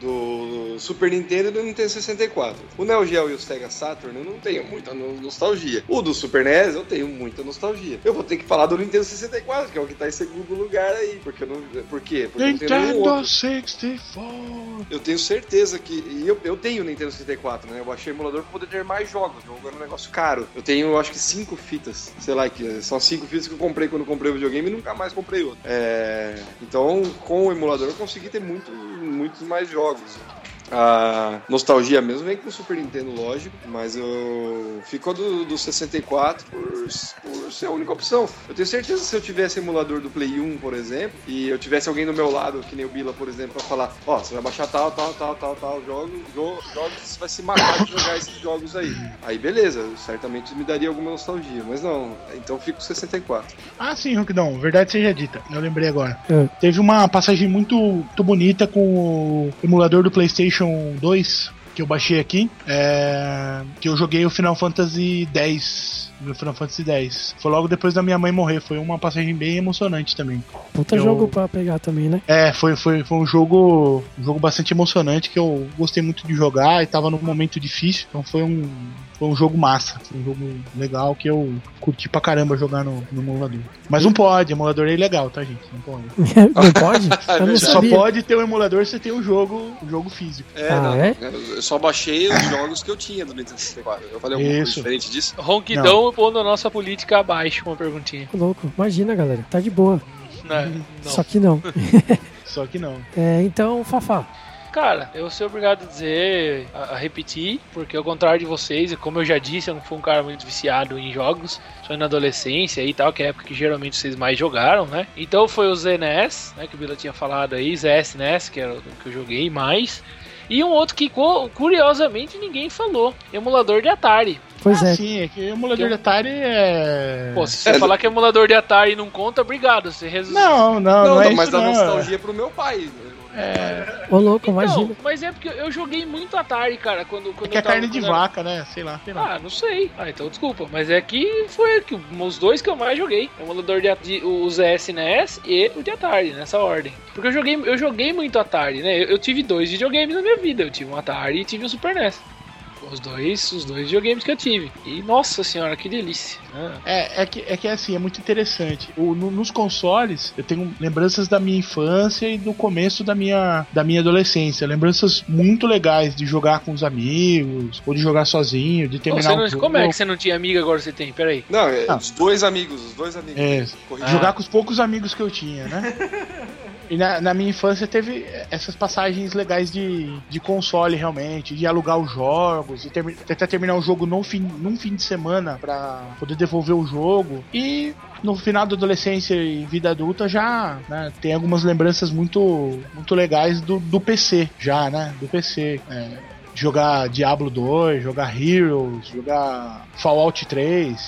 do Super Nintendo e do Nintendo 64. O Neo Geo e o Sega Saturn eu não tenho muita no- nostalgia. O do Super NES eu tenho muita nostalgia. Eu vou ter que falar do Nintendo 64, que é o que tá em segundo lugar aí. Porque eu não. Por quê? Porque eu Nintendo outro. 64. Eu tenho certeza que. E eu, eu tenho o Nintendo 64, né? Eu baixei o emulador pra poder ter mais jogos. O jogo era um negócio caro. Eu tenho, eu acho que cinco fitas. Sei lá, que são cinco fitas que eu comprei quando eu comprei o videogame e nunca mais comprei outro. É, Então, com o emulador eu consegui ter muito, muitos mais jogos. A nostalgia mesmo vem com o Super Nintendo, lógico, mas eu fico do, do 64 por, por ser a única opção. Eu tenho certeza que se eu tivesse emulador do Play 1, por exemplo, e eu tivesse alguém do meu lado, que nem o Bila, por exemplo, pra falar: Ó, você vai baixar tal, tal, tal, tal, tal jogo, jo- jogos, você vai se matar de jogar esses jogos aí. Aí beleza, certamente me daria alguma nostalgia, mas não, então eu fico com 64. Ah, sim, Ronquidão, verdade seja dita. Eu lembrei agora. É. Teve uma passagem muito, muito bonita com o emulador do PlayStation 2. que eu baixei aqui, é, que eu joguei o Final Fantasy X. No Final Fantasy X. Foi logo depois da minha mãe morrer. Foi uma passagem bem emocionante também. Puta Eu- jogo pra pegar também, né? É, foi, foi, foi um jogo um jogo bastante emocionante que eu gostei muito de jogar e tava num momento difícil, então foi um, foi um jogo massa, foi um jogo legal que eu curti pra caramba jogar no, no emulador. Mas não pode, emulador é ilegal, tá gente? Não pode. não pode? Eu não Você só pode ter um emulador se tem o jogo, o jogo físico. É, Ah, não. é? Eu só baixei os jogos que eu tinha do Nintendo 64. Eu falei alguma coisa Isso. diferente disso? Ronquidão pondo a nossa política abaixo, uma perguntinha. Louco. Imagina, galera. Tá de boa. Não. Só que não. Só que não. É, então, Fafá. Cara, eu sou obrigado a dizer, a, a repetir, porque ao contrário de vocês, e como eu já disse, eu não fui um cara muito viciado em jogos, só na adolescência e tal, que é a época que geralmente vocês mais jogaram, né? Então foi o ZNES, né, que o Bila tinha falado aí, ZSNES, que era o que eu joguei mais. E um outro que, cu- curiosamente, ninguém falou, emulador de Atari. Pois ah, é. sim, é que o emulador de Atari é. Pô, se você falar que emulador de Atari não conta, obrigado, você resolveu. Não, não, não, Não, é não, isso mas dá não. nostalgia pro meu pai. Ô, louco, Então, imagina. mas é porque eu joguei muito Atari, cara, quando, quando É que é eu tava- carne de quando eu era- vaca, né? Sei lá, sei lá. Ah, não sei. Ah, então desculpa. Mas é que foi que os dois que eu mais joguei. O emulador de, de o ZS NES e o de Atari, nessa ordem. Porque eu joguei, eu joguei muito Atari, né? Eu, eu tive dois videogames na minha vida. Eu tive um Atari e tive um Super NES. Os dois, os dois videogames que eu tive. E nossa senhora, que delícia. né? É, é, que, é que assim, é muito interessante. O, no- nos consoles, eu tenho lembranças da minha infância e do começo da minha, da minha adolescência. Lembranças muito legais de jogar com os amigos, ou de jogar sozinho, de Pô, terminar você um não, jogo. como é que você não tinha amiga agora você tem? Peraí. Não, é, Ah. os dois amigos, os dois amigos. É, jogar com os poucos amigos que eu tinha, né? E na, na minha infância teve essas passagens legais de, de console, realmente, de alugar os jogos, de termi- tentar terminar o jogo num fim, num fim de semana pra poder devolver o jogo. E no final da adolescência e vida adulta já né, tem algumas lembranças muito, muito legais do, do PC, já, né? Do PC. É, jogar Diablo 2, jogar Heroes, jogar Fallout 3.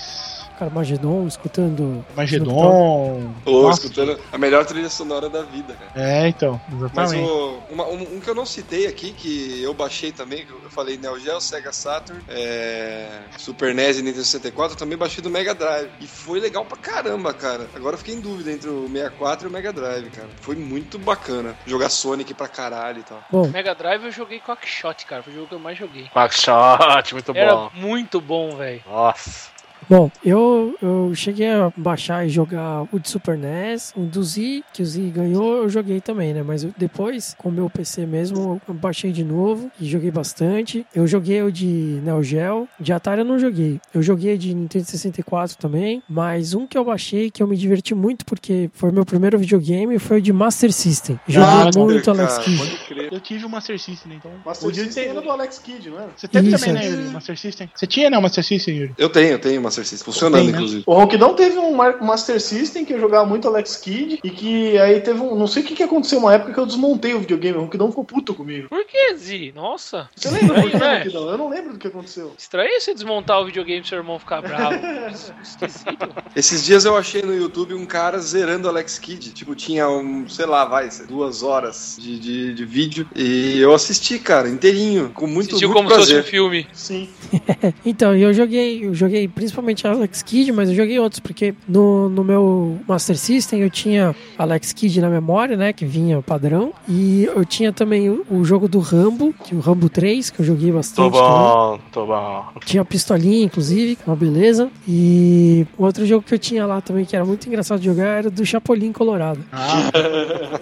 Carmageddon, escutando. Magedon. Tô Nossa. escutando a melhor trilha sonora da vida, cara. É, então, Mas exatamente. o, uma- um, um que eu não citei aqui, que eu baixei também, que eu falei Neo Geo, Sega Saturn, é, Super NES e Nintendo 64, eu também baixei do Mega Drive. E foi legal pra caramba, cara. Agora eu fiquei em dúvida entre o 64 e o Mega Drive, cara. Foi muito bacana. Jogar Sonic pra caralho e tal. Bom, Mega Drive eu joguei Quackshot, cara. Foi o jogo que eu mais joguei. Quackshot, muito Era bom. muito bom, velho. Nossa. Bom, eu, eu cheguei a baixar e jogar o de Super NES, o do Z, que o Z ganhou, eu joguei também, né? Mas eu- depois, com o meu PC mesmo, eu baixei de novo e joguei bastante. Eu joguei o de Neo Geo, de Atari eu não joguei. Eu joguei de Nintendo 64 também, mas um que eu baixei que eu me diverti muito porque foi meu primeiro videogame foi o de Master System. Joguei Master, muito cara, Alex Kidd. Eu tive o Master System, então. Master System era do Alex Kidd, não era? Você teve Isso, também, né, Yuri? Master System? Você tinha, né, o Master System, Yuri? Eu tenho, eu tenho Master System. Funcionando, Tem, né? inclusive. O Ronquidão teve um Master System que eu jogava muito Alex Kidd e que aí teve um. Não sei o que, que aconteceu uma época que eu desmontei o videogame. O Ronquidão ficou puto comigo. Por que, Z? Nossa. Você lembra por que, Estranho, né? Ronquidão? Eu não lembro do que aconteceu. Estranho você desmontar o videogame e seu irmão ficar bravo. Esquisito. Esses dias eu achei no YouTube um cara zerando Alex Kidd. Tipo, tinha um, sei lá, vai, duas horas de, de, de vídeo. E eu assisti, cara, inteirinho. Com muito, Assistiu muito como se fosse prazer. um filme. Sim. Então, eu joguei, eu joguei principalmente Alex Kidd, mas eu joguei outros, porque no, no meu Master System eu tinha Alex Kidd na memória, né, que vinha padrão, e eu tinha também o, o jogo do Rambo, que é o Rambo 3, que eu joguei Tô bastante também. bom, tô bom. Tinha a pistolinha, inclusive, que é uma beleza. E outro jogo que eu tinha lá também, que era muito engraçado de jogar, era do Chapolin Colorado.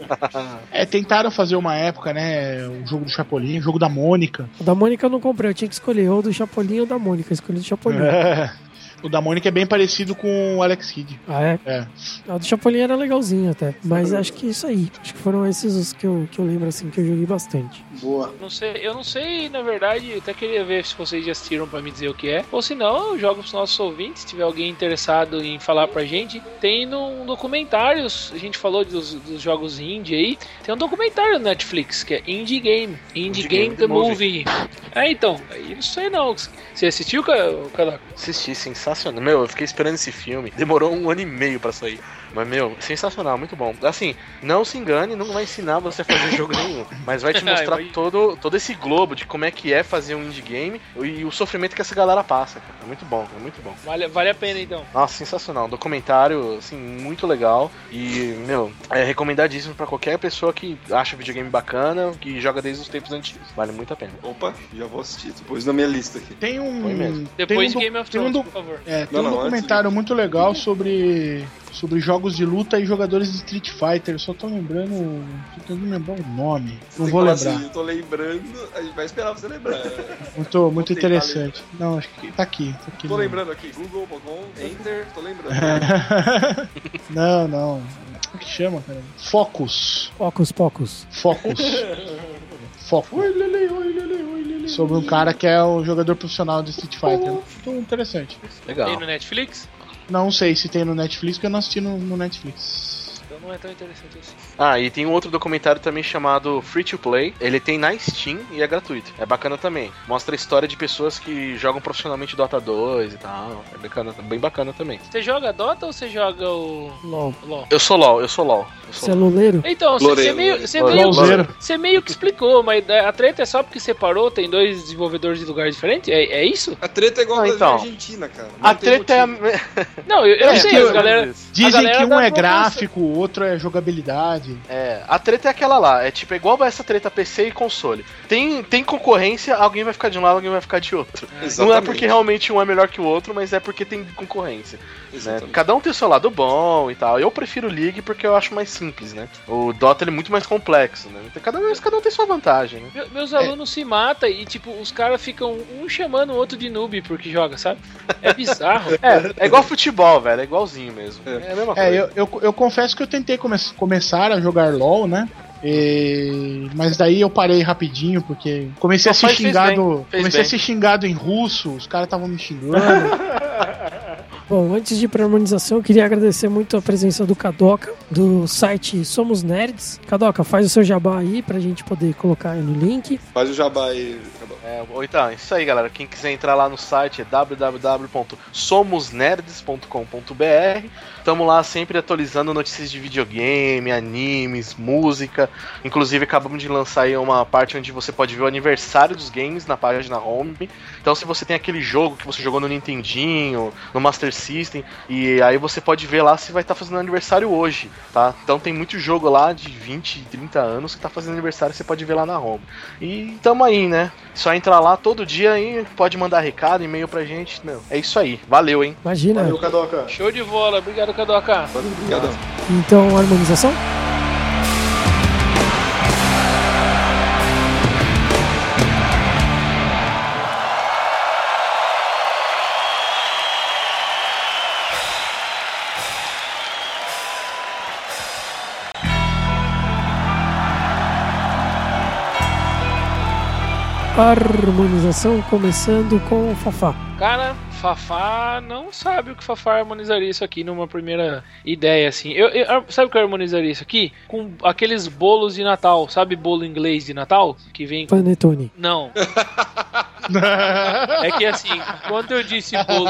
É, tentaram fazer uma época, né, o jogo do Chapolin, o jogo da Mônica. O da Mônica eu não comprei, eu tinha que escolher ou do Chapolin ou da Mônica. Eu escolhi do Chapolin. É. O da Mônica é bem parecido com o Alex Kidd. Ah, é? É. A do Chapolin era legalzinho até. Mas acho que é isso aí. Acho que foram esses os que eu, que eu lembro assim que eu joguei bastante. Boa. Não sei, eu não sei, na verdade, até queria ver se vocês já assistiram pra me dizer o que é. Ou se não, eu jogo pros nossos ouvintes, se tiver alguém interessado em falar pra gente. Tem num documentário, a gente falou dos, dos jogos indie aí, tem um documentário no Netflix que é Indie Game. Indie, Game, The Movie. É, então, aí não sei não. Você assistiu, Ca- Cadaco? Assisti, sensacional. Meu, eu fiquei esperando esse filme. Demorou um ano e meio pra sair. Mas, meu, sensacional, muito bom. Assim, não se engane, não vai ensinar você a fazer jogo nenhum. Mas vai te mostrar Imagina. todo, todo esse globo de como é que é fazer um indie game e o sofrimento que essa galera passa, cara. É muito bom, é muito bom. Vale, vale a pena então. Nossa, sensacional. Um documentário, assim, muito legal. E, meu, é recomendadíssimo pra qualquer pessoa que acha videogame bacana, que joga desde os tempos antigos. Vale muito a pena. Opa, já vou assistir. Depois na minha lista aqui. Tem um. Foi mesmo. tem Depois um do- Game of tem um Thrones, do- por favor. É, tem Não, um não, documentário muito legal sobre, sobre jogos de luta e jogadores de Street Fighter. Eu só tô lembrando. Tô tentando lembrar o nome. Não vou lembrar. Assim, eu tô lembrando, a gente vai esperar você lembrar. Muito, muito interessante. Não, acho que tá aqui. Tá aqui tô lembrando aqui, Google.com, Enter, tô lembrando. não, não. Como que chama, cara? Focus. Pocos. Focus. Focus. Sobre um cara que é o jogador profissional de Street Fighter. Muito interessante. Legal. Tem no Netflix? Não sei se tem no Netflix, porque eu não assisti no, no Netflix. Então não é tão interessante assim. Ah, e tem um outro documentário também chamado Free to Play. Ele tem na Steam e é gratuito. É bacana também. Mostra a história de pessoas que jogam profissionalmente Dota 2 e tal. É bacana, bem bacana também. Você joga Dota ou você joga o LOL. LoL? Eu sou LOL, eu sou LOL. Eu sou Celuleiro? Então, você- você meio, você meio, meio que explicou, mas a treta é só porque separou, tem dois desenvolvedores de lugares diferentes? É, é isso? A treta é igual Ah, a da então. Argentina, cara. Não A treta é a. motivo. Não, eu, eu É, sei, a eu- galera... Dizem galera que um é gráfico, o outro é jogabilidade. É, a treta é aquela lá. É tipo igual essa treta PC e console. Tem, tem concorrência, alguém vai ficar de um lado, alguém vai ficar de outro. Não é porque realmente um é melhor que o outro, mas é porque tem concorrência. Né? Cada um tem o seu lado bom e tal. Eu prefiro o League porque eu acho mais simples, né? O Dota ele é muito mais complexo, né? Então, cada, um, cada um tem sua vantagem, né? Me- Meus alunos se matam e, tipo, os caras ficam um chamando o outro de noob porque joga, sabe? É bizarro. É, é igual futebol, velho. É igualzinho mesmo. É, a mesma coisa. É, eu, eu, eu confesso que eu tentei come começar a jogar LOL, né? E- Mas daí eu parei rapidinho, porque comecei a Não, ser xingado. bem, Comecei a bem. ser xingado em russo, os caras estavam me xingando. Bom, antes de ir pra harmonização, eu queria agradecer muito a presença do Kadoka, do site Somos Nerds. Kadoka, faz o seu jabá aí pra gente poder colocar aí no link. Faz o jabá aí. Cabal. É, então, isso aí, galera. Quem quiser entrar lá no site é www.somosnerds.com.br. Estamos lá sempre atualizando notícias de videogame, animes, música. Inclusive, acabamos de lançar aí uma parte onde você pode ver o aniversário dos games na página home. Então, se você tem aquele jogo que você jogou no Nintendinho, no Master System, e aí você pode ver lá se vai estar fazendo aniversário hoje, tá? Então, tem muito jogo lá de 20, 30 anos que tá fazendo aniversário, você pode ver lá na home. E tamo aí, né? Só entrar lá todo dia aí, pode mandar recado, e-mail pra gente. Meu, é isso aí. Valeu, hein? Imagina. Valeu, Kadoka. Show de bola. Obrigado, Kadoka. Obrigadão. Então, harmonização? Harmonização começando com o Fafá. Cara, Fafá não sabe o que Fafá harmonizaria isso aqui numa primeira ideia, assim. Eu, eu- sabe o que eu harmonizaria isso aqui? Com aqueles bolos de Natal, sabe bolo inglês de Natal? Que vem com... Panetone. Não. É que assim, quando eu disse bolo.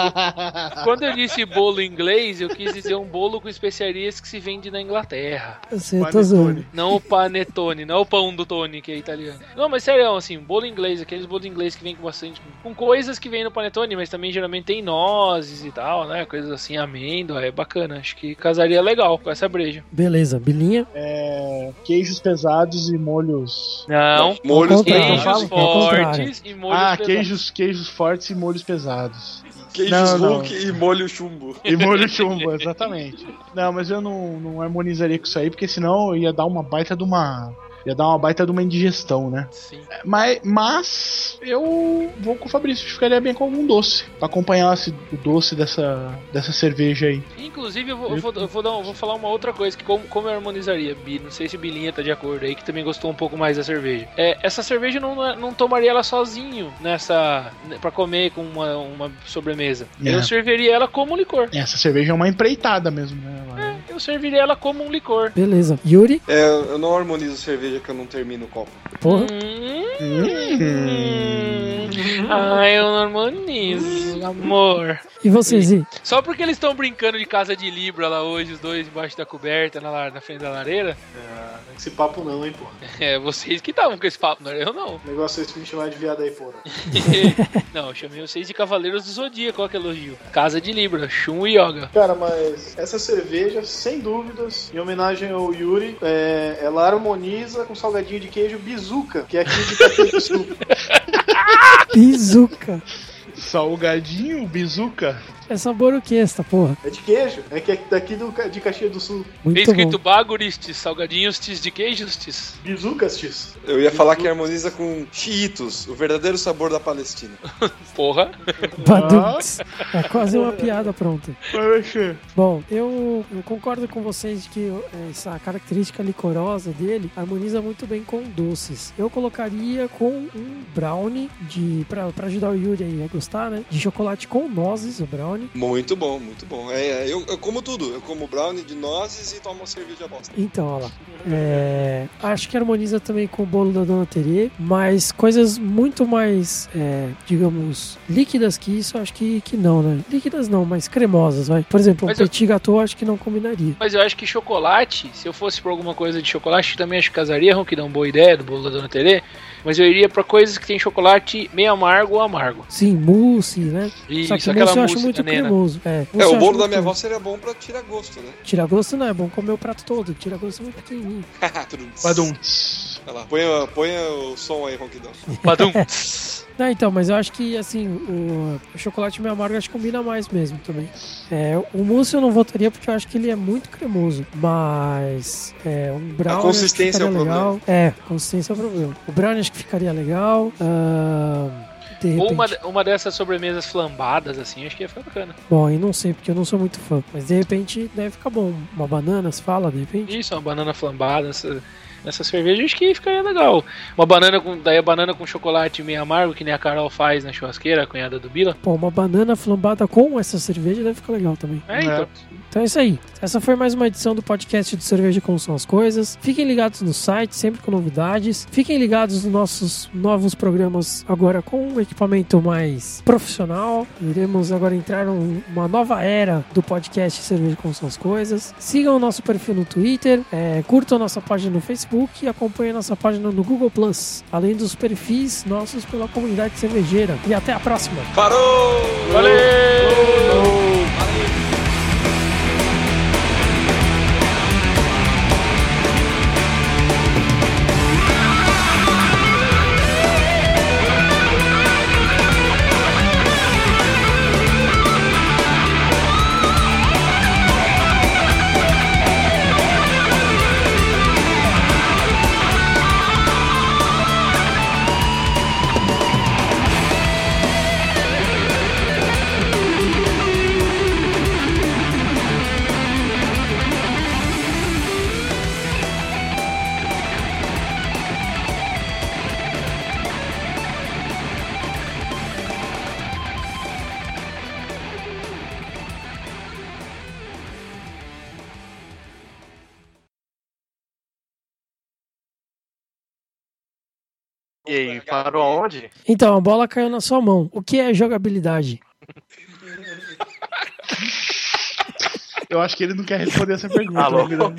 Quando eu disse bolo inglês, eu quis dizer um bolo com especiarias que se vende na Inglaterra. Você tá zoando. Não o panetone, não o pão do Tony, que é italiano. Não, mas sério, assim, bolo inglês, aqueles bolos inglês que vem com bastante. Com coisas que vem no panetone, mas também geralmente tem nozes e tal, né? Coisas assim, amêndoa, é bacana. Acho que casaria legal com essa breja. Beleza, Bilinha. É, queijos pesados e molhos. Não. Molhos Ao contrário, Queijos fortes e molhos Ah, pesados. queijos, queijos fortes e molhos pesados. Queijos Não, e molho chumbo. E molho chumbo, exatamente. Não, mas eu não, não harmonizaria com isso aí, porque senão ia dar uma baita de uma. Ia dar uma baita de uma indigestão, né? Sim. Mas, mas eu vou com o Fabrício, ficaria bem com algum doce. Pra acompanhar esse, o doce dessa, dessa cerveja aí. Inclusive, eu vou, eu vou, eu vou dar um- vou falar uma outra coisa, que como, como eu harmonizaria, Bi, não sei se Bilinha tá de acordo aí, que também gostou um pouco mais da cerveja. É, essa cerveja eu não, não tomaria ela sozinho nessa. para comer com uma, uma sobremesa. É. Eu serviria ela como um licor. Essa cerveja é uma empreitada mesmo, né? Ela- Eu serviria ela como um licor. Beleza. Yuri. É, eu não harmonizo cerveja que eu não termino o copo. Porra. Hum, Ah, eu não harmonizo, amor. E você, Zi? Só porque eles estão brincando de casa de Libra lá hoje, os dois embaixo da coberta, na, na frente da lareira. Esse papo não, hein, porra. É, vocês que estavam com esse papo, não era eu não. O negócio é esse me chamar de viado aí, porra. não, eu chamei vocês de Cavaleiros do Zodíaco, olha que elogio. Casa de Libra, Shun e Yoga. Cara, mas essa cerveja, sem dúvidas, em homenagem ao Yuri, é, ela harmoniza com salgadinho de queijo Bizuca, que é aqui de Sul. Pizuca. Salgadinho, bizuca. É sabor o que esta, porra? É de queijo, é que é daqui do, de Caxias do Sul. Tem Muito escrito bom. Baguristes, salgadinhos tis de queijos tis. Bizucas, tis. Eu ia falar que harmoniza com chiitos, o verdadeiro sabor da Palestina. Porra. Badunts. É quase uma piada pronta. Vai mexer. Bom, eu, eu concordo com vocês de que eh, essa característica licorosa dele harmoniza muito bem com doces. Eu colocaria com um brownie de pra, pra ajudar o Yuri aí a gostar, né? De chocolate com nozes, o brownie. Muito bom, muito bom. É, é, eu, eu como tudo. Eu como brownie de nozes e tomo cerveja bosta. Então, olha lá. É, acho que harmoniza também com o bolo da Dona Terê, mas coisas muito mais, é, digamos, líquidas que isso, acho que, que não, né? Líquidas não, mas cremosas, vai. Por exemplo, um Mas eu- petit gâteau acho que não combinaria. Mas eu acho que chocolate, se eu fosse por alguma coisa de chocolate, também acho que casaria, que dá uma boa ideia do bolo da Dona Terê. Mas eu iria pra coisas que tem chocolate meio amargo ou amargo. Sim, mousse, né? Isso, Só que aquela mousse eu acho muito da nena. cremoso. É, É, o bolo da minha avó seria bom pra tirar gosto, né? Tira gosto não, é bom comer o prato todo. Tira gosto é muito pequenininho. Badum. Olha lá, ponha, ponha o som aí, Ronquidão. Padum. Não, então, mas eu acho que, assim, o, o chocolate meio amargo acho que combina mais mesmo também. É, o mousse eu não votaria porque eu acho que ele é muito cremoso, mas é, um brownie consistência acho que é o ficaria legal. É, consistência é o problema. O brownie acho que ficaria legal. de Ou uma, uma dessas sobremesas flambadas, assim, acho que ia ficar bacana. Bom, eu não sei porque eu não sou muito fã, mas de repente deve ficar bom. Uma banana, se fala, de repente. Isso, uma banana flambada, essa, essa cerveja, acho que ficaria legal. Uma banana com. Daí a banana com chocolate meio amargo, que nem a Carol faz na churrasqueira, a cunhada do Bila. Pô, uma banana flambada com essa cerveja deve ficar legal também. É, então. Então é isso aí. Essa foi mais uma edição do podcast de Cerveja Como São as Coisas. Fiquem ligados no site, sempre com novidades. Fiquem ligados nos nossos novos programas agora com um equipamento mais profissional. Iremos agora entrar num- numa nova era do podcast Cerveja Como São as Coisas. Sigam o nosso perfil no Twitter, é, curtam a nossa página no Facebook e acompanhem a nossa página no Google Plus, além dos perfis nossos pela comunidade cervejeira. E até a próxima! Parou! Valeu! E parou aonde? Então, a bola caiu na sua mão. O que é jogabilidade? Eu acho que ele não quer responder essa pergunta. Alô? né?